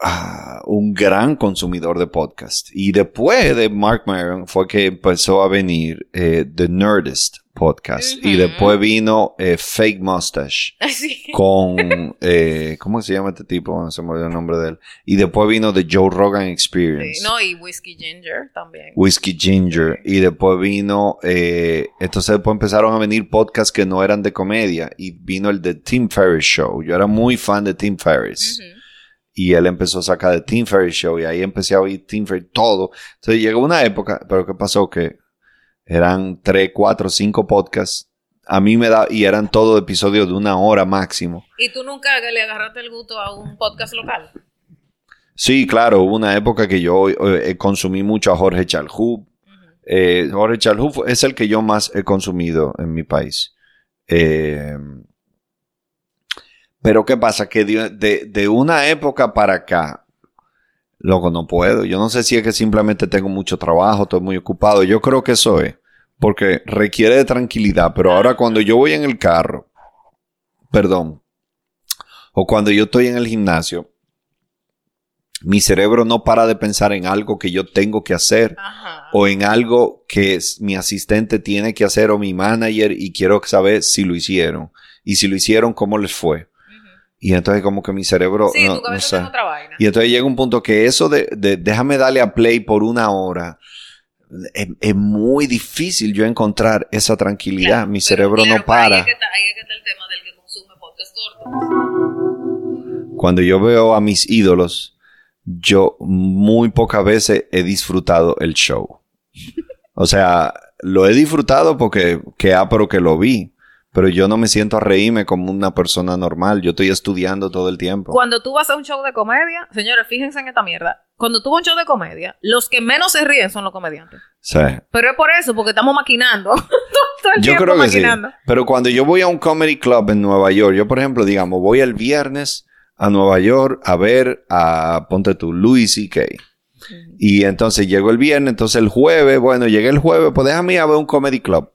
Ah, un gran consumidor de podcast. Y después de Mark Maron fue que empezó a venir eh, The Nerdist podcast. Y después vino eh, Fake Mustache. Con, eh, ¿cómo se llama este tipo? No se me olvidó el nombre de él. Y después vino The Joe Rogan Experience. No, y Whiskey Ginger también. Whiskey Ginger. Y después vino, entonces después empezaron a venir podcasts que no eran de comedia. Y vino el de Tim Ferriss Show. Yo era muy fan de Tim Ferriss. Y él empezó a sacar de Team Ferry Show y ahí empecé a oír Team Ferry todo. Entonces llegó una época, pero ¿qué pasó? Que eran tres, cuatro, cinco podcasts. A mí me da, y eran todos episodios de una hora máximo. ¿Y tú nunca le agarraste el gusto a un podcast local? Sí, claro, hubo una época que yo eh, consumí mucho a Jorge Chalhub. Eh, Jorge Chalhub es el que yo más he consumido en mi país. Eh, pero ¿qué pasa? Que de, una época para acá, loco, no puedo. Yo no sé si es que simplemente tengo mucho trabajo, estoy muy ocupado. Yo creo que eso es. Porque requiere de tranquilidad. Pero ahora cuando yo voy en el carro, perdón, o cuando yo estoy en el gimnasio, mi cerebro no para de pensar en algo que yo tengo que hacer o en algo que mi asistente tiene que hacer o mi manager y quiero saber si lo hicieron. Y si lo hicieron, ¿cómo les fue? Y entonces como que mi cerebro... Sí, no, tu otra vaina. Y entonces llega un punto que eso de, de déjame darle a play por una hora, es, muy difícil yo encontrar esa tranquilidad. mi cerebro no para. Ahí es que está, ahí es que está el tema del que consume podcast corto. Cuando yo veo a mis ídolos, yo muy pocas veces he disfrutado el show. O sea, lo he disfrutado porque que pero que lo vi pero yo no me siento a reírme como una persona normal. Yo estoy estudiando todo el tiempo. Cuando tú vas a un show de comedia, señores, fíjense en esta mierda. Cuando tú vas a un show de comedia, los que menos se ríen son los comediantes. Sí. Pero es por eso, porque estamos maquinando. todo el yo creo que sí. Pero cuando yo voy a un comedy club en Nueva York, yo por ejemplo, digamos, voy el viernes a Nueva York a ver a, ponte tú, Louis C.K. Y entonces llego el viernes, entonces el jueves, bueno, llegué el jueves, pues déjame ir a ver un comedy club.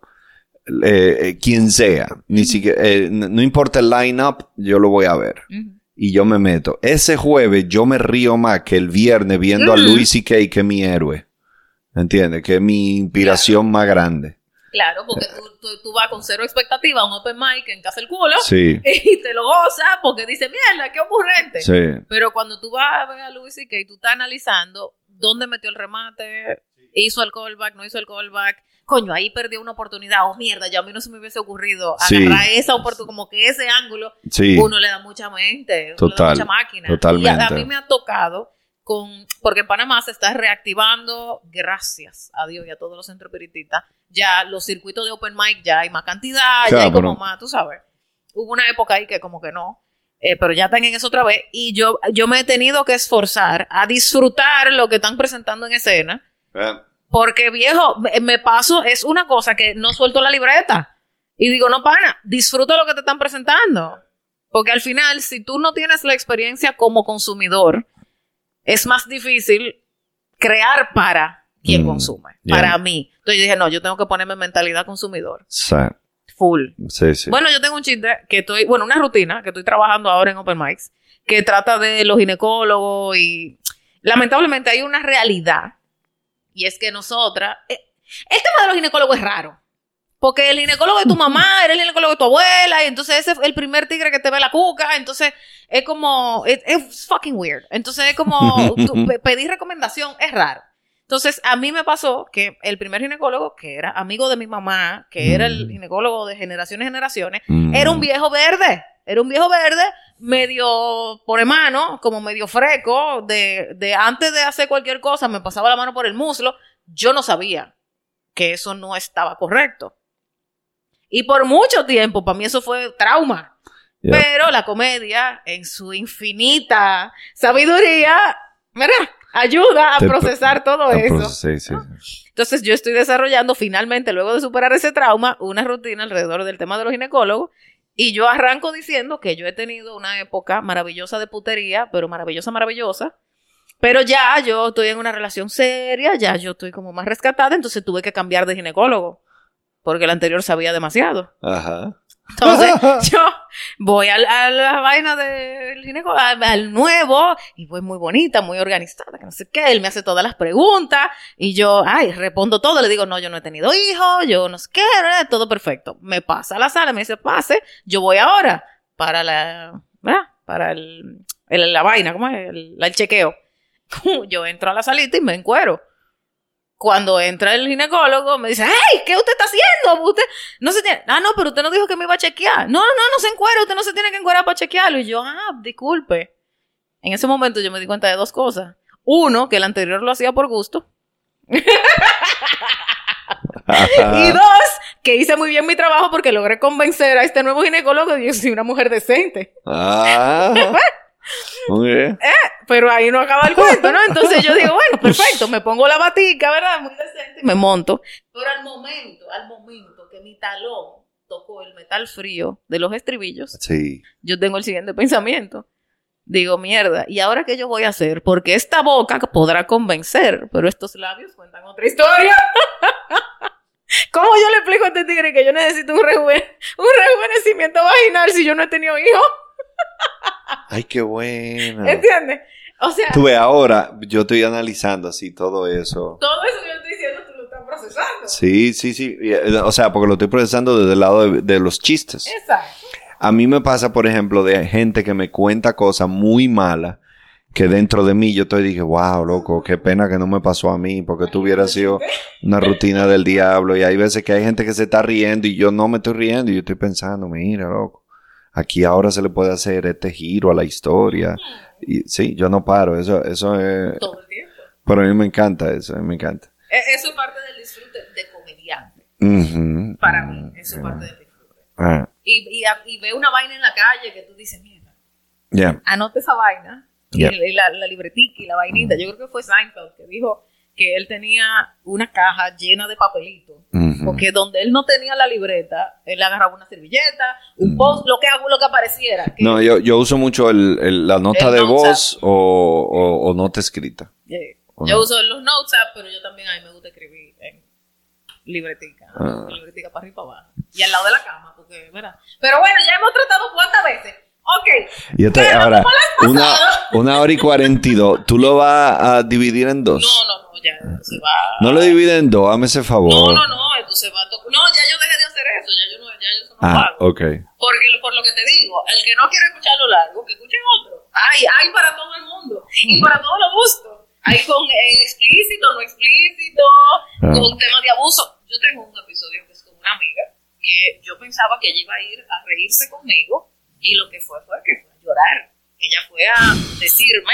Eh, eh, quien sea, ni siquiera, eh, no importa el line-up, yo lo voy a ver. Y yo me meto. Ese jueves yo me río más que el viernes viendo a Louis C.K. que es mi héroe. ¿Entiendes? Que es mi inspiración más grande. Claro, porque tú, vas con cero expectativa a un open mic en Casa el Culo y te lo gozas porque dices, mierda, qué ocurrente. Pero cuando tú vas a ver a Louis C.K. y tú estás analizando dónde metió el remate, hizo el callback, no hizo el callback, coño, ahí perdió una oportunidad, oh mierda, ya a mí no se me hubiese ocurrido agarrar esa oportunidad, como que ese ángulo, uno le da mucha mente, uno le da mucha máquina. Totalmente. Y a, mí me ha tocado con, porque en Panamá se está reactivando, gracias a Dios y a todos los centros espiritistas, ya los circuitos de open mic ya hay más cantidad, ya hay como más, tú sabes. Hubo una época ahí que como que no. Eh, pero ya están en eso otra vez. Y yo, yo me he tenido que esforzar a disfrutar lo que están presentando en escena. Eh, Porque, viejo, me- paso, es una cosa que no suelto la libreta. Y digo, no, pana, disfruta lo que te están presentando. Porque al final, si tú no tienes la experiencia como consumidor, es más difícil crear para quien Mm, consume. yeah. Para mí. Entonces yo dije, no, yo tengo que ponerme en mentalidad consumidor. sí, Full. sí, sí. Bueno, yo tengo un chiste que estoy, bueno, una rutina que estoy trabajando ahora en Open Mics, que trata de los ginecólogos y lamentablemente hay una realidad y es que nosotras, eh, el tema de los ginecólogos es raro. Porque el ginecólogo de tu mamá era el ginecólogo de tu abuela, y entonces ese es el primer tigre que te ve la cuca, entonces es como, es, es fucking weird. Entonces es como, tú- pedir recomendación es raro. Entonces, a mí me pasó que el primer ginecólogo, que era amigo de mi mamá, que era el Mm. ginecólogo de generaciones y generaciones, Mm. era un viejo verde. Era un viejo verde, medio por mano, como medio freco, de, de antes de hacer cualquier cosa, me pasaba la mano por el muslo. Yo no sabía que eso no estaba correcto. Y por mucho tiempo, para mí eso fue trauma. Yeah. Pero la comedia, en su infinita sabiduría, ¿verdad? Ayuda a Te- procesar todo eso. sí, sí, sí. Entonces yo estoy desarrollando finalmente, luego de superar ese trauma, una rutina alrededor del tema de los ginecólogos. Y yo arranco diciendo que yo he tenido una época maravillosa de putería, pero maravillosa, maravillosa. Pero ya yo estoy en una relación seria, ya yo estoy como más rescatada, entonces tuve que cambiar de ginecólogo. Porque el anterior sabía demasiado. Ajá. Entonces, yo voy a, la vaina del ginecólogo, al, nuevo, y voy muy bonita, muy organizada, que no sé qué. Él me hace todas las preguntas, y yo, ay, respondo todo. Le digo, no, yo no he tenido hijos, yo no sé qué, todo perfecto. Me pasa a la sala, me dice, pase, yo voy ahora para la. Para el, el- la vaina, ¿cómo es? El, el chequeo. Yo entro a la salita y me encuero. Cuando entra el ginecólogo, me dice, ¡ay! ¿Qué usted está haciendo? Usted no se tiene. Ah, no, pero usted no dijo que me iba a chequear. No, no, no se encuera, usted no se tiene que encuerar para chequearlo. Y yo, ah, disculpe. En ese momento yo me di cuenta de dos cosas. Uno, que el anterior lo hacía por gusto. Y dos, que hice muy bien mi trabajo porque logré convencer a este nuevo ginecólogo de que soy una mujer decente. Ah. Muy bien. Pero ahí no acaba el cuento, ¿no? Entonces yo digo, bueno, perfecto, me pongo la batica, ¿verdad? Muy decente y me monto. Pero al momento, al momento que mi talón tocó el metal frío de los estribillos, Sí. yo tengo el siguiente pensamiento. Digo, mierda, ¿y ahora qué yo voy a hacer? Porque esta boca podrá convencer, pero estos labios cuentan otra historia. ¿Cómo yo le explico a este tigre que yo necesito un, un rejuvenecimiento vaginal si yo no he tenido hijos? Ay, qué buena. ¿Entiendes? O sea, Tú ves, ahora yo estoy analizando así todo eso. todo eso que yo estoy diciendo tú lo estás procesando. Sí, sí, sí. Eh, O sea, porque lo estoy procesando desde el lado de, de los chistes. Exacto. A mí me pasa, por ejemplo, de gente que me cuenta cosas muy malas que dentro de mí yo estoy dije, wow, loco, qué pena que no me pasó a mí, porque tú hubiera sido una rutina del diablo. Y hay veces que hay gente que se está riendo y yo no me estoy riendo y yo estoy pensando, mira, loco, aquí ahora se le puede hacer este giro a la historia. Y sí, yo no paro, eso, eso es, Todo el tiempo. pero a mí me encanta eso, a mí me encanta. E- Eso es parte del disfrute de comediante. Para mí, eso es parte del disfrute. Ah, Y, y, a- y ve una vaina en la calle que tú dices, mierda, ya. anota esa vaina. Yeah. y la, la libretica y la vainita. Yo creo que fue Seinfeld que dijo que él tenía una caja llena de papelitos. Porque donde él no tenía la libreta, él agarraba una servilleta, un post, lo que, lo que apareciera. que- No, yo, yo uso mucho el, el- la nota El de voz o, o, o nota escrita. ¿O yo no? uso los notes app, pero yo también a mí me gusta escribir en libretica. Ah. Libretica para arriba y para abajo. Y al lado de la cama, porque, ¿verdad? Pero bueno, ya hemos tratado cuántas veces. Ok. Y este, Pero, ahora, ¿cómo les una, una hora y cuarenta y dos. ¿Tú lo vas a dividir en dos? No, no, no, ya se va. No lo divide en dos, hazme ese favor. No, no, no, esto se va a tocar. No, ya yo dejé de hacer eso, ya yo no, ya yo eso no Ah, hago. ok. Porque por lo que te digo, el que no quiere escuchar lo largo, que escuchen otro. Hay, hay para todo el mundo y para todos los gustos. Hay con en explícito, no explícito, Ah. con temas de abuso. Yo tengo un episodio que es con una amiga que yo pensaba que ella iba a ir a reírse conmigo y lo que fue fue que fue a llorar. Ella fue a decirme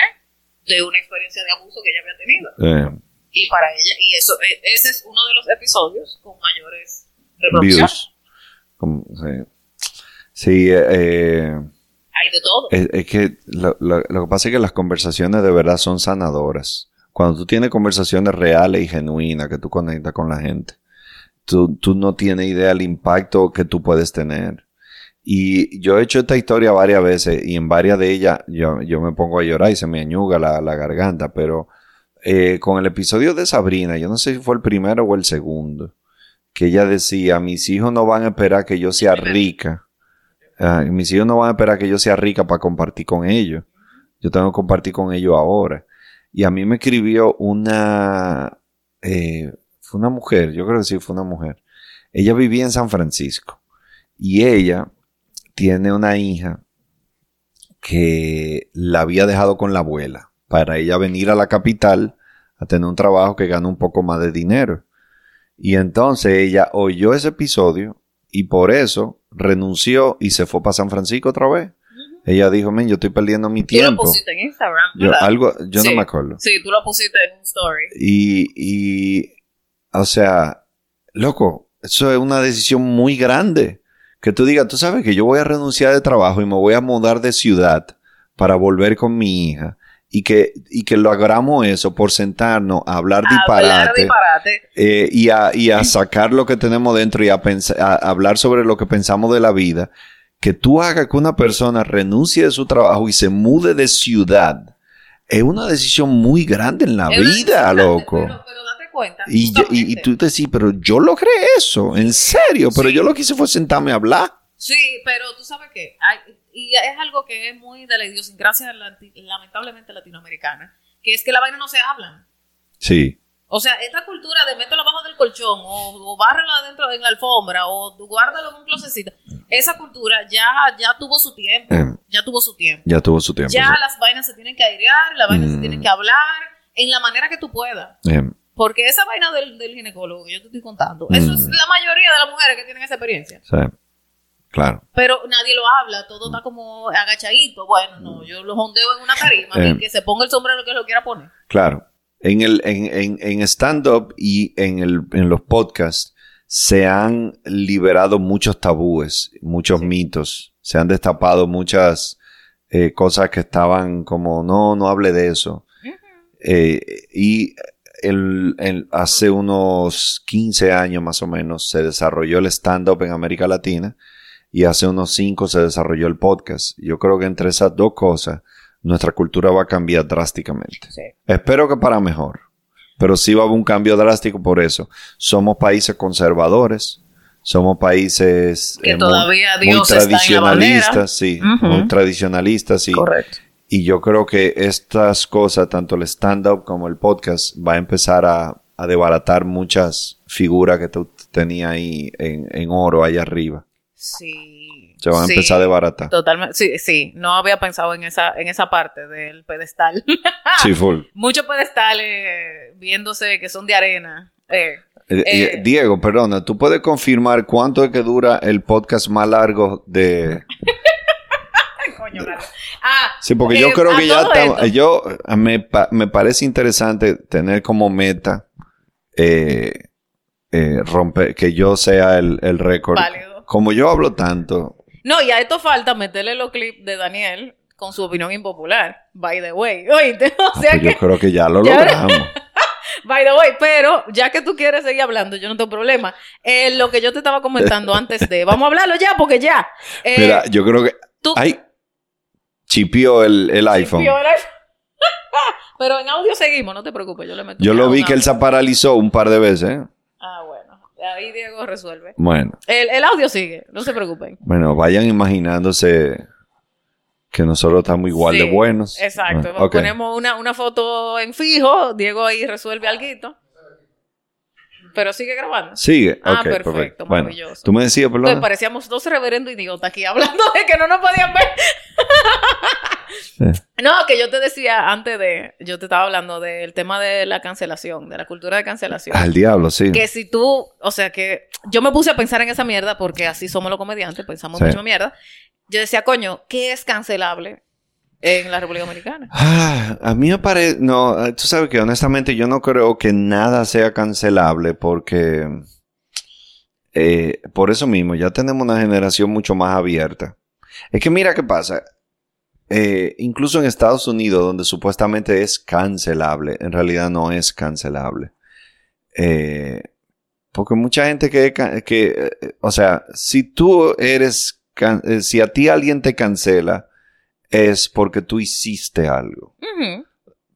de una experiencia de abuso que ella había tenido. Eh, Y para ella, y eso, e- ese es uno de los episodios con mayores reproducciones. Como- sí. Sí, eh, eh, Hay de todo. Es, que lo, lo, que pasa es que las conversaciones de verdad son sanadoras. Cuando tú tienes conversaciones reales y genuinas que tú conectas con la gente, tú, tú no tienes idea del impacto que tú puedes tener. Y yo he hecho esta historia varias veces y en varias de ellas yo, yo me pongo a llorar y se me añuga la, la garganta, pero eh, con el episodio de Sabrina, yo no sé si fue el primero o el segundo, que ella decía, mis hijos no van a esperar que yo sea rica. Ah, mis hijos no van a esperar que yo sea rica para compartir con ellos. Yo tengo que compartir con ellos ahora. Y a mí me escribió una, eh, fue una mujer, yo creo que sí fue una mujer. Ella vivía en San Francisco y ella tiene una hija que la había dejado con la abuela para ella venir a la capital a tener un trabajo que gana un poco más de dinero. Y entonces ella oyó ese episodio y por eso renunció y se fue para San Francisco otra vez. Ella dijo, men, yo estoy perdiendo mi tiempo. Tú lo pusiste en Instagram, Yo, algo, yo no me acuerdo. Sí, tú lo pusiste en un story. Y, y, o sea, loco, eso es una decisión muy grande. Que tú digas, tú sabes que yo voy a renunciar de trabajo y me voy a mudar de ciudad para volver con mi hija y que, y que logramos eso por sentarnos a hablar, disparate, eh, y, a, y, a, sacar lo que tenemos dentro y a, pensar, a hablar sobre lo que pensamos de la vida, que tú hagas que una persona renuncie de su trabajo y se mude de ciudad, es una decisión muy grande en la vida, loco. Pero, cuenta. Y, y, tú te decís, pero yo logré eso, en serio, pero yo lo que hice fue sentarme a hablar. Sí, pero tú sabes que hay, y es algo que es muy de la idiosincrasia lamentablemente latinoamericana, que es que la vaina no se hablan. Sí. O sea, esta cultura de mételo abajo del colchón o, o bárrelo adentro en la alfombra o guárdalo en un closetcito, esa cultura ya, ya tuvo su tiempo. Em. ya tuvo su tiempo. Ya tuvo su tiempo. Ya las vainas se tienen que airear, las vainas se mm. tienen que hablar en la manera que tú puedas. Em. Porque esa vaina del, ginecólogo que yo te estoy contando, eso es mm. la mayoría de las mujeres que tienen esa experiencia. Sí. Claro. Pero nadie lo habla, todo está como agachadito. Bueno, no, yo lo hondeo en una tarima, eh, que se ponga el sombrero que lo quiera poner. Claro. En, el, en, en, en stand-up y en, el, en los podcasts se han liberado muchos tabúes, muchos mitos, se han destapado muchas eh, cosas que estaban como, no, no hable de eso. Eh, y el, el, hace unos 15 años más o menos se desarrolló el stand-up en América Latina y hace unos cinco se desarrolló el podcast. Yo creo que entre esas dos cosas nuestra cultura va a cambiar drásticamente. Espero que para mejor, pero sí va a haber un cambio drástico por eso. Somos países conservadores, somos países que eh, todavía muy, Dios tradicionalistas, sí, muy tradicionalistas y, y yo creo que estas cosas, tanto el stand-up como el podcast, va a empezar a, a desbaratar muchas figuras que tú tenías ahí en, en oro allá arriba. Sí. Se van a empezar de barata. Totalmente. Sí, sí. No había pensado en esa, en esa parte del pedestal. sí, full. Muchos pedestales viéndose que son de arena. Eh, eh, eh, Diego, perdona, ¿tú puedes confirmar cuánto es que dura el podcast más largo de... Coño, ah, sí, porque yo creo que ya está, yo me, me, parece interesante tener como meta romper, que yo sea el, el récord como yo hablo tanto. No, y a esto falta meterle los clips de Daniel con su opinión impopular. By the way. Oíste, o ah, pues que, yo creo que ya lo logramos. By the way, pero ya que tú quieres seguir hablando, yo no tengo problema. Eh, lo que yo te estaba comentando antes de. Vamos a hablarlo ya, porque ya. Eh, Mira, yo creo que. Tú, ay, chipió el, el iPhone. Chipió el iPhone. pero en audio seguimos, no te preocupes, yo le meto. Yo lo vi que él se paralizó un par de veces. Ah, bueno. Ahí Diego resuelve. Bueno. El, audio sigue, no se preocupen. Bueno, vayan imaginándose que nosotros estamos igual de buenos. Exacto. Ponemos una, foto en fijo, Diego ahí resuelve algo. Pero sigue grabando. Sigue. Ah, perfecto, maravilloso. tú me decías, perdón. Pues parecíamos dos reverendos idiotas aquí hablando de que no nos podían ver. No, que yo te decía antes de, yo te estaba hablando del tema de la cancelación, de la cultura de cancelación. Al diablo, sí. Que si tú, o sea, que yo me puse a pensar en esa mierda porque así somos los comediantes, pensamos mucho mierda. Yo decía, coño, ¿qué es cancelable en la República Dominicana? Ah, a mí me parece, no, tú sabes que honestamente yo no creo que nada sea cancelable porque, eh, por eso mismo, ya tenemos una generación mucho más abierta. Es que mira qué pasa eh, incluso en Estados Unidos, donde supuestamente es cancelable, en realidad no es cancelable. Eh, porque mucha gente que, que o sea, si tú eres, si a ti alguien te cancela, es porque tú hiciste algo.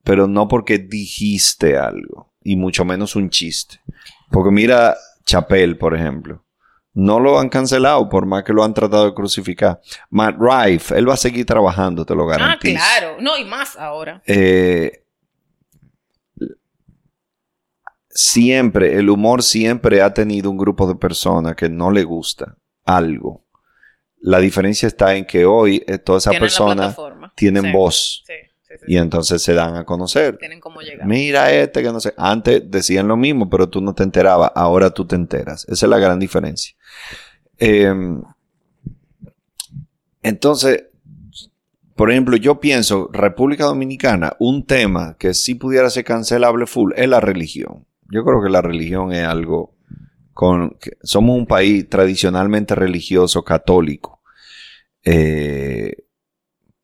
Pero no porque dijiste algo. Y mucho menos un chiste. Porque mira Chapel, por ejemplo. No lo han cancelado por más que lo han tratado de crucificar. Matt Rife, él va a seguir trabajando, te lo ah, garantizo. Ah, claro. No, y más ahora. Eh, siempre, el humor siempre ha tenido un grupo de personas que no le gusta algo. La diferencia está en que hoy eh, todas esas personas tienen voz. Sí. Y entonces se dan a conocer. Tienen cómo llegar. Mira este que no sé. Antes decían lo mismo, pero tú no te enterabas. Ahora tú te enteras. Esa es la gran diferencia. Em, entonces, por ejemplo, yo pienso, República Dominicana, un tema que sí pudiera ser cancelable full es la religión. Yo creo que la religión es algo con... somos un país tradicionalmente religioso, católico. Eh,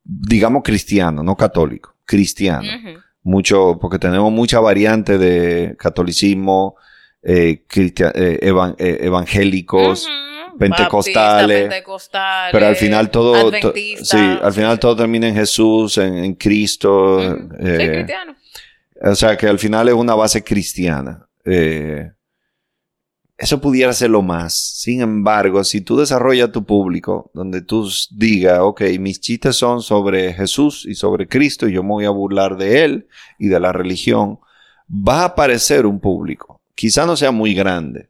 digamos cristiano, no católico, cristiano. Mucho, porque tenemos mucha variante de catolicismo, eh, eh, eh, evangélicos, pentecostales, pero al final todo, sí, al final todo termina en Jesús, en, Cristo. cristiano. O sea que al final es una base cristiana. Eh, eso pudiera ser lo más. Sin embargo, si tú desarrollas tu público, donde tú digas, ok, mis chistes son sobre Jesús y sobre Cristo, y yo me voy a burlar de Él y de la religión, va a aparecer un público. Quizá no sea muy grande.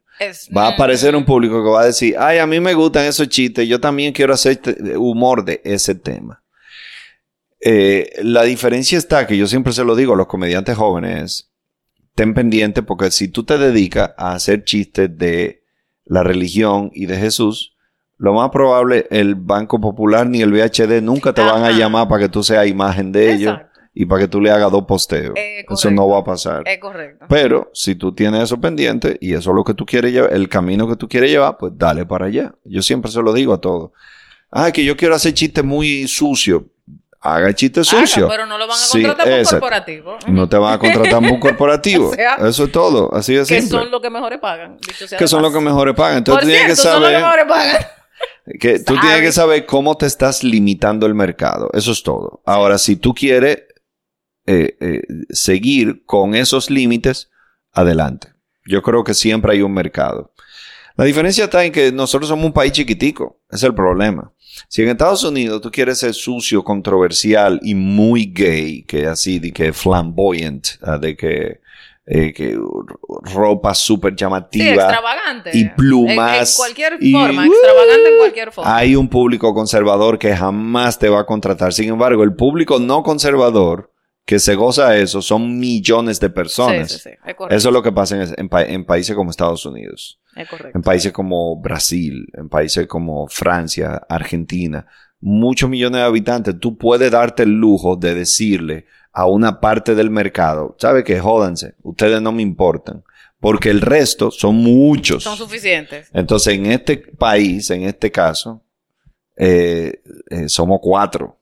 va a aparecer un público que va a decir, ay, a mí me gustan esos chistes, yo también quiero hacer humor de ese tema. Eh, la diferencia está, que yo siempre se lo digo a los comediantes jóvenes, ten pendiente porque si tú te dedicas a hacer chistes de la religión y de Jesús, lo más probable el Banco Popular ni el VHD nunca te van a llamar para que tú seas imagen de ellos y para que tú le hagas dos posteos. eso no va a pasar. Es correcto. Pero si tú tienes eso pendiente y eso es lo que tú quieres llevar, el camino que tú quieres llevar, pues dale para allá. Yo siempre se lo digo a todos. Ah, que yo quiero hacer chistes muy sucios haga chiste sucio. pero no lo van a contratar por corporativo. No te van a contratar por un corporativo. Eso es todo. Así de simple. Que son los que mejores pagan. que son los que mejores pagan. Entonces tú tienes que saber. Son los que mejores pagan. Que tú tienes que saber cómo te estás limitando el mercado. Eso es todo. Ahora, si tú quieres eh, eh, seguir con esos límites, adelante. Yo creo que siempre hay un mercado. La diferencia está en que nosotros somos un país chiquitico. Es el problema. Si en Estados Unidos tú quieres ser sucio, controversial y muy gay, que así, de que flamboyant, ah, de que, eh, que ropa súper llamativa. Sí, extravagante. Y plumas. En, cualquier forma, extravagante en cualquier forma. Hay un público conservador que jamás te va a contratar. Sin embargo, el público no conservador que se goza eso son millones de personas. Sí, sí, sí. Eso es lo que pasa en, en países como Estados Unidos. En países como Brasil, en países como Francia, Argentina, muchos millones de habitantes, tú puedes darte el lujo de decirle a una parte del mercado, ¿sabe qué? Jódanse, ustedes no me importan. Porque el resto son muchos. Son suficientes. Entonces, en este país, en este caso, eh, eh, somos cuatro.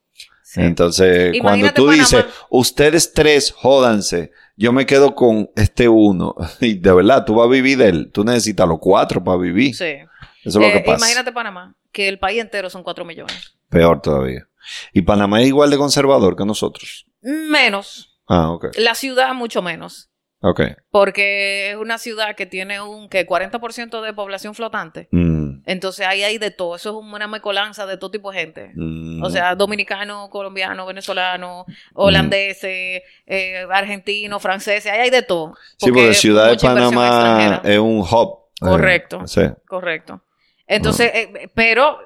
Entonces, cuando tú dices, ustedes tres, jódanse, yo me quedo con este uno. Y de verdad, tú vas a vivir de él. Tú necesitas los cuatro para vivir. Sí. Eso es lo que eh, pasa. Imagínate Panamá, que el país entero son cuatro millones. Peor todavía. ¿Y Panamá es igual de conservador que nosotros? Menos. Ah, ok. La ciudad mucho menos. Ok. Porque es una ciudad que tiene un que 40% de población flotante. Mm. Entonces ahí hay de todo. Eso es una mecolanza de todo tipo de gente. Mm. O sea, dominicano, colombiano, venezolano, holandeses, eh, argentino, franceses. Ahí hay de todo. Sí, porque Ciudad de Panamá es un hub. Eh, correcto. sí. Correcto. Entonces, eh, pero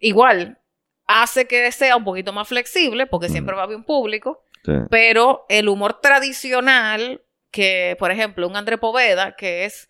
igual, hace que sea un poquito más flexible porque siempre va a haber un público. Pero el humor tradicional que, por ejemplo, un André Poveda, que es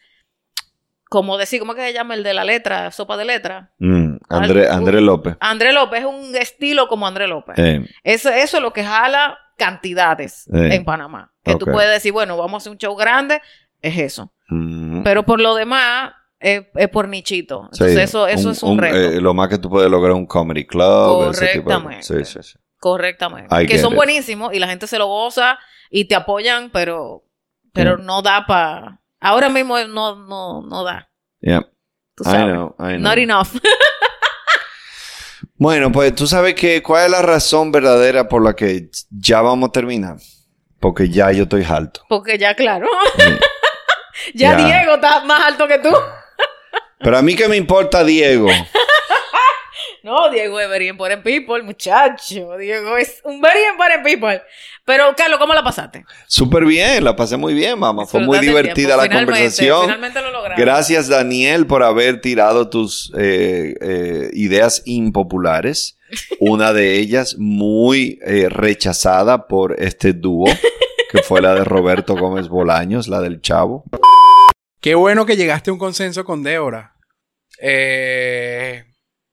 como decir, ¿cómo que se llama el de la letra, sopa de letra? Mm, André, André López. André López es un estilo como André López. Eh. Eso, eso es lo que jala cantidades eh. en Panamá. Que tú puedes decir, bueno, vamos a hacer un show grande, es eso. Mm. Pero por lo demás, es, por nichito. Entonces, eso, eso es un, reto. Eh, lo más que tú puedes lograr es un comedy club. Correctamente. Sí, sí, sí. Correctamente. I que son it. buenísimos y la gente se lo goza y te apoyan, pero, pero Yeah. no da para... Ahora mismo no, no, no da. Yeah. Tú I know, I know. Not enough. Bueno, pues tú sabes que cuál es la razón verdadera por la que ya vamos a terminar. Porque ya yo estoy alto. Porque ya, claro. ya, Ya. Diego está más alto que tú. Pero a mí que me importa Diego. No, Diego es very important people, muchacho. Diego es un very important people. Pero, Carlos, ¿cómo la pasaste? Súper bien, la pasé muy bien, mamá. Fue muy divertida la Finalmente, conversación. Finalmente lo lograste. Gracias, Daniel, por haber tirado tus eh, eh, ideas impopulares. Una de ellas muy eh, rechazada por este dúo, que fue la de Roberto Gómez Bolaños, la del Chavo. Qué bueno que llegaste a un consenso con Débora. Eh,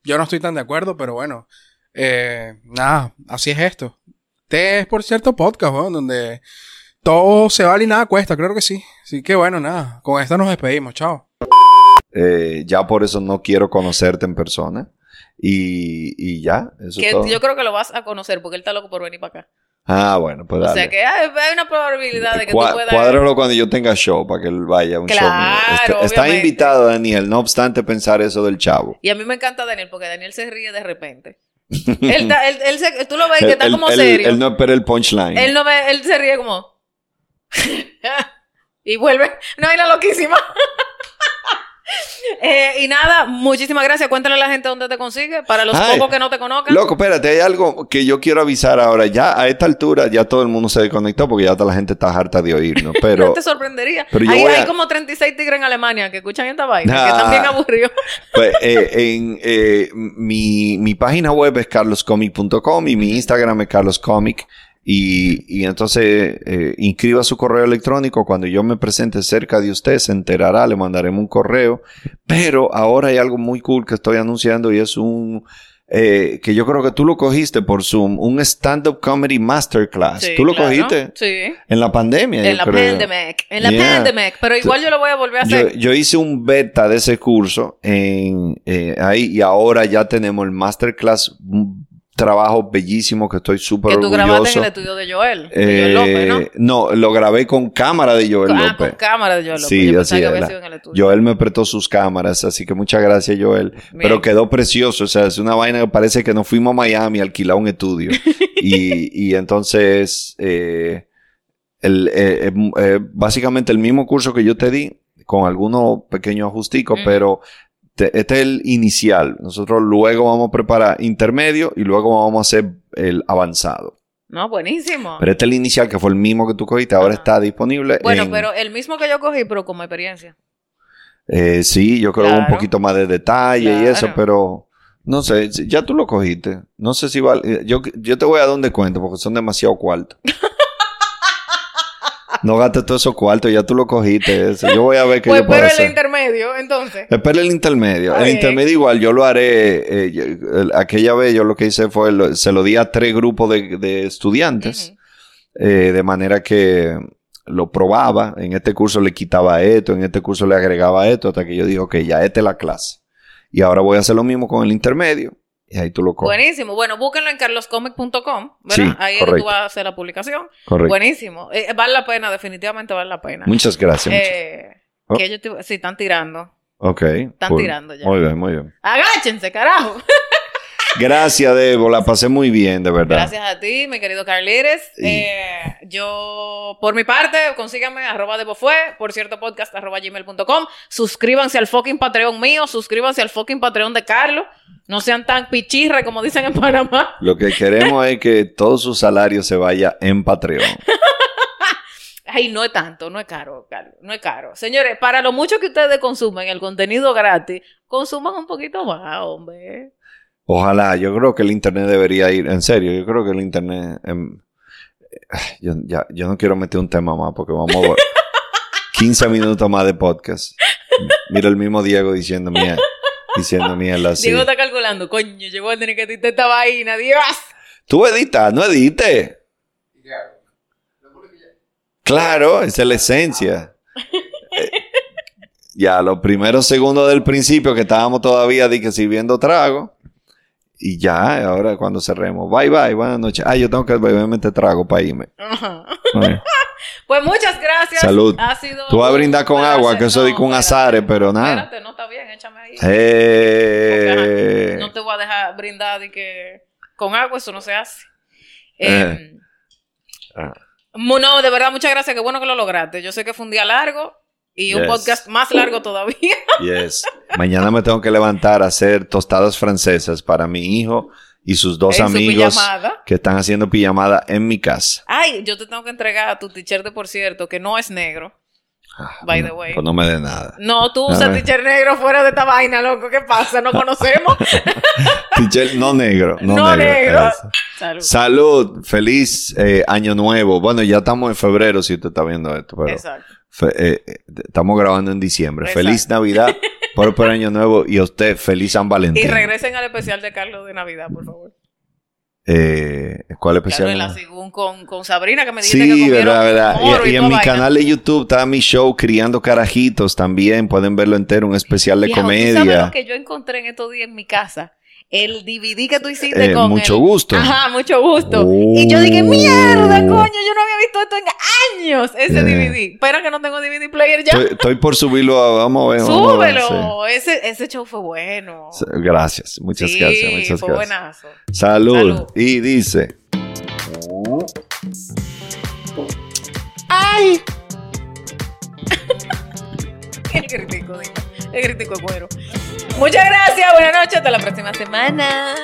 yo no estoy tan de acuerdo, pero bueno. Eh, nada, así es esto. Este es, por cierto, podcast, weón, donde todo se vale y nada cuesta, creo que sí. Así que bueno, nada. Con esto nos despedimos. Chao. Eh, ya por eso no quiero conocerte en persona. Y, y ya, eso Que todo. yo creo que lo vas a conocer porque él está loco por venir para acá. Ah, bueno, pues O dale. sea que hay, hay una probabilidad de que Cua- tú puedas. Cuádralo cuando yo tenga show para que él vaya a un show mío. Claro, Está, invitado, Daniel, no obstante pensar eso del chavo. Y a mí me encanta Daniel porque Daniel se ríe de repente. él, él- él se- tú lo ves que está él- como él- serio. Él no espera el punchline. Él no ve, él se ríe como. y vuelve. No, hay la loquísima. Eh, y nada, muchísimas gracias. Cuéntale a la gente dónde te consigue. Para los Ay. pocos que no te conozcan. Loco, espérate, hay algo que yo quiero avisar ahora. Ya a esta altura ya todo el mundo se desconectó porque ya toda la gente está harta de oírnos. no Pero te sorprendería. pero hay, como 36 tigres en Alemania que escuchan esta vaina, que Ah. están bien aburridos. pues, eh, en, eh, mi, mi página web es carloscomic.com y mi Instagram es carloscomic. Y, y entonces eh, inscriba su correo electrónico. Cuando yo me presente cerca de usted, se enterará, le mandaremos un correo. Pero ahora hay algo muy cool que estoy anunciando y es un... eh, que yo creo que tú lo cogiste por Zoom, un stand-up comedy masterclass. Sí, ¿Tú lo claro. cogiste? Sí. En la pandemia. En yo la creo. pandemic. En la Yeah. pandemic. Pero igual yo lo voy a volver a hacer. yo hice un beta de ese curso en, eh, ahí y ahora ya tenemos el masterclass, trabajo bellísimo que estoy súper que tú grabaste en orgulloso. el estudio de Joel. de Joel López, ¿no? Eh, no, lo grabé con cámara de Joel ah, López. con cámara de Joel López. Sí, Yo así que es. había la- sido en el estudio. Joel me prestó sus cámaras, así que muchas gracias, Joel. Bien. Pero quedó precioso, o sea, es una vaina que parece que nos fuimos a Miami a alquilar un estudio. y, y entonces, eh, el, eh, básicamente el mismo curso que yo te di, con algunos pequeños ajusticos, pero te- este es el inicial. Nosotros luego vamos a preparar intermedio y luego vamos a hacer el avanzado. No, buenísimo. Pero este es el inicial, que fue el mismo que tú cogiste, ahora Ajá. está disponible. bueno, en- pero el mismo que yo cogí, pero como experiencia. Eh, sí, yo creo Claro. un poquito más de detalle y eso, pero no sé, ya tú lo cogiste. No sé si vale. Yo, yo te voy a dar un descuento porque son demasiado cuartos. no gastes todos esos cuartos, ya tú lo cogiste. Eso. Yo voy a ver qué Pues yo puedo pero el hacer. intermedio, entonces. Espera el intermedio. El intermedio igual, yo lo haré. eh, yo- el- aquella vez yo lo que hice fue, lo- se lo di a tres grupos de, de estudiantes. Eh, de manera que lo probaba. En este curso le quitaba esto, en este curso le agregaba esto, hasta que yo dije, ok, ya esta es la clase. Y ahora voy a hacer lo mismo con el intermedio. Y ahí tú lo coges. Buenísimo. Bueno, búsquenlo en carloscomic.com. Sí, Ahí correcto. tú vas a hacer la publicación. Correcto. Buenísimo. Eh, vale la pena, definitivamente vale la pena. Muchas gracias. muchas- Eh, Oh. que ellos te- sí, están tirando. ok. Están cool. tirando ya. Muy bien, muy bien. Agáchense, carajo. Gracias, Debo. La pasé muy bien, de verdad. Gracias a ti, mi querido Carlitos. Y- Eh, yo, por mi parte, consíganme arroba debofue, por cierto podcast arroba gmail.com. Suscríbanse al fucking Patreon mío, suscríbanse al fucking Patreon de Carlos. No sean tan pichirre como dicen en Panamá. Lo que queremos es que todo su salario se vaya en Patreon. Ay, no es tanto, no es caro, Carlos, no es caro. Señores, para lo mucho que ustedes consumen el contenido gratis, consuman un poquito más, hombre. Ojalá, yo creo que el internet debería ir, en serio, yo creo que el internet, em, yo, ya, yo no quiero meter un tema más porque vamos a 15 minutos más de podcast. Mira el mismo Diego diciendo mierda, diciendo así. Diego está calculando, coño, llegó a tener que editar esta vaina, Dios. Tú editas, no edites. Claro, esa es la esencia. Eh, ya, los primeros segundos del principio que estábamos todavía di que sirviendo trago. Y ya, ahora cuando cerremos. Bye bye, buenas noches. Ah, yo tengo que beberme este trago para irme. pues muchas gracias. Salud. Ha sido Tú vas a brindar con agua, que eso no, di con azar, pero nada. Espérate, no está bien, échame ahí. Eh... no te voy a dejar brindar de que con agua eso no se hace. Eh. Em, ah. No, de verdad, muchas gracias. Qué bueno que lo lograste. Yo sé que fue un día largo y un podcast más largo todavía. yes. Mañana me tengo que levantar a hacer tostadas francesas para mi hijo y sus dos amigos que están haciendo pijamada en mi casa. Ay, yo te tengo que entregar a tu t-shirt de por cierto, que no es negro. Ah, By the way. Pues no me dé nada. No, tú usas t-shirt negro fuera de esta vaina, loco. ¿Qué pasa? ¿No conocemos? t-shirt no negro. No, negro. Salud. Salud. Feliz eh, año nuevo. Bueno, ya estamos en febrero si usted está viendo esto. Pero Exacto. Eh, eh, estamos grabando en diciembre. Feliz Navidad. por año nuevo. Y a usted, feliz San Valentín. Y regresen al especial de Carlos de Navidad, por favor. Eh, ¿Cuál especial? Claro, según con, con, Sabrina que me dijiste sí, que verdad, verdad. Y, en mi canal de YouTube está mi show Criando Carajitos también. Pueden verlo entero, un especial de comedia. ¿tú sabes lo que yo encontré en estos días en mi casa? El DVD que tú hiciste eh, con mucho gusto. Ajá, mucho gusto. Y yo dije, mierda, oh. coño, yo no había visto esto en años, ese DVD. Pero que no tengo DVD player ya. Estoy, por subirlo, a, vamos a ver. Súbelo. ese, ese show fue bueno. Gracias, muchas gracias. Muchas fue buenazo. Salud. Salud. Y dice... ¡Ay! el crítico, el crítico cuero. Muchas gracias, buenas noches, hasta la próxima semana.